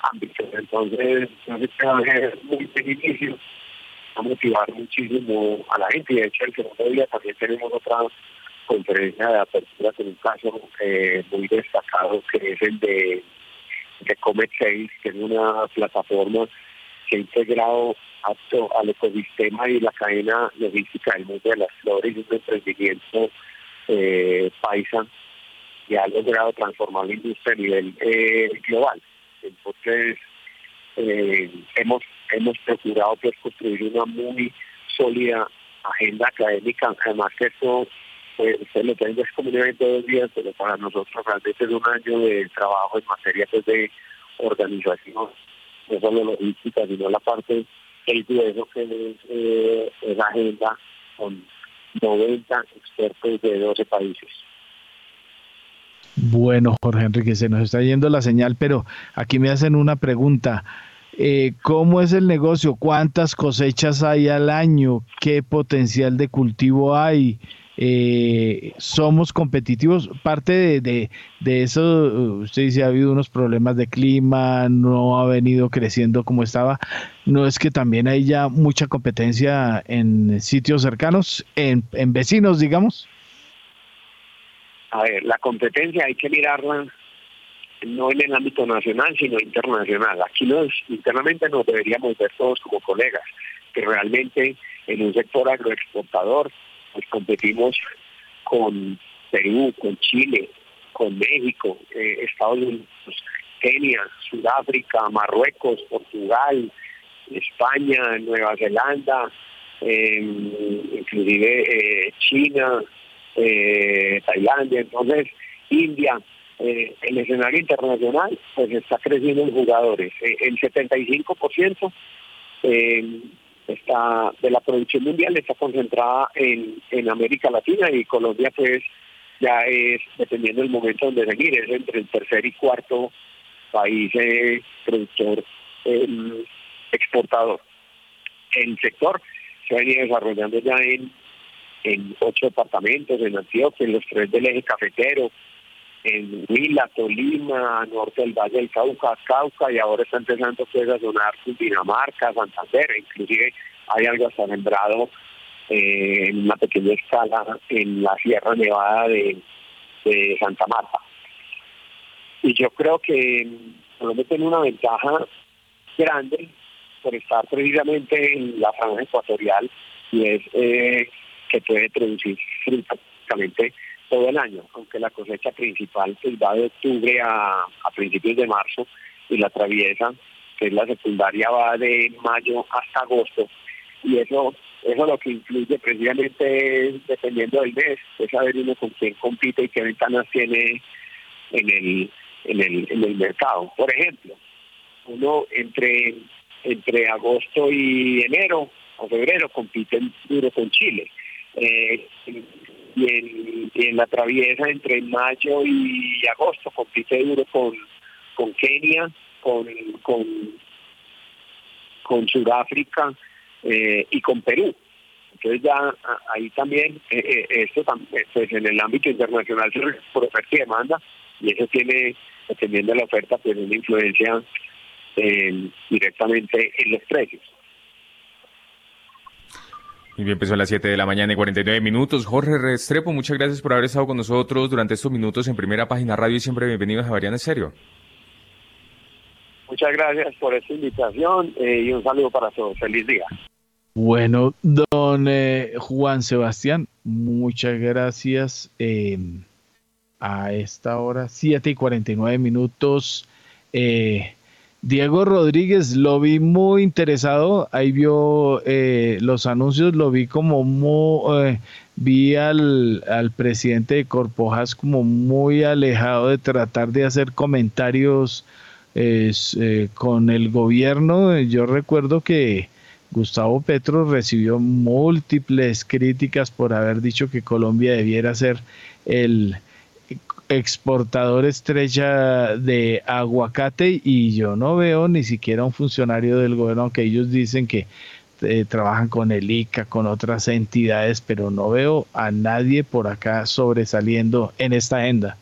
ámbitos. Entonces, no se a ser muy beneficio, a motivar muchísimo a la gente. Y de hecho, el segundo día también tenemos otra conferencia de apertura con un caso eh, muy destacado que es el de, de Comet 6, que es una plataforma que ha integrado al ecosistema y la cadena logística del mundo de las flores, un emprendimiento eh, paisa que ha logrado transformar la industria a nivel eh, global. Entonces, eh, hemos, hemos procurado pues, construir una muy sólida agenda académica, además que esto pues, se lo tengo es como un evento de dos días, pero para nosotros realmente es un año de trabajo en materia pues, de organización, no solo logística, sino la parte el grueso que es eh, la agenda con 90 expertos de 12 países. Bueno, Jorge Enrique, se nos está yendo la señal, pero aquí me hacen una pregunta. Eh, ¿Cómo es el negocio? ¿Cuántas cosechas hay al año? ¿Qué potencial de cultivo hay? eh, somos competitivos. Parte de, de, eso, usted dice, ha habido unos problemas de clima, no ha venido creciendo como estaba. No es que también hay ya mucha competencia en sitios cercanos, en, en vecinos, digamos. A ver, la competencia hay que mirarla no en el ámbito nacional, sino internacional. Aquí nos, internamente nos deberíamos ver todos como colegas, que realmente en un sector agroexportador pues competimos con Perú, con Chile, con México, eh, Estados Unidos, Kenia, Sudáfrica, Marruecos, Portugal, España, Nueva Zelanda, inclusive eh, China, eh, Tailandia, entonces India. Eh, el escenario internacional pues está creciendo en jugadores. Eh, el 75% eh, está, de la producción mundial está concentrada en, en América Latina y Colombia pues ya es, dependiendo del momento donde seguir, es entre el tercer y cuarto país productor exportador. El sector se ha venido desarrollando ya en, en ocho departamentos, en Antioquia, en los tres del eje cafetero, en Huila, Tolima, norte del Valle del Cauca, Cauca, y ahora está empezando pues, a sonar Dinamarca, Santander, inclusive hay algo hasta sembrado eh, en una pequeña escala en la Sierra Nevada de, Santa Marta. Y yo creo que Colombia tiene una ventaja grande por estar precisamente en la franja ecuatorial y es eh, que puede producir prácticamente todo el año, aunque la cosecha principal pues, va de octubre a, principios de marzo y la traviesa, que es la secundaria, va de mayo hasta agosto. Y eso eso lo que influye precisamente dependiendo del mes, es saber uno con quién compite y qué ventanas tiene en el, en el, en el mercado. Por ejemplo, uno entre, entre agosto y enero o febrero compite duro con Chile. Eh, y en, la traviesa entre mayo y agosto compite duro con, con Kenia, con, con, con Sudáfrica eh, y con Perú. Entonces ya ahí también, eh, eh, esto pues en el ámbito internacional por oferta y demanda, y eso tiene, dependiendo de la oferta, pues una influencia directamente en los precios. Muy bien, empezó a las 7 de la mañana y 49 minutos. Jorge Restrepo, muchas gracias por haber estado con nosotros durante estos minutos en Primera Página Radio y siempre bienvenidos a Varian en Serio. Muchas gracias por esta invitación eh, y un saludo para todos. Feliz día. Bueno, don eh, Juan Sebastián, muchas gracias. Eh, a esta hora, 7 y 49 minutos. Eh, Diego Rodríguez lo vi muy interesado, ahí vio eh, los anuncios, lo vi como muy, eh, vi al, presidente de Corpojas como muy alejado de tratar de hacer comentarios eh, con el gobierno. Yo recuerdo que Gustavo Petro recibió múltiples críticas por haber dicho que Colombia debiera ser el exportador estrella de aguacate y yo no veo ni siquiera un funcionario del gobierno, aunque ellos dicen que eh, trabajan con el ICA, con otras entidades, pero no veo a nadie por acá sobresaliendo en esta agenda.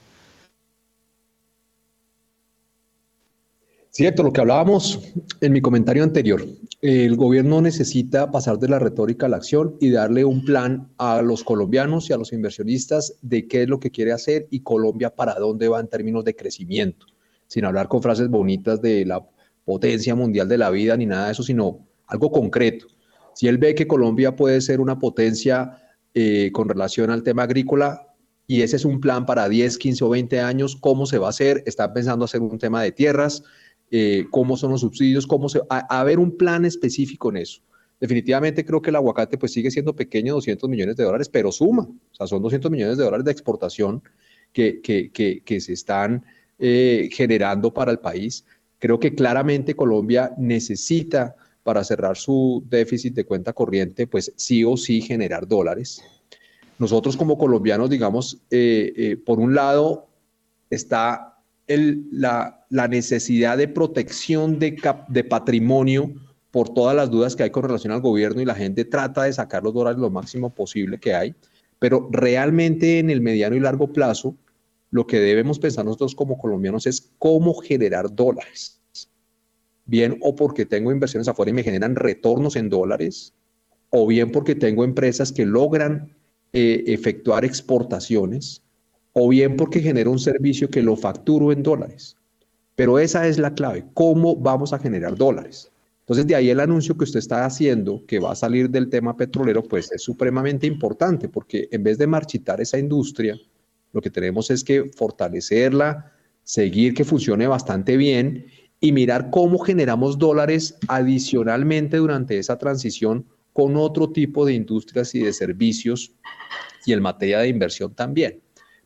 Cierto, lo que hablábamos en mi comentario anterior, el gobierno necesita pasar de la retórica a la acción y darle un plan a los colombianos y a los inversionistas de qué es lo que quiere hacer y Colombia para dónde va en términos de crecimiento, sin hablar con frases bonitas de la potencia mundial de la vida ni nada de eso, sino algo concreto. Si él ve que Colombia puede ser una potencia eh, con relación al tema agrícola, y ese es un plan para 10, 15 o 20 años, ¿cómo se va a hacer? Está pensando hacer un tema de tierras, eh, cómo son los subsidios, cómo se, a, ver un plan específico en eso. Definitivamente creo que el aguacate pues sigue siendo pequeño, 200 millones de dólares, pero suma, o sea, son 200 millones de dólares de exportación que, que, que, se están eh, generando para el país. Creo que claramente Colombia necesita para cerrar su déficit de cuenta corriente, pues sí o sí generar dólares. Nosotros como colombianos, digamos, eh, por un lado está la, necesidad de protección de, patrimonio por todas las dudas que hay con relación al gobierno y la gente trata de sacar los dólares lo máximo posible que hay, pero realmente en el mediano y largo plazo lo que debemos pensar nosotros como colombianos es cómo generar dólares. Bien o porque tengo inversiones afuera y me generan retornos en dólares, o bien porque tengo empresas que logran eh, efectuar exportaciones o bien porque genero un servicio que lo facturo en dólares. Pero esa es la clave, cómo vamos a generar dólares. Entonces, de ahí el anuncio que usted está haciendo, que va a salir del tema petrolero, pues es supremamente importante, porque en vez de marchitar esa industria, lo que tenemos es que fortalecerla, seguir que funcione bastante bien y mirar cómo generamos dólares adicionalmente durante esa transición con otro tipo de industrias y de servicios y en materia de inversión también.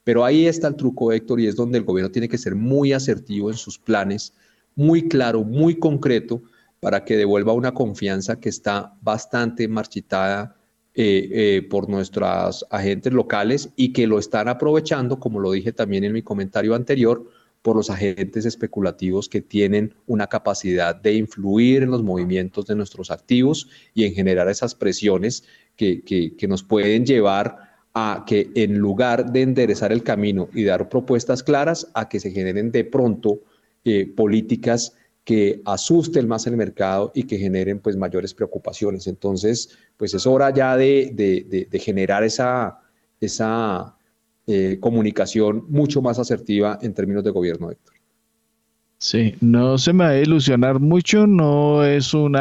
Pero ahí está el truco, Héctor, y es donde el gobierno tiene que ser muy asertivo en sus planes, muy claro, muy concreto, para que devuelva una confianza que está bastante marchitada eh, eh, por nuestros agentes locales y que lo están aprovechando, como lo dije también en mi comentario anterior, por los agentes especulativos que tienen una capacidad de influir en los movimientos de nuestros activos y en generar esas presiones que, que, nos pueden llevar a que en lugar de enderezar el camino y dar propuestas claras, a que se generen de pronto eh, políticas que asusten más el mercado y que generen pues mayores preocupaciones. Entonces, pues es hora ya de, de, generar esa, esa eh, comunicación mucho más asertiva en términos de gobierno, Héctor. Sí, no se me va a ilusionar mucho, no es un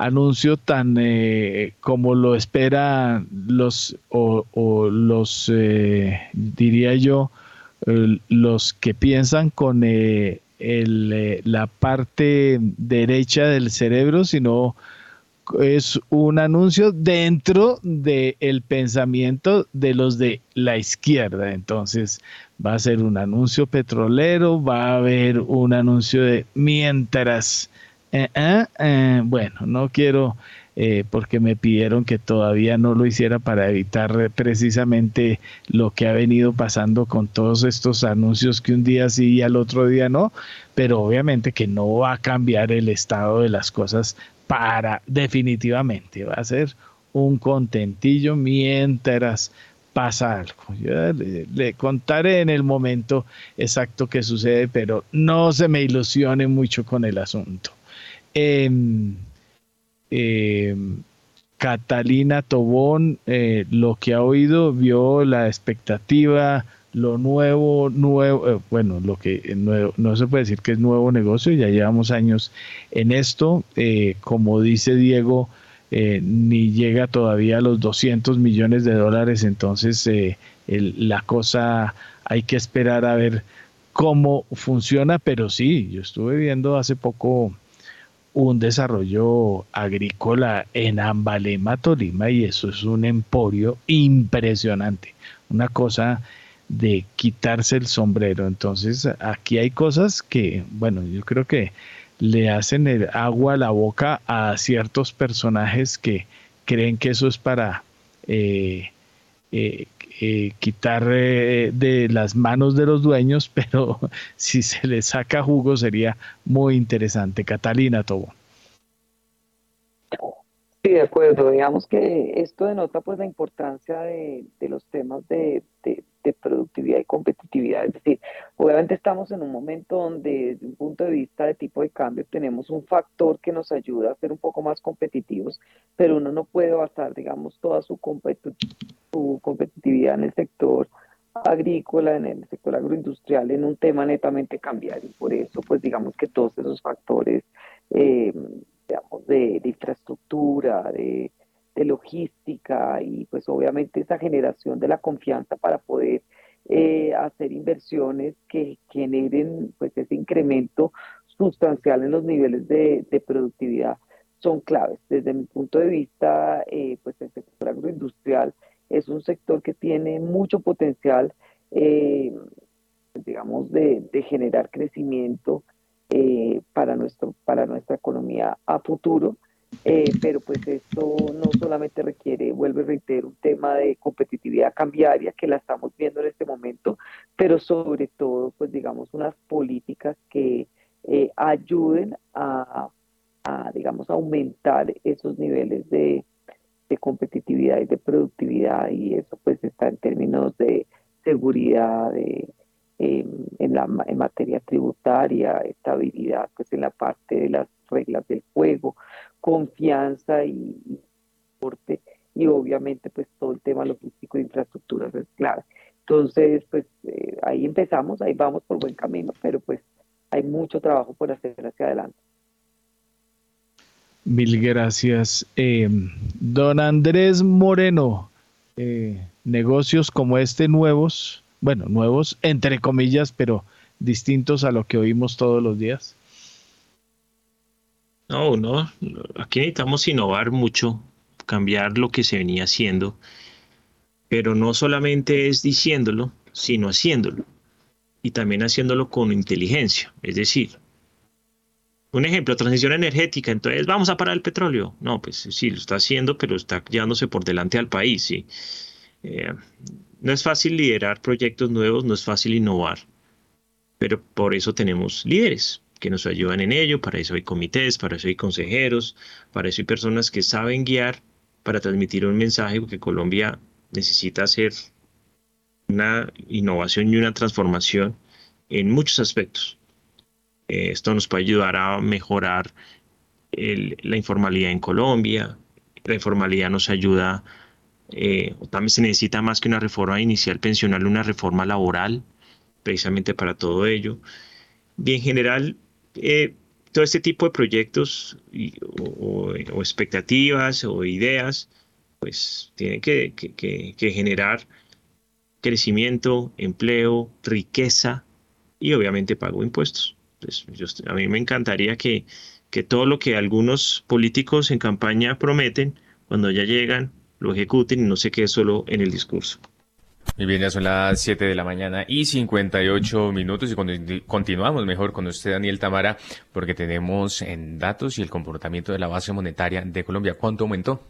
anuncio tan eh, como lo esperan los o, los eh, diría yo los que piensan con el, la parte derecha del cerebro, sino es un anuncio dentro del pensamiento de los de la izquierda. Entonces va a ser un anuncio petrolero, va a haber un anuncio de mientras... Eh, eh, eh, bueno, no quiero porque me pidieron que todavía no lo hiciera para evitar precisamente lo que ha venido pasando con todos estos anuncios que un día sí y al otro día no, pero obviamente que no va a cambiar el estado de las cosas para definitivamente va a ser un contentillo mientras pasa algo. Yo le, contaré en el momento exacto que sucede, pero no se me ilusione mucho con el asunto. Em, em, Catalina Tobón, eh, lo que ha oído, vio la expectativa lo nuevo, nuevo, eh, bueno, lo que no se puede decir que es nuevo negocio, ya llevamos años en esto, eh, como dice Diego, eh, ni llega todavía a los 200 millones de dólares, entonces la cosa hay que esperar a ver cómo funciona, pero sí, yo estuve viendo hace poco un desarrollo agrícola en Ambalema, Tolima, y eso es un emporio impresionante, una cosa de quitarse el sombrero. Entonces, aquí hay cosas que, bueno, yo creo que le hacen el agua a la boca a ciertos personajes que creen que eso es para eh, eh, eh, quitar de las manos de los dueños, [laughs] pero si se le saca jugo sería muy interesante. Catalina Tobo. Sí, de acuerdo. Digamos que esto denota pues la importancia de, los temas de, productividad y competitividad. Es decir, obviamente estamos en un momento donde desde un punto de vista de tipo de cambio tenemos un factor que nos ayuda a ser un poco más competitivos, pero uno no puede basar, digamos, toda su, su competitividad en el sector agrícola, en el sector agroindustrial, en un tema netamente cambiario. Por eso, pues digamos que todos esos factores... Eh, digamos, de, infraestructura, de, logística y pues obviamente esa generación de la confianza para poder eh, hacer inversiones que generen pues ese incremento sustancial en los niveles de, productividad son claves. Desde mi punto de vista, eh, pues el sector agroindustrial es un sector que tiene mucho potencial, eh, digamos, de, de generar crecimiento para, nuestro, para nuestra economía a futuro. Eh, pero pues esto no solamente requiere, vuelvo a reiterar, un tema de competitividad cambiaria que la estamos viendo en este momento, pero sobre todo, pues digamos, unas políticas que eh, ayuden a, digamos, aumentar esos niveles de competitividad y de productividad y eso pues está en términos de seguridad, de en, la, en materia tributaria, estabilidad pues en la parte de las reglas del juego, confianza y, y, y obviamente pues todo el tema logístico de infraestructuras es clave. Entonces pues eh, ahí empezamos, ahí vamos por buen camino, pero pues hay mucho trabajo por hacer hacia adelante. Mil gracias. Eh, don Andrés Moreno, eh, negocios como este nuevos, bueno, nuevos entre comillas, pero distintos a lo que oímos todos los días? No, no, aquí necesitamos innovar mucho, cambiar lo que se venía haciendo, pero no solamente es diciéndolo, sino haciéndolo. Y también haciéndolo con inteligencia. Es decir, un ejemplo, transición energética, entonces vamos a parar el petróleo. No, pues sí, lo está haciendo, pero está llevándose por delante al país. ¿sí? Eh, no es fácil liderar proyectos nuevos, no es fácil innovar, pero por eso tenemos líderes que nos ayudan en ello, para eso hay comités, para eso hay consejeros, para eso hay personas que saben guiar para transmitir un mensaje, porque Colombia necesita hacer una innovación y una transformación en muchos aspectos. Eh, esto nos puede ayudar a mejorar la informalidad en Colombia. La informalidad nos ayuda, eh, también se necesita más que una reforma inicial pensional, una reforma laboral, precisamente para todo ello. Y en general, eh, todo este tipo de proyectos o, expectativas o ideas, pues tienen que, generar crecimiento, empleo, riqueza y obviamente pago impuestos. Entonces, a mí me encantaría que, que todo lo que algunos políticos en campaña prometen, cuando ya llegan, lo ejecuten y no se quede solo en el discurso. Muy bien, ya son las 7 de la mañana y 58 minutos y continuamos mejor con usted, Daniel Tamara, porque tenemos en datos y el comportamiento de la base monetaria de Colombia. ¿Cuánto aumentó?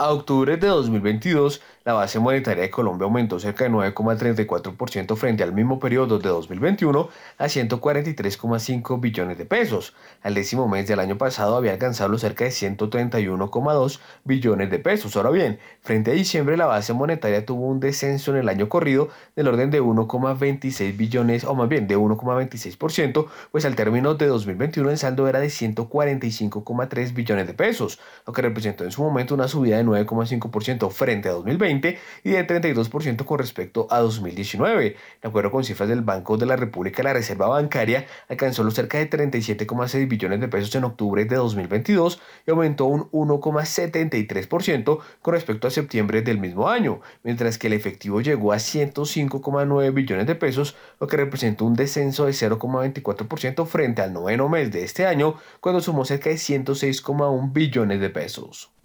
A octubre de 2022, la base monetaria de Colombia aumentó cerca de 9,34% frente al mismo periodo de 2021 a 143,5 billones de pesos. Al décimo mes del año pasado había alcanzado cerca de 131,2 billones de pesos. Ahora bien, frente a diciembre la base monetaria tuvo un descenso en el año corrido del orden de 1,26 billones o más bien de 1,26%, pues al término de 2021 el saldo era de 145,3 billones de pesos, lo que representó en su momento una subida de 9,5% frente a 2020 y de 32% con respecto a 2019. De acuerdo con cifras del Banco de la República, la reserva bancaria alcanzó los cerca de 37,6 billones de pesos en octubre de 2022 y aumentó un 1,73% con respecto a septiembre del mismo año, mientras que el efectivo llegó a 105,9 billones de pesos, lo que representa un descenso de 0,24% frente al noveno mes de este año, cuando sumó cerca de 106,1 billones de pesos.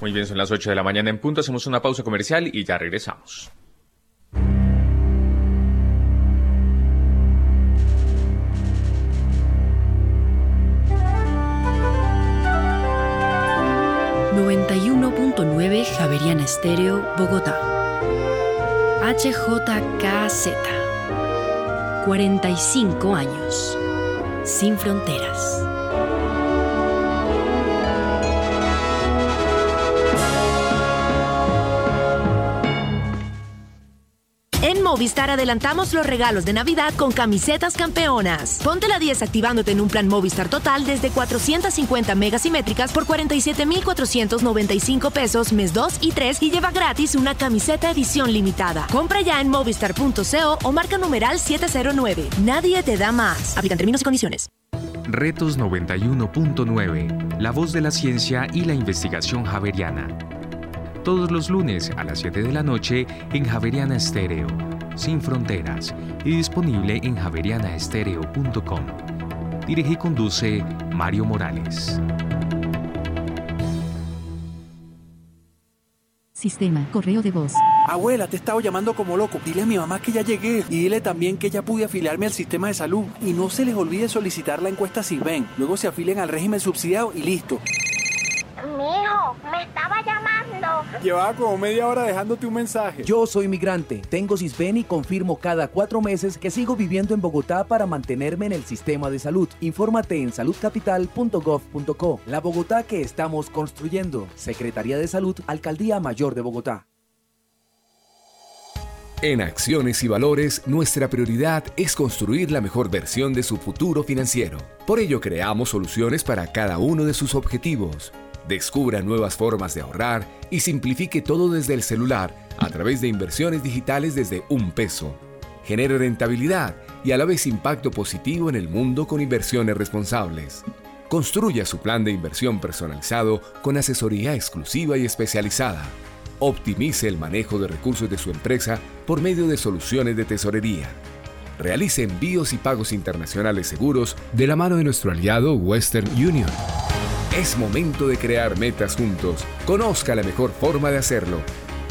Muy bien, son las 8 de la mañana en punto. Hacemos una pausa comercial y ya regresamos. ...91.9 Javeriana Estéreo, Bogotá. HJKZ. 45 años. Sin fronteras. Movistar adelantamos los regalos de Navidad con camisetas campeonas. Ponte la 10 activándote en un plan Movistar total desde 450 megasimétricas por 47,495 pesos mes 2 y 3 y lleva gratis una camiseta edición limitada. Compra ya en movistar.co o marca numeral 709. Nadie te da más. Aplican términos y condiciones. Retos 91.9. La voz de la ciencia y la investigación javeriana. Todos los lunes a las 7 de la noche en Javeriana Estéreo sin fronteras y disponible en javerianaestereo.com. Dirige y conduce Mario Morales. Sistema, correo de voz. Abuela, te he estado llamando como loco. Dile a mi mamá que ya llegué y dile también que ya pude afiliarme al sistema de salud. Y no se les olvide solicitar la encuesta si ven. Luego se afilian al régimen subsidiado y listo. Mijo, me estaba llamando. Llevaba como media hora dejándote un mensaje. Yo soy migrante, tengo CISBEN y confirmo cada cuatro meses que sigo viviendo en Bogotá para mantenerme en el sistema de salud. Infórmate en saludcapital.gov.co. La Bogotá que estamos construyendo. Secretaría de Salud, Alcaldía Mayor de Bogotá. En Acciones y Valores, nuestra prioridad es construir la mejor versión de su futuro financiero. Por ello, creamos soluciones para cada uno de sus objetivos Descubra nuevas formas de ahorrar y simplifique todo desde el celular a través de inversiones digitales desde un peso. Genere rentabilidad y a la vez impacto positivo en el mundo con inversiones responsables. Construya su plan de inversión personalizado con asesoría exclusiva y especializada. Optimice el manejo de recursos de su empresa por medio de soluciones de tesorería. Realice envíos y pagos internacionales seguros de la mano de nuestro aliado Western Union. Es momento de crear metas juntos. Conozca la mejor forma de hacerlo.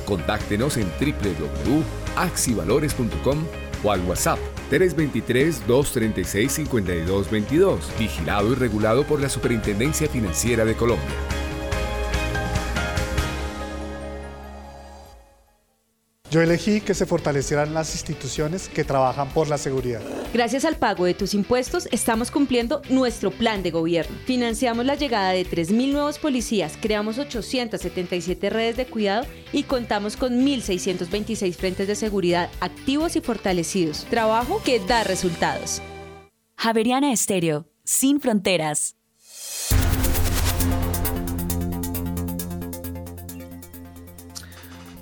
Contáctenos en www.aol.com.co. axivalores.com o al WhatsApp 323-236-5222, vigilado y regulado por la Superintendencia Financiera de Colombia. Yo elegí que se fortalecieran las instituciones que trabajan por la seguridad. Gracias al pago de tus impuestos, estamos cumpliendo nuestro plan de gobierno. Financiamos la llegada de 3.000 nuevos policías, creamos 877 redes de cuidado y contamos con 1.626 frentes de seguridad activos y fortalecidos. Trabajo que da resultados. Javeriana Estéreo, sin fronteras.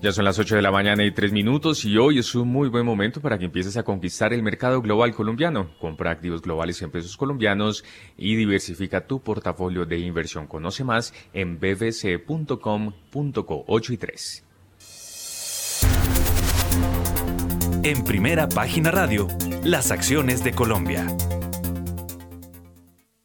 Ya son las 8 de la mañana y 3 minutos y hoy es un muy buen momento para que empieces a conquistar el mercado global colombiano. Compra activos globales en pesos colombianos y diversifica tu portafolio de inversión. Conoce más en bbc.com.co 8 y 3. En primera página radio, las acciones de Colombia.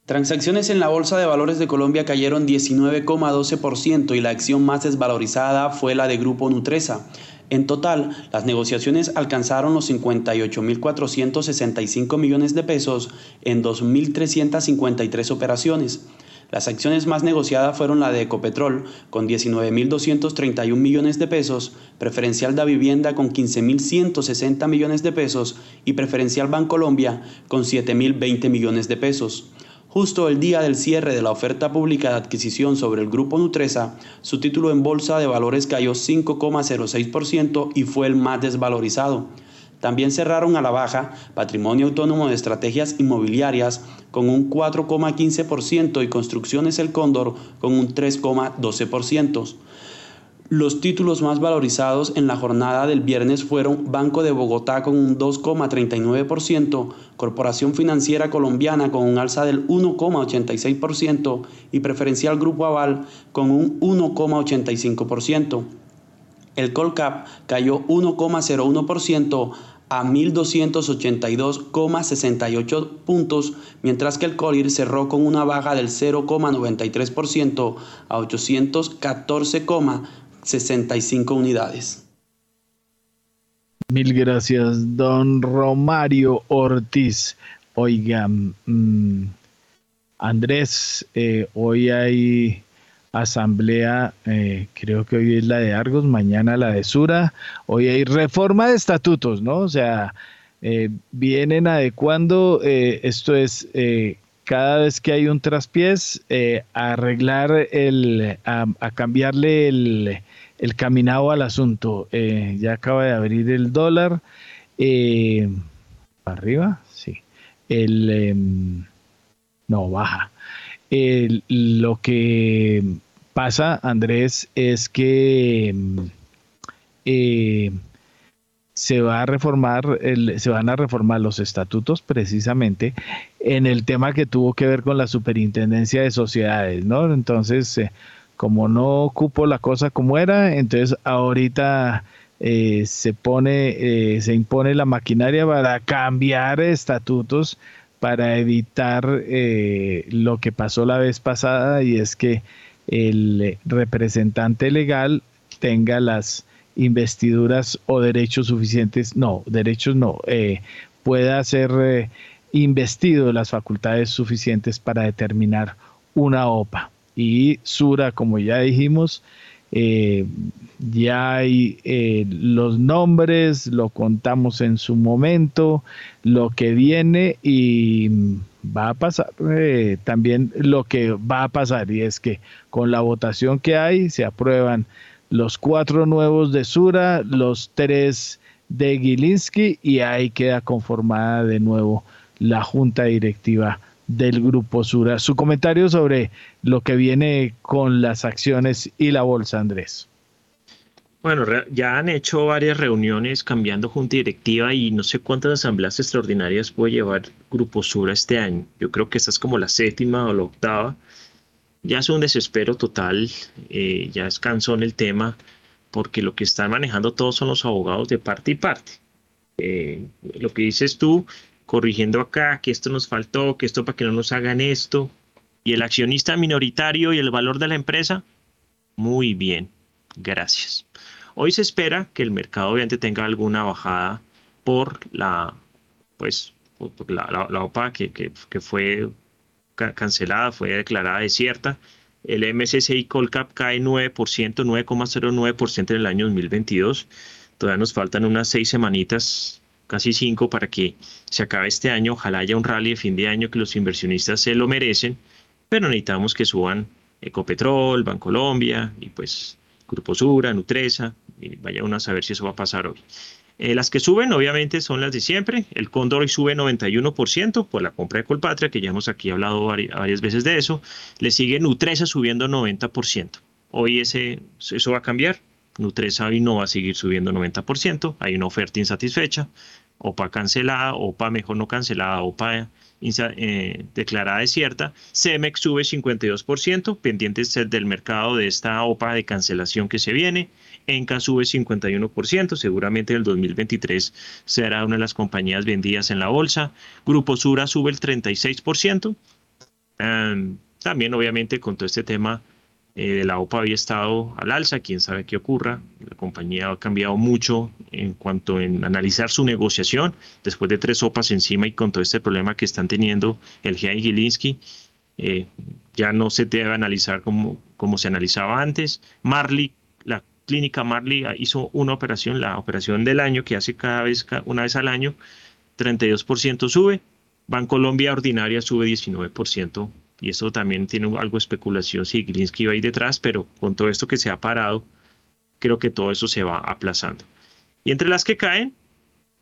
Transacciones en la Bolsa de Valores de Colombia cayeron 19,12% y la acción más desvalorizada fue la de Grupo Nutresa. En total, las negociaciones alcanzaron los 58.465 millones de pesos en 2.353 operaciones. Las acciones más negociadas fueron la de Ecopetrol con 19.231 millones de pesos, Preferencial da Vivienda con 15.160 millones de pesos y Preferencial Bancolombia con 7.020 millones de pesos. Justo el día del cierre de la oferta pública de adquisición sobre el grupo Nutresa, su título en bolsa de valores cayó 5,06% y fue el más desvalorizado. También cerraron a la baja Patrimonio Autónomo de Estrategias Inmobiliarias con un 4,15% y Construcciones El Cóndor con un 3,12%. Los títulos más valorizados en la jornada del viernes fueron Banco de Bogotá con un 2,39%, Corporación Financiera Colombiana con un alza del 1,86% y Preferencial Grupo Aval con un 1,85%. El Colcap cayó 1,01% a 1.282,68 puntos, mientras que el Colir cerró con una baja del 0,93% a 814, 65 unidades. Mil gracias, don Romario Ortiz. Oiga, mm, Andrés, eh, hoy hay asamblea, eh, creo que hoy es la de Argos, mañana la de Sura, hoy hay reforma de estatutos, ¿no? O sea, eh, vienen adecuando, esto es cada vez que hay un traspiés, arreglar el, a cambiarle el, el caminado al asunto. Eh, ya acaba de abrir el dólar. Eh, arriba? Sí. El, em, no, baja. lo que pasa, Andrés, es que em, eh, se va a reformar, se van a reformar los estatutos precisamente en el tema que tuvo que ver con la superintendencia de sociedades, ¿no? Entonces, como no ocupo la cosa como era, entonces ahorita eh, se pone, eh, se impone la maquinaria para cambiar estatutos para evitar eh, lo que pasó la vez pasada y es que el representante legal tenga las investiduras o derechos suficientes, no, derechos no, pueda ser investido las facultades suficientes para determinar una OPA y Sura, como ya dijimos, eh, ya hay eh, los nombres, lo contamos en su momento, lo que viene y va a pasar eh, también lo que va a pasar y es que con la votación que hay se aprueban los cuatro nuevos de Sura, los tres de Gilinski y ahí queda conformada de nuevo la junta directiva del Grupo Sura. Su comentario sobre lo que viene con las acciones y la bolsa, Andrés. Bueno, ya han hecho varias reuniones cambiando junta directiva y no sé cuántas asambleas extraordinarias puede llevar Grupo Sura este año. Yo creo que esta es como la séptima o la octava. Ya es un desespero total, eh, ya es cansón el tema, porque lo que están manejando todos son los abogados de parte y parte. Eh, lo que dices tú, corrigiendo acá, que esto nos faltó, que esto para que no nos hagan esto. Y el accionista minoritario y el valor de la empresa, muy bien, gracias. Hoy se espera que el mercado obviamente tenga alguna bajada por la, pues, la, OPA que, que, que fue cancelada, fue declarada desierta. El MSCI Colcap cae 9%, 9,09% en el año 2022. Todavía nos faltan unas seis semanitas, casi cinco, para que se acabe este año. Ojalá haya un rally de fin de año que los inversionistas se lo merecen, pero necesitamos que suban Ecopetrol, Bancolombia y pues Grupo Sura, Nutresa, y vaya uno a saber si eso va a pasar hoy. Eh, las que suben, obviamente, son las de siempre. El Cóndor hoy sube 91% por la compra de Colpatria, que ya hemos aquí hablado varias veces de eso. Le sigue Nutresa subiendo 90%. Hoy ese, eso va a cambiar. Nutresa hoy no va a seguir subiendo 90%. Hay una oferta insatisfecha. OPA cancelada, OPA mejor no cancelada, OPA eh, declarada desierta. CEMEX sube 52%, pendientes del mercado de esta OPA de cancelación que se viene. Enca sube 51%, seguramente en el 2023 será una de las compañías vendidas en la bolsa. Grupo Sura sube el 36%. también obviamente con todo este tema eh, de la OPA había estado al alza, quién sabe qué ocurra. La compañía ha cambiado mucho en cuanto en analizar su negociación después de tres OPAs encima y con todo este problema que están teniendo el GIA y Gilinski. Eh, ya no se debe analizar como, como se analizaba antes. Marley la Clínica Marley hizo una operación, la operación del año que hace cada vez, una vez al año, 32% sube. Bancolombia ordinaria sube 19%. Y eso también tiene algo de especulación si Glinsky va ahí detrás, pero con todo esto que se ha parado, creo que todo eso se va aplazando. Y entre las que caen,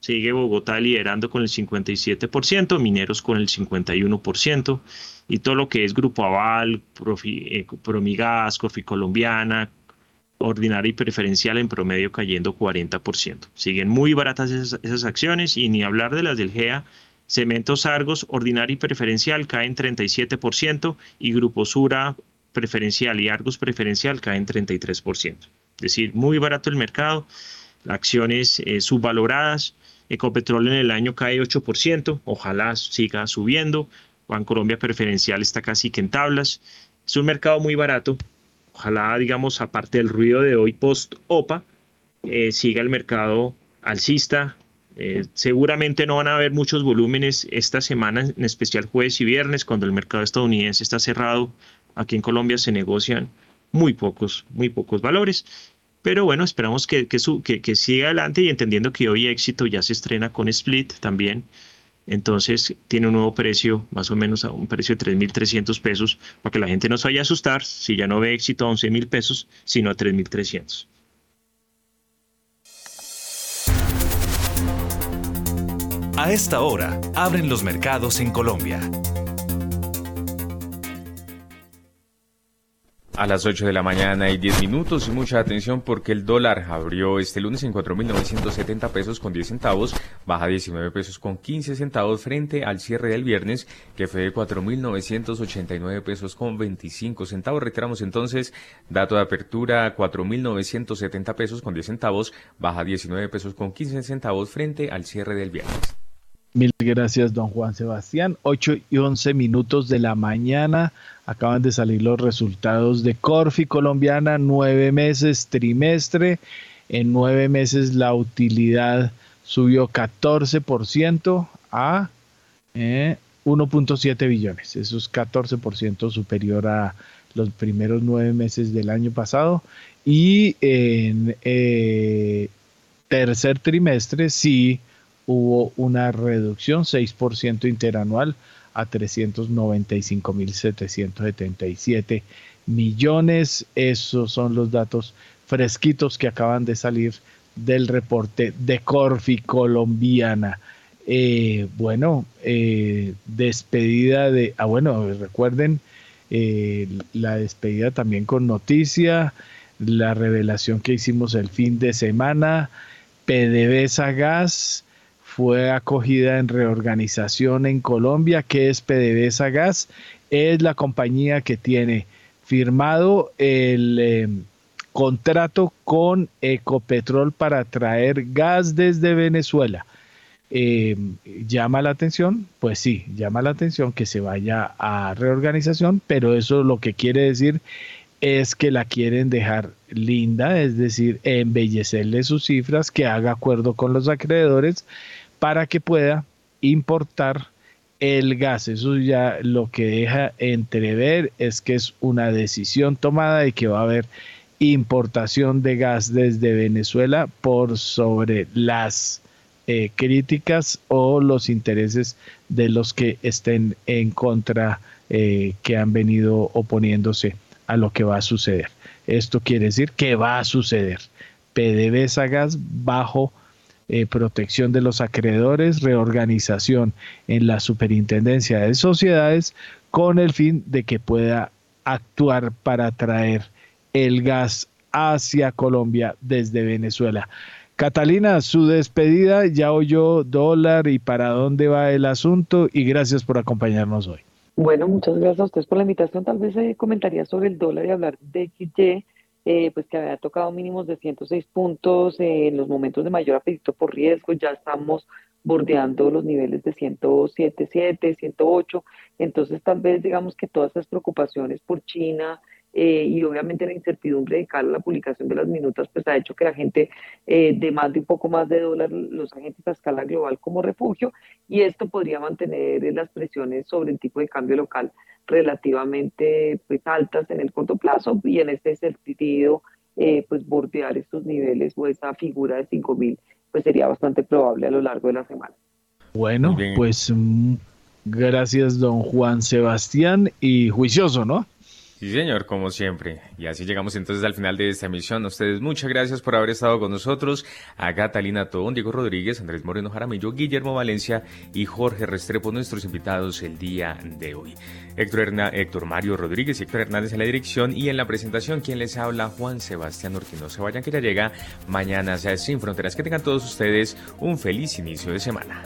sigue Bogotá liderando con el 57%, Mineros con el 51%, y todo lo que es Grupo Aval, eh, Promigas, Cofi Colombiana, ordinaria y preferencial en promedio cayendo 40%. Siguen muy baratas esas, acciones y ni hablar de las del GEA. Cementos Argos, ordinaria y preferencial caen 37% y Grupo Sura preferencial y Argos preferencial caen 33%. Es decir, muy barato el mercado, acciones eh, subvaloradas. Ecopetrol en el año cae 8%, ojalá siga subiendo. Colombia preferencial está casi que en tablas. Es un mercado muy barato ojalá, digamos, aparte del ruido de hoy post-OPA, eh, siga el mercado alcista. Eh, seguramente no van a haber muchos volúmenes esta semana, en especial jueves y viernes, cuando el mercado estadounidense está cerrado. Aquí en Colombia se negocian muy pocos, muy pocos valores. Pero bueno, esperamos que, que, que siga adelante y entendiendo que hoy éxito ya se estrena con Split también entonces tiene un nuevo precio, más o menos a un precio de 3.300 pesos, para que la gente no se vaya a asustar si ya no ve éxito a 11.000 pesos, sino a 3.300. A esta hora, abren los mercados en Colombia. A las 8 de la mañana y 10 minutos y mucha atención porque el dólar abrió este lunes en 4.970 pesos con 10 centavos, baja 19 pesos con 15 centavos frente al cierre del viernes que fue de 4.989 pesos con 25 centavos. Reiteramos entonces, dato de apertura 4.970 pesos con 10 centavos, baja 19 pesos con 15 centavos frente al cierre del viernes. Mil gracias, don Juan Sebastián. 8 y 11 minutos de la mañana. Acaban de salir los resultados de Corfi colombiana, nueve meses trimestre. En nueve meses la utilidad subió 14% a 1.7 eh, billones. Eso es 14% superior a los primeros nueve meses del año pasado. Y en eh, tercer trimestre sí hubo una reducción 6% interanual a 395.777 millones. Esos son los datos fresquitos que acaban de salir del reporte de Corfi colombiana. Eh, bueno, eh, despedida de, ah bueno, recuerden eh, la despedida también con noticia, la revelación que hicimos el fin de semana, PDVSA Gas, fue acogida en reorganización en Colombia, que es PDVSA Gas. Es la compañía que tiene firmado el eh, contrato con Ecopetrol para traer gas desde Venezuela. Eh, llama la atención, pues sí, llama la atención que se vaya a reorganización, pero eso lo que quiere decir es que la quieren dejar linda, es decir, embellecerle sus cifras, que haga acuerdo con los acreedores para que pueda importar el gas. Eso ya lo que deja entrever es que es una decisión tomada y que va a haber importación de gas desde Venezuela por sobre las eh, críticas o los intereses de los que estén en contra, eh, que han venido oponiéndose a lo que va a suceder. Esto quiere decir que va a suceder. PDVSA Gas bajo eh, protección de los acreedores, reorganización en la superintendencia de sociedades con el fin de que pueda actuar para traer el gas hacia Colombia desde Venezuela. Catalina, su despedida, ya oyó dólar y para dónde va el asunto y gracias por acompañarnos hoy. Bueno, muchas gracias a ustedes por la invitación. Tal vez eh, comentaría sobre el dólar y hablar de XY, eh, pues que había tocado mínimos de 106 puntos eh, en los momentos de mayor apetito por riesgo. Ya estamos bordeando los niveles de 107, 7, 108. Entonces, tal vez digamos que todas estas preocupaciones por China, eh, y obviamente la incertidumbre de cara a la publicación de las minutas pues ha hecho que la gente eh, demande un poco más de dólar los agentes a escala global como refugio y esto podría mantener las presiones sobre el tipo de cambio local relativamente pues altas en el corto plazo y en este sentido eh, pues bordear estos niveles o esa figura de 5.000 pues sería bastante probable a lo largo de la semana. Bueno, pues mm, gracias don Juan Sebastián y juicioso, ¿no? Sí, señor, como siempre. Y así llegamos entonces al final de esta emisión. Ustedes muchas gracias por haber estado con nosotros. A Catalina Tobón, Diego Rodríguez, Andrés Moreno Jaramillo, Guillermo Valencia y Jorge Restrepo, nuestros invitados el día de hoy. Héctor, Héctor Mario Rodríguez y Héctor Hernández en la dirección y en la presentación, quien les habla, Juan Sebastián Ortino. Se vayan que ya llega mañana, sea sin fronteras. Que tengan todos ustedes un feliz inicio de semana.